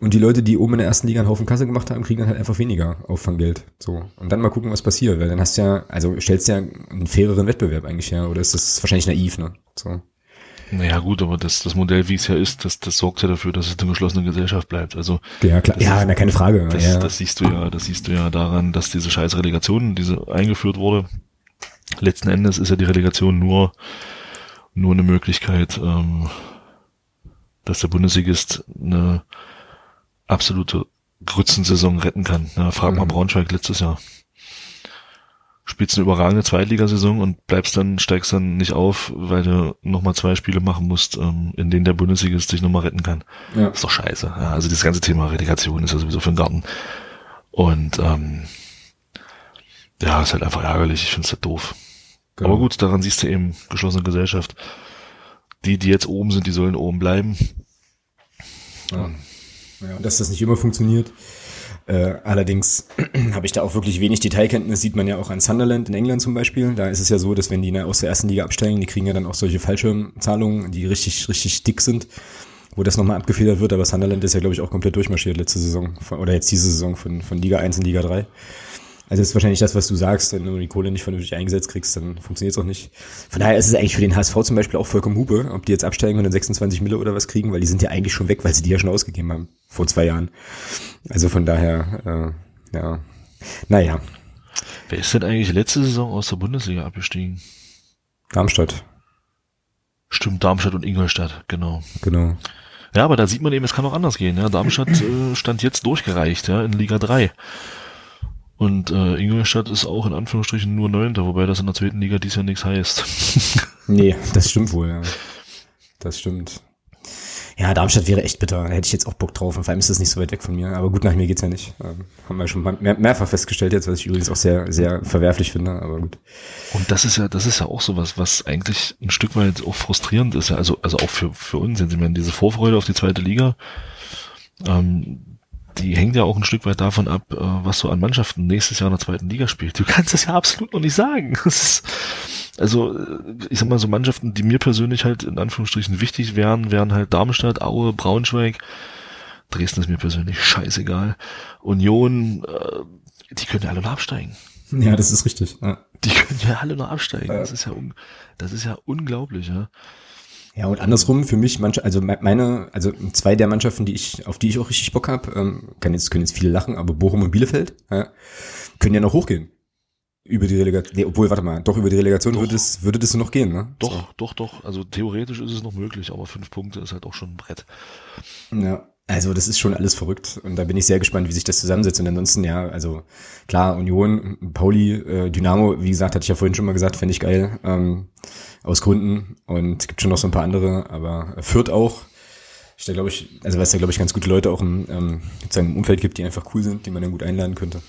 und die Leute, die oben in der ersten Liga einen Haufen Kasse gemacht haben, kriegen dann halt einfach weniger Auffanggeld. So. Und dann mal gucken, was passiert. Weil dann hast du ja, also stellst du ja einen faireren Wettbewerb eigentlich her. Oder ist das wahrscheinlich naiv, ne? So. Naja gut, aber das, das Modell, wie es ja ist, das, das sorgt ja dafür, dass es eine geschlossene Gesellschaft bleibt. Also ja klar, ja, na, keine Frage. Das, ja. das siehst du ja, das siehst du ja daran, dass diese scheiß Relegation, diese eingeführt wurde. Letzten Endes ist ja die Relegation nur nur eine Möglichkeit, ähm, dass der Bundesligist eine absolute Grützensaison retten kann. Ja, frag mal mhm. Braunschweig letztes Jahr. Spielst eine überragende Zweitligasaison und bleibst dann, steigst dann nicht auf, weil du nochmal zwei Spiele machen musst, ähm, in denen der Bundesligist dich nochmal retten kann. Ja. Ist doch scheiße. Ja, also das ganze Thema Relegation ist ja sowieso für den Garten. Und ähm, ja, ist halt einfach ärgerlich. Ich find's halt doof. Genau. Aber gut, daran siehst du eben geschlossene Gesellschaft. Die, die jetzt oben sind, die sollen oben bleiben. Ja. Ja, und dass das nicht immer funktioniert. Äh, allerdings habe ich da auch wirklich wenig Detailkenntnis, sieht man ja auch an Sunderland in England zum Beispiel. Da ist es ja so, dass wenn die ne, aus der ersten Liga absteigen, die kriegen ja dann auch solche Fallschirmzahlungen, die richtig, richtig dick sind, wo das nochmal abgefedert wird. Aber Sunderland ist ja, glaube ich, auch komplett durchmarschiert letzte Saison oder jetzt diese Saison von, von Liga 1 in Liga 3. Also das ist wahrscheinlich das, was du sagst, wenn du die Kohle nicht vernünftig eingesetzt kriegst, dann funktioniert es auch nicht. Von daher ist es eigentlich für den HSV zum Beispiel auch vollkommen Hupe, ob die jetzt absteigen und dann 26 Mille oder was kriegen, weil die sind ja eigentlich schon weg, weil sie die ja schon ausgegeben haben, vor zwei Jahren. Also von daher, äh, ja, naja. Wer ist denn eigentlich letzte Saison aus der Bundesliga abgestiegen? Darmstadt. Stimmt, Darmstadt und Ingolstadt, genau. Genau. Ja, aber da sieht man eben, es kann auch anders gehen. Ja. Darmstadt äh, stand jetzt durchgereicht, ja, in Liga 3. Und äh, Ingolstadt ist auch in Anführungsstrichen nur Neunter, wobei das in der zweiten Liga dies ja nichts heißt. nee, das stimmt wohl, ja. Das stimmt. Ja, Darmstadt wäre echt bitter. Da hätte ich jetzt auch Bock drauf. Und vor allem ist das nicht so weit weg von mir. Aber gut, nach mir geht's ja nicht. Ähm, haben wir schon mehr, mehrfach festgestellt jetzt, was ich übrigens auch sehr, sehr verwerflich finde. Aber gut. Und das ist ja, das ist ja auch sowas, was eigentlich ein Stück weit auch frustrierend ist. Ja, also, also auch für, für uns. Ich meine, diese Vorfreude auf die zweite Liga. Ähm, die hängt ja auch ein Stück weit davon ab, äh, was so an Mannschaften nächstes Jahr in der zweiten Liga spielt. Du kannst das ja absolut noch nicht sagen. Ist, also, äh, ich sag mal, so Mannschaften, die mir persönlich halt in Anführungsstrichen wichtig wären, wären halt Darmstadt, Aue, Braunschweig. Dresden ist mir persönlich scheißegal. Union, äh, die können ja alle noch absteigen. Ja, das ist richtig. Ja. Die können ja alle noch absteigen. Das ist ja, das ist ja unglaublich, ja. Ja, und andersrum für mich, manche, also meine, also zwei der Mannschaften, die ich, auf die ich auch richtig Bock habe, ähm, kann jetzt, können jetzt viele lachen, aber Bochum und Bielefeld, ja, können ja noch hochgehen. Über die Relegation, nee, obwohl, warte mal, doch über die Relegation doch. würde es, würde das noch gehen, ne? Doch, so. doch, doch. Also theoretisch ist es noch möglich, aber fünf Punkte ist halt auch schon ein Brett. Ja. Also das ist schon alles verrückt und da bin ich sehr gespannt, wie sich das zusammensetzt. Und ansonsten, ja, also klar, Union, Pauli, äh, Dynamo, wie gesagt, hatte ich ja vorhin schon mal gesagt, fände ich geil, ähm, aus Gründen. Und es gibt schon noch so ein paar andere, aber Fürth auch. Ich da glaube ich, also weil es da glaube ich ganz gute Leute auch im, ähm, im Umfeld gibt, die einfach cool sind, die man dann gut einladen könnte.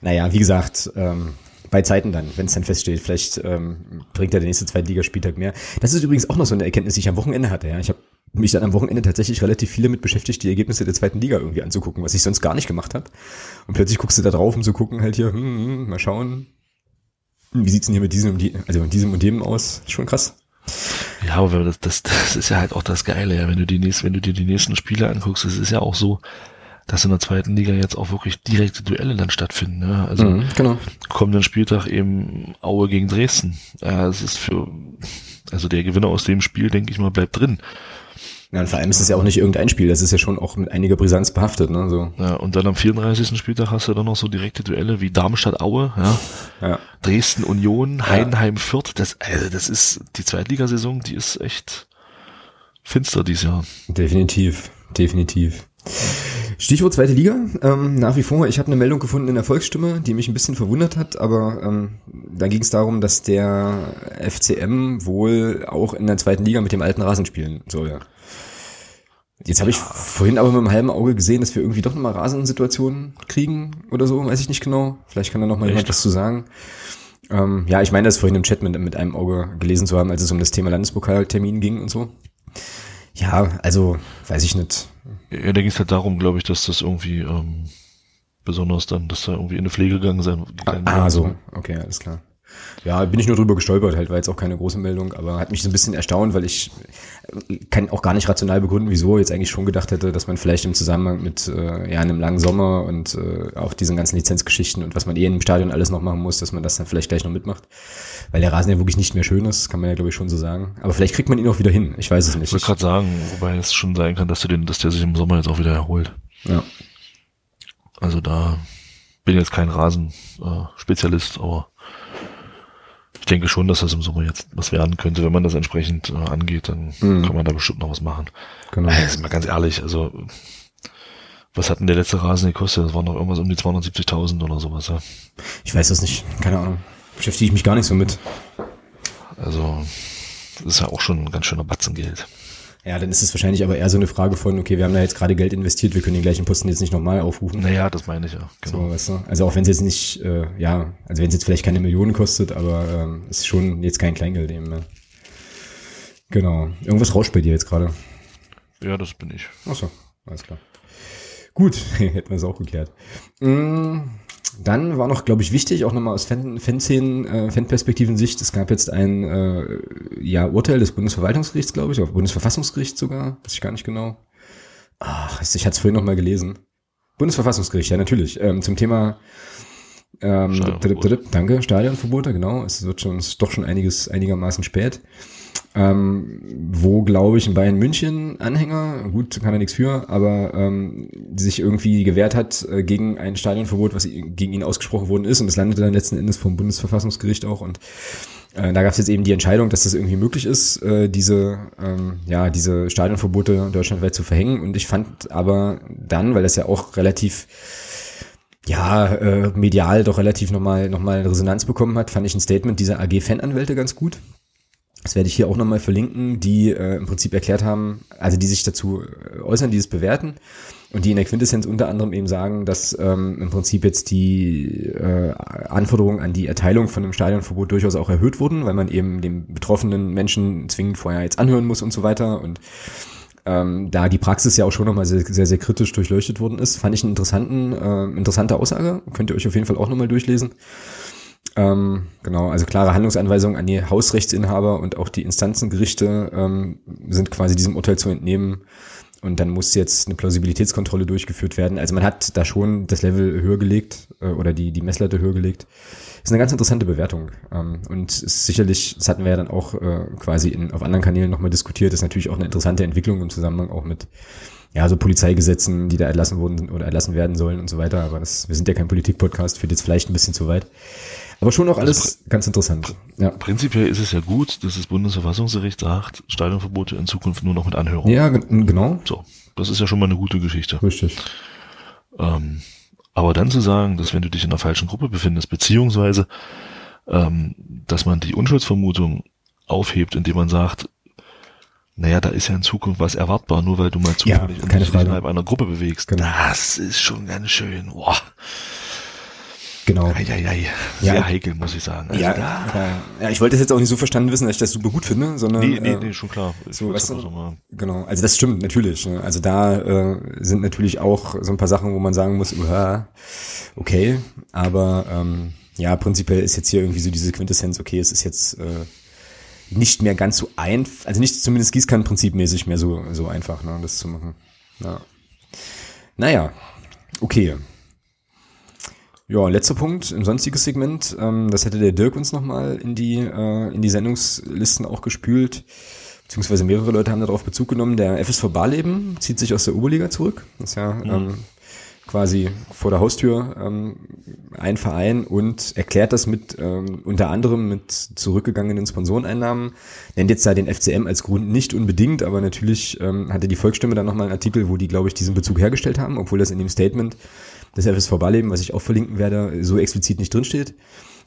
Naja, wie gesagt, ähm, bei Zeiten dann, wenn es dann feststeht. Vielleicht ähm, bringt er der nächste Zweitligaspieltag mehr. Das ist übrigens auch noch so eine Erkenntnis, die ich am Wochenende hatte. Ja. Ich habe mich dann am Wochenende tatsächlich relativ viele mit beschäftigt, die Ergebnisse der zweiten Liga irgendwie anzugucken, was ich sonst gar nicht gemacht habe. Und plötzlich guckst du da drauf, um zu gucken, halt hier, hm, hm, mal schauen, wie sieht's denn hier mit diesem und die, also mit diesem und dem aus? Schon krass. Ja, aber das, das, das ist ja halt auch das Geile, ja. Wenn du die nächsten, wenn du dir die nächsten Spiele anguckst, es ist ja auch so, dass in der zweiten Liga jetzt auch wirklich direkte Duelle dann stattfinden. Ja? Also Mhm, genau. kommenden Spieltag eben Aue gegen Dresden. Ja, es ist für, also der Gewinner aus dem Spiel, denke ich mal, bleibt drin. Ja, und vor allem ist es ja auch nicht irgendein Spiel, das ist ja schon auch mit einiger Brisanz behaftet, ne? So. Ja, und dann am 34. Spieltag hast du dann noch so direkte Duelle wie Darmstadt-Aue, ja, Ja. Dresden-Union, Heidenheim-Fürth. Das, also das ist die Zweitligasaison, die ist echt finster dieses Jahr. Definitiv, definitiv. Stichwort zweite Liga. Ähm, nach wie vor, ich habe eine Meldung gefunden in der Volksstimme, die mich ein bisschen verwundert hat, aber ähm, da ging es darum, dass der FCM wohl auch in der zweiten Liga mit dem alten Rasen spielen soll. Jetzt habe ich vorhin aber mit einem halben Auge gesehen, dass wir irgendwie doch nochmal Rasensituationen kriegen oder so, weiß ich nicht genau. Vielleicht kann da noch mal jemand was zu sagen. Ähm, ja, ich meine, das vorhin im Chat mit, mit einem Auge gelesen zu haben, als es um das Thema Landespokaltermin ging und so. Ja, also, weiß ich nicht. Ja, da ging es halt darum, glaube ich, dass das irgendwie ähm, besonders dann, dass da irgendwie in eine Pflege gegangen sein. gegangen Ah, werden so. Okay, alles klar. Ja, bin ich nur drüber gestolpert, halt, war jetzt auch keine große Meldung, aber hat mich so ein bisschen erstaunt, weil ich äh, kann auch gar nicht rational begründen, wieso jetzt eigentlich schon gedacht hätte, dass man vielleicht im Zusammenhang mit äh, ja, einem langen Sommer und äh, auch diesen ganzen Lizenzgeschichten und was man eh im Stadion alles noch machen muss, dass man das dann vielleicht gleich noch mitmacht. Weil der Rasen ja wirklich nicht mehr schön ist, kann man ja glaube ich schon so sagen. Aber vielleicht kriegt man ihn auch wieder hin, ich weiß es nicht. Ich wollte gerade sagen, wobei es schon sein kann, dass du den, dass der sich im Sommer jetzt auch wieder erholt. ja. Also da bin jetzt kein Rasenspezialist, äh, aber ich denke schon, dass das im Sommer jetzt was werden könnte. Wenn man das entsprechend äh, angeht, dann Mhm. kann man da bestimmt noch was machen. Genau. Äh, ist mal ganz ehrlich, also was hat denn der letzte Rasen gekostet? Das waren noch irgendwas um die 270.000 oder sowas. Ja. Ich weiß das nicht, keine Ahnung. Beschäftige ich mich gar nicht so mit. Also das ist ja auch schon ein ganz schöner Batzen Geld. Ja, dann ist es wahrscheinlich aber eher so eine Frage von, okay, wir haben da jetzt gerade Geld investiert, wir können den gleichen Posten jetzt nicht nochmal aufrufen. Naja, das meine ich ja. Genau. So, weißt du? Also auch wenn es jetzt nicht, äh, ja, also wenn es jetzt vielleicht keine Millionen kostet, aber ähm, ist schon jetzt kein Kleingeld eben. Ne? Genau. Irgendwas rauscht bei dir jetzt gerade. Ja, das bin ich. Achso, alles klar. Gut, hätten wir es auch geklärt. Mm, Dann war noch, glaube ich, wichtig, auch nochmal aus Fan Fanszenen, äh, Fanperspektiven Sicht, es gab jetzt ein äh, ja, Urteil des Bundesverwaltungsgerichts, glaube ich, oder Bundesverfassungsgericht sogar, weiß ich gar nicht genau. Ach, ich hatte es vorhin nochmal gelesen. Bundesverfassungsgericht, ja, natürlich. Ähm, zum Thema ähm, Stadionverbote. danke, Stadionverbote, genau. Es wird schon, es ist doch schon einiges einigermaßen spät. Ähm, wo, glaube ich, ein Bayern München Anhänger, gut, kann er nichts für, aber ähm, sich irgendwie gewehrt hat äh, gegen ein Stadionverbot, was gegen ihn ausgesprochen worden ist. Und das landete dann letzten Endes vom Bundesverfassungsgericht auch. Und äh, da gab es jetzt eben die Entscheidung, dass das irgendwie möglich ist, äh, diese, ähm, ja, diese Stadionverbote deutschlandweit zu verhängen. Und ich fand aber dann, weil das ja auch relativ ja, äh, medial doch relativ nochmal noch mal Resonanz bekommen hat, fand ich ein Statement dieser AG Fananwälte ganz gut. Das werde ich hier auch nochmal verlinken, die äh, im Prinzip erklärt haben, also die sich dazu äh, äußern, die es bewerten und die in der Quintessenz unter anderem eben sagen, dass ähm, im Prinzip jetzt die äh, Anforderungen an die Erteilung von einem Stadionverbot durchaus auch erhöht wurden, weil man eben dem betroffenen Menschen zwingend vorher jetzt anhören muss und so weiter und ähm, da die Praxis ja auch schon nochmal sehr, sehr, sehr kritisch durchleuchtet worden ist, fand ich einen interessanten, äh, interessante Aussage. Könnt ihr euch auf jeden Fall auch nochmal durchlesen. Ähm, genau, also klare Handlungsanweisungen an die Hausrechtsinhaber und auch die Instanzengerichte ähm, sind quasi diesem Urteil zu entnehmen. Und dann muss jetzt eine Plausibilitätskontrolle durchgeführt werden. Also man hat da schon das Level höher gelegt äh, oder die, die Messlatte höher gelegt. Ist eine ganz interessante Bewertung. Ähm, und ist sicherlich, das hatten wir ja dann auch äh, quasi in, auf anderen Kanälen nochmal diskutiert, ist natürlich auch eine interessante Entwicklung im Zusammenhang auch mit ja, so Polizeigesetzen, die da erlassen wurden oder erlassen werden sollen und so weiter. Aber das, wir sind ja kein Politik-Podcast, führt jetzt vielleicht ein bisschen zu weit. Aber schon auch alles ganz interessant. Ja, Prinzipiell ist es ja gut, dass das Bundesverfassungsgericht sagt, Stadionverbote in Zukunft nur noch mit Anhörung. ja gen- genau. So, das ist ja schon mal eine gute Geschichte. Richtig. Ähm, aber dann zu sagen, dass wenn du dich in der falschen Gruppe befindest, beziehungsweise, ähm, dass man die Unschuldsvermutung aufhebt, indem man sagt, naja, da ist ja in Zukunft was erwartbar, nur weil du mal Ja, zufällig dich Frage. innerhalb einer Gruppe bewegst. Genau. Das ist schon ganz schön. Boah. Genau. Eieiei. Sehr ja. heikel, muss ich sagen. Also ja, ja, ja, ich wollte es jetzt auch nicht so verstanden wissen, dass ich das super gut finde, sondern. Nee, nee, nee schon klar. So, weißt du, genau. Also das stimmt, natürlich. Ne? Also da äh, sind natürlich auch so ein paar Sachen, wo man sagen muss, uh, okay, aber ähm, ja, prinzipiell ist jetzt hier irgendwie so diese Quintessenz, okay, es ist jetzt äh, nicht mehr ganz so einfach, also nicht zumindest Gießkannenprinzipmäßig mehr so, so einfach, ne, das zu machen. Ja. Naja, okay. Ja, letzter Punkt, ein sonstiges Segment. Ähm, das hätte der Dirk uns nochmal in die, äh, in die Sendungslisten auch gespült. Beziehungsweise mehrere Leute haben darauf Bezug genommen. Der FSV Barleben zieht sich aus der Oberliga zurück. Das ist ja mhm. ähm, quasi vor der Haustür ähm, ein Verein und erklärt das mit ähm, unter anderem mit zurückgegangenen Sponsoreneinnahmen. Nennt jetzt da den FCM als Grund nicht unbedingt, aber natürlich ähm, hatte die Volksstimme dann nochmal einen Artikel, wo die, glaube ich, diesen Bezug hergestellt haben, obwohl das in dem Statement des FSV Balleben, was ich auch verlinken werde, so explizit nicht drinsteht.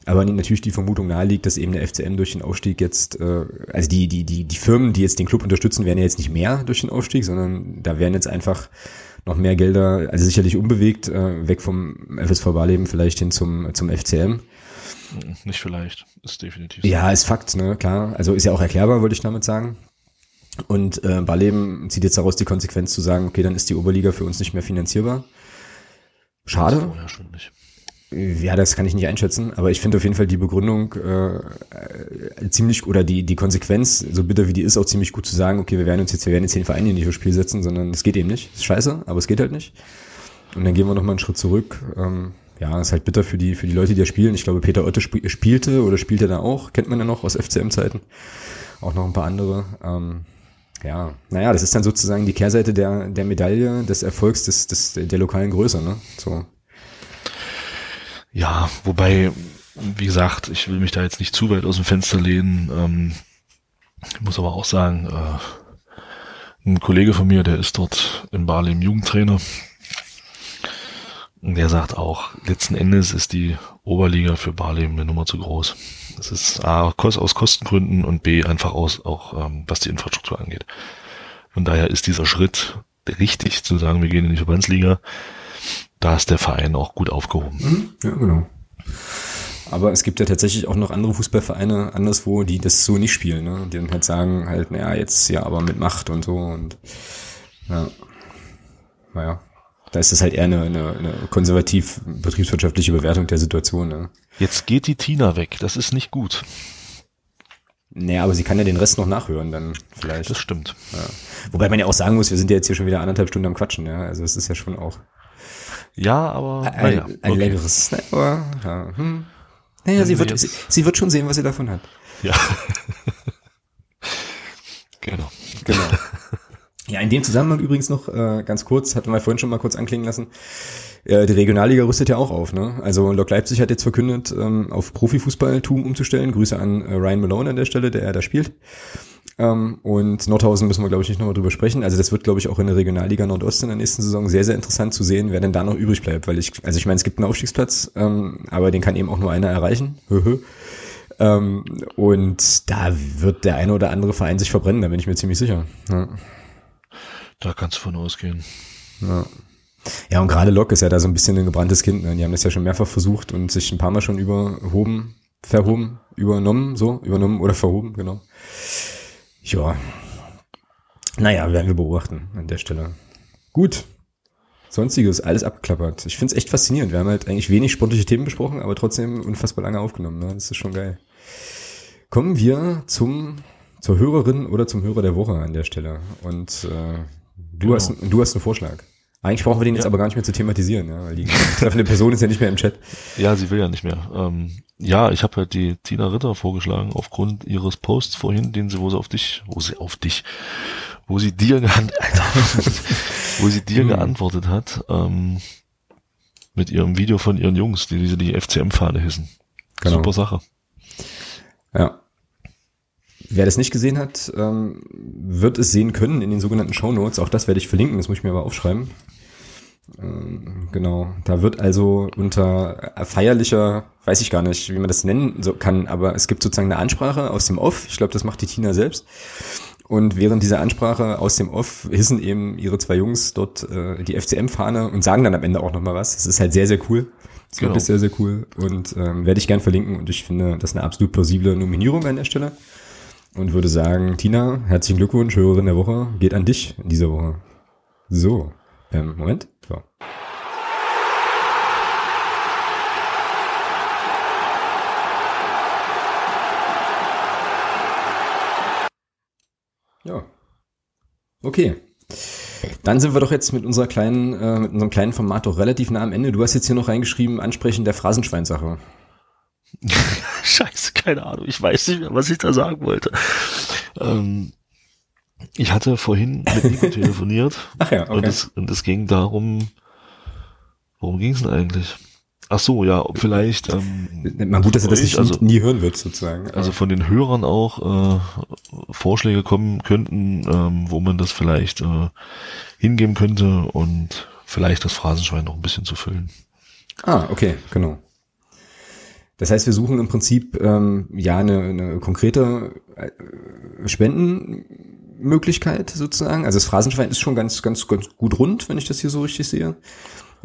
Aber natürlich die Vermutung naheliegt, dass eben der FCM durch den Aufstieg jetzt, äh, also die, die, die, die Firmen, die jetzt den Club unterstützen, werden ja jetzt nicht mehr durch den Aufstieg, sondern da werden jetzt einfach noch mehr Gelder, also sicherlich unbewegt, äh, weg vom FSV Barleben vielleicht hin zum, zum FCM. Nicht vielleicht, ist definitiv. So. Ja, ist Fakt, ne, klar. Also ist ja auch erklärbar, wollte ich damit sagen. Und äh, Barleben zieht jetzt daraus die Konsequenz zu sagen, okay, dann ist die Oberliga für uns nicht mehr finanzierbar. Schade. Ja, das kann ich nicht einschätzen, aber ich finde auf jeden Fall die Begründung äh, äh, ziemlich oder die die Konsequenz, so bitter wie die ist, auch ziemlich gut zu sagen, okay, wir werden uns jetzt, wir werden jetzt den Verein hier nicht aufs Spiel setzen, sondern es geht eben nicht. Das ist scheiße, aber es geht halt nicht. Und dann gehen wir nochmal einen Schritt zurück. Ähm, ja, ist halt bitter für die für die Leute, die da spielen. Ich glaube, Peter Otte sp spielte oder spielt er da auch, kennt man ja noch aus FCM-Zeiten. Auch noch ein paar andere. Ähm, ja, naja, das ist dann sozusagen die Kehrseite der, der Medaille des Erfolgs des, des, der lokalen Größe, ne? So. Ja, wobei, wie gesagt, ich will mich da jetzt nicht zu weit aus dem Fenster lehnen. Ähm, ich muss aber auch sagen, äh, ein Kollege von mir, der ist dort in Bali im Jugendtrainer. Der sagt auch, letzten Endes ist die Oberliga für Bali eine Nummer zu groß. Es ist A, aus Kostengründen und B, einfach aus, auch ähm, was die Infrastruktur angeht. Von daher ist dieser Schritt richtig zu sagen, wir gehen in die Verbandsliga. Da ist der Verein auch gut aufgehoben. Mhm. Ja, genau. Aber es gibt ja tatsächlich auch noch andere Fußballvereine anderswo, die das so nicht spielen, ne? Die dann halt sagen, halt, naja, jetzt ja, aber mit Macht und so und ja. Naja. Da ist es halt eher eine, eine, eine konservativ betriebswirtschaftliche Bewertung der Situation. Ne? Jetzt geht die Tina weg, das ist nicht gut. Naja, aber sie kann ja den Rest noch nachhören dann vielleicht. Das stimmt. Ja. Wobei man ja auch sagen muss, wir sind ja jetzt hier schon wieder anderthalb Stunden am Quatschen, ja. Also es ist ja schon auch. Ja, aber ein, ja, ein okay. längeres. Aber, ja, hm. Naja, sie wird, sie, sie, wird schon sehen, was sie davon hat. Ja. genau. Genau. Ja, in dem Zusammenhang übrigens noch äh, ganz kurz, hatten wir vorhin schon mal kurz anklingen lassen, äh, die Regionalliga rüstet ja auch auf. Ne? Also Lok Leipzig hat jetzt verkündet, ähm, auf Profifußballtum umzustellen. Grüße an äh, Ryan Malone an der Stelle, der da spielt. Ähm, und Nordhausen müssen wir, glaube ich, nicht nochmal drüber sprechen. Also das wird, glaube ich, auch in der Regionalliga Nordost in der nächsten Saison sehr, sehr interessant zu sehen, wer denn da noch übrig bleibt. Weil ich, also ich meine, es gibt einen Aufstiegsplatz, ähm, aber den kann eben auch nur einer erreichen. ähm, und da wird der eine oder andere Verein sich verbrennen, da bin ich mir ziemlich sicher. Ja. Da kannst du von ausgehen. Ja. Ja, und gerade Lok ist ja da so ein bisschen ein gebranntes Kind. Ne? Die haben das ja schon mehrfach versucht und sich ein paar Mal schon überhoben, verhoben, übernommen, so, übernommen oder verhoben, genau. Ja. Naja, werden wir beobachten an der Stelle. Gut. Sonstiges, alles abgeklappert. Ich finde es echt faszinierend. Wir haben halt eigentlich wenig sportliche Themen besprochen, aber trotzdem unfassbar lange aufgenommen. Ne? Das ist schon geil. Kommen wir zum, zur Hörerin oder zum Hörer der Woche an der Stelle. Und äh, Du, genau. hast, du hast einen Vorschlag. Eigentlich brauchen wir den jetzt aber gar nicht mehr zu thematisieren, ja, weil die betreffende Person ist ja nicht mehr im Chat. Ja, sie will ja nicht mehr. Ähm, ja, ich habe halt die Tina Ritter vorgeschlagen aufgrund ihres Posts vorhin, den sie, wo sie auf dich, wo sie auf dich, wo sie dir wo sie dir hm. geantwortet hat, ähm, mit ihrem Video von ihren Jungs, die diese die FCM-Fahne hissen. Genau. Super Sache. Ja. Wer das nicht gesehen hat, ähm, wird es sehen können in den sogenannten Show Notes. Auch das werde ich verlinken, das muss ich mir aber aufschreiben. Ähm, genau, da wird also unter feierlicher, weiß ich gar nicht, wie man das nennen kann, aber es gibt sozusagen eine Ansprache aus dem Off. Ich glaube, das macht die Tina selbst. Und während dieser Ansprache aus dem Off hissen eben ihre zwei Jungs dort äh, die FCM-Fahne und sagen dann am Ende auch nochmal was. Das ist halt sehr, sehr cool. Das Genau. sehr, sehr cool und ähm, werde ich gern verlinken und ich finde, das ist eine absolut plausible Nominierung an der Stelle und würde sagen, Tina, herzlichen Glückwunsch, Hörerin der Woche, geht an dich in dieser Woche. So, ähm, Moment. So. Ja. Okay. Dann sind wir doch jetzt mit unserer kleinen, äh, mit unserem kleinen Format doch relativ nah am Ende. Du hast jetzt hier noch reingeschrieben, Ansprechen der Phrasenschweinsache. Scheiße, keine Ahnung. Ich weiß nicht mehr, was ich da sagen wollte. Ähm, ich hatte vorhin mit Nico telefoniert Ach ja, und, es, und es ging darum, worum ging es denn eigentlich? Ach so, ja, vielleicht ähm, Mal gut, dass er das nicht, also, nie hören wird, sozusagen. also von den Hörern auch äh, Vorschläge kommen könnten, ähm, wo man das vielleicht äh, hingeben könnte und vielleicht das Phrasenschwein noch ein bisschen zu füllen. Ah, okay, genau. Das heißt, wir suchen im Prinzip ähm, ja eine, eine konkrete äh, Spendenmöglichkeit sozusagen. Also das Phrasenschwein ist schon ganz, ganz, ganz gut rund, wenn ich das hier so richtig sehe.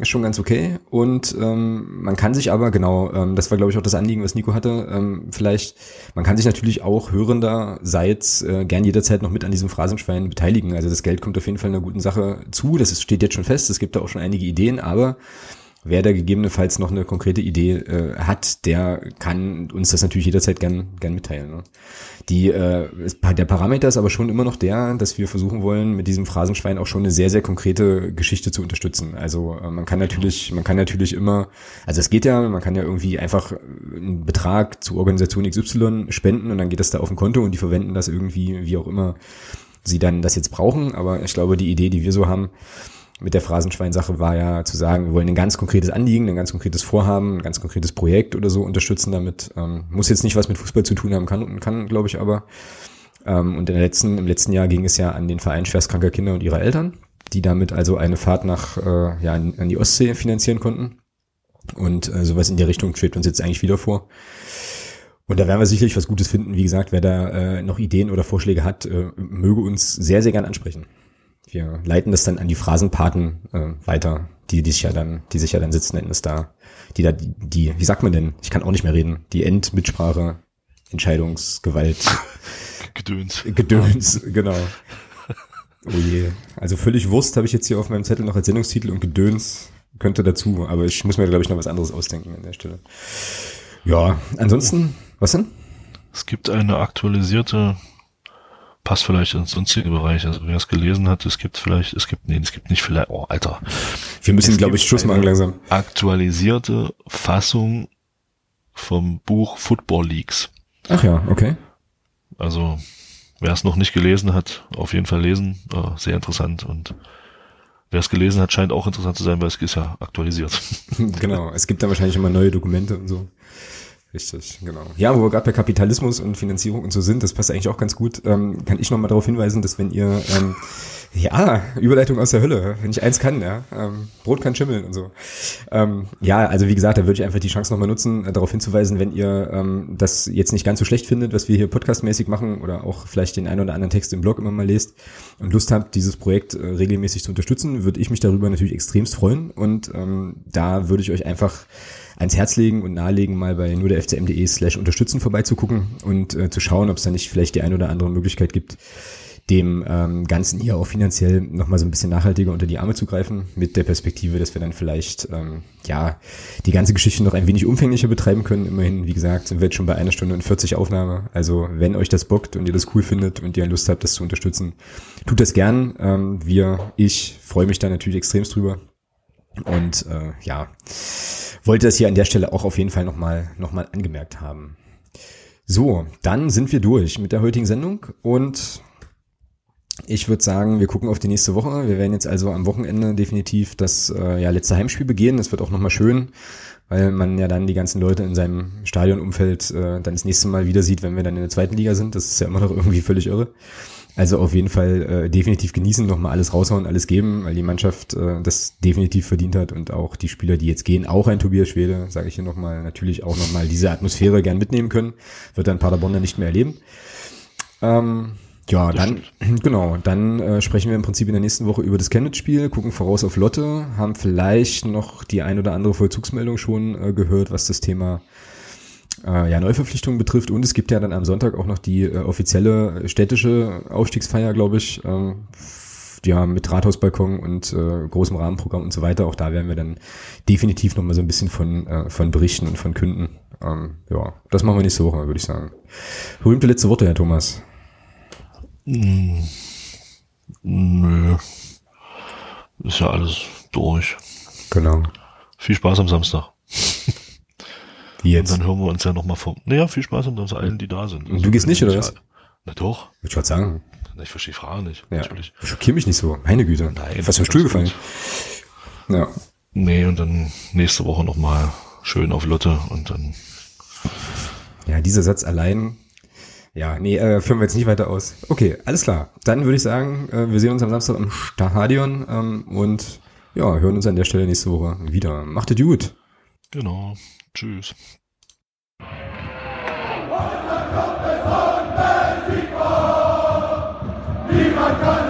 Ist schon ganz okay. Und ähm, man kann sich aber, genau, ähm, das war glaube ich auch das Anliegen, was Nico hatte, ähm, vielleicht, man kann sich natürlich auch hörenderseits äh, gern jederzeit noch mit an diesem Phrasenschwein beteiligen. Also das Geld kommt auf jeden Fall einer guten Sache zu. Das ist, steht jetzt schon fest. Es gibt da auch schon einige Ideen, aber wer da gegebenenfalls noch eine konkrete Idee äh, hat, der kann uns das natürlich jederzeit gern, gern mitteilen. Ne? Die, äh, der Parameter ist aber schon immer noch der, dass wir versuchen wollen, mit diesem Phrasenschwein auch schon eine sehr, sehr konkrete Geschichte zu unterstützen. Also äh, man kann natürlich, man kann natürlich immer, also es geht ja, man kann ja irgendwie einfach einen Betrag zu Organisation XY spenden und dann geht das da auf ein Konto und die verwenden das irgendwie, wie auch immer sie dann das jetzt brauchen. Aber ich glaube, die Idee, die wir so haben, mit der Phrasenschwein-Sache war ja zu sagen, wir wollen ein ganz konkretes Anliegen, ein ganz konkretes Vorhaben, ein ganz konkretes Projekt oder so unterstützen damit. Ähm, muss jetzt nicht was mit Fußball zu tun haben, kann, kann glaube ich aber. Ähm, und in der letzten, im letzten Jahr ging es ja an den Verein schwerstkranker Kinder und ihre Eltern, die damit also eine Fahrt nach, äh, ja, an, an die Ostsee finanzieren konnten. Und äh, sowas in der Richtung schwebt uns jetzt eigentlich wieder vor. Und da werden wir sicherlich was Gutes finden. Wie gesagt, wer da äh, noch Ideen oder Vorschläge hat, äh, möge uns sehr, sehr gern ansprechen. Wir leiten das dann an die Phrasenpaten äh, weiter, die, die sich ja dann, die sich ja dann sitzen Endes da, die da, die, die, wie sagt man denn? Ich kann auch nicht mehr reden. Die Endmitsprache, Entscheidungsgewalt, Gedöns. Gedöns, genau. Oh je. Also völlig Wurst habe ich jetzt hier auf meinem Zettel noch als Sendungstitel und Gedöns könnte dazu, aber ich muss mir, glaube ich, noch was anderes ausdenken an der Stelle. Ja, ansonsten, was denn? Es gibt eine aktualisierte, passt vielleicht ins sonstige Bereich, also wer es gelesen hat, es gibt vielleicht, es gibt, nee, es gibt nicht vielleicht, oh Alter. Wir müssen, glaube ich, Schluss machen langsam. Aktualisierte Fassung vom Buch Football Leagues. Ach ja, okay. Also, wer es noch nicht gelesen hat, auf jeden Fall lesen, äh, sehr interessant und wer es gelesen hat, scheint auch interessant zu sein, weil es ist ja aktualisiert. genau. Es gibt da wahrscheinlich immer neue Dokumente und so. Richtig, genau. Ja, wo wir gerade bei Kapitalismus und Finanzierung und so sind, das passt eigentlich auch ganz gut, ähm, kann ich noch mal darauf hinweisen, dass wenn ihr, ähm, ja, Überleitung aus der Hölle, wenn ich eins kann, ja, ähm, Brot kann schimmeln und so. Ähm, ja, also wie gesagt, da würde ich einfach die Chance nochmal nutzen, äh, darauf hinzuweisen, wenn ihr ähm, das jetzt nicht ganz so schlecht findet, was wir hier podcastmäßig machen oder auch vielleicht den einen oder anderen Text im Blog immer mal lest und Lust habt, dieses Projekt äh, regelmäßig zu unterstützen, würde ich mich darüber natürlich extremst freuen und ähm, da würde ich euch einfach ans Herz legen und nahelegen, mal bei nur der fcm.de slash unterstützen vorbeizugucken und äh, zu schauen, ob es da nicht vielleicht die ein oder andere Möglichkeit gibt, dem ähm, Ganzen hier auch finanziell nochmal so ein bisschen nachhaltiger unter die Arme zu greifen, mit der Perspektive, dass wir dann vielleicht, ähm, ja, die ganze Geschichte noch ein wenig umfänglicher betreiben können. Immerhin, wie gesagt, sind wir jetzt schon bei einer Stunde und 40 Aufnahme. Also wenn euch das bockt und ihr das cool findet und ihr Lust habt, das zu unterstützen, tut das gern. Ähm, wir, ich freue mich da natürlich extremst drüber. Und äh, ja, wollte das hier an der Stelle auch auf jeden Fall nochmal noch mal angemerkt haben. So, dann sind wir durch mit der heutigen Sendung und ich würde sagen, wir gucken auf die nächste Woche. Wir werden jetzt also am Wochenende definitiv das äh, ja, letzte Heimspiel begehen. Das wird auch nochmal schön, weil man ja dann die ganzen Leute in seinem Stadionumfeld äh, dann das nächste Mal wieder sieht, wenn wir dann in der zweiten Liga sind. Das ist ja immer noch irgendwie völlig irre. Also auf jeden Fall äh, definitiv genießen, nochmal alles raushauen, alles geben, weil die Mannschaft äh, das definitiv verdient hat und auch die Spieler, die jetzt gehen, auch ein Tobias Schwede, sage ich hier nochmal, natürlich auch nochmal diese Atmosphäre gern mitnehmen können. Wird dann Paderborn dann nicht mehr erleben. Ähm, Ja, dann, genau, dann äh, sprechen wir im Prinzip in der nächsten Woche über das Chemnitz-Spiel, gucken voraus auf Lotte, haben vielleicht noch die ein oder andere Vollzugsmeldung schon äh, gehört, was das Thema äh, ja, Neuverpflichtungen betrifft. Und es gibt ja dann am Sonntag auch noch die äh, offizielle städtische Aufstiegsfeier, glaube ich, äh, ja, mit Rathausbalkon und äh, großem Rahmenprogramm und so weiter. Auch da werden wir dann definitiv nochmal so ein bisschen von, äh, von berichten und von künden. Ähm, ja, das machen wir nächste Woche, würde ich sagen. Berühmte letzte Worte, Herr Thomas. Hm, nö. Ist ja alles durch. Genau. Viel Spaß am Samstag. Wie Und jetzt? dann hören wir uns ja nochmal vom. Naja, viel Spaß an uns allen, die da sind. Und du gehst nicht, oder was? Na doch. Würde ich gerade sagen. Ich verstehe die Frage nicht. Ja. Natürlich. Schockier mich nicht so. Meine Güte. Nein, Was für ein Stuhl gefallen. Ja. Nee, und dann nächste Woche nochmal schön auf Lotte und dann. Ja, dieser Satz allein. Ja, nee, äh, führen wir jetzt nicht weiter aus. Okay, alles klar. Dann würde ich sagen, äh, wir sehen uns am Samstag im Stadion ähm, und ja, hören uns an der Stelle nächste Woche wieder. Macht es gut. Genau. Tschüss. Niemand kann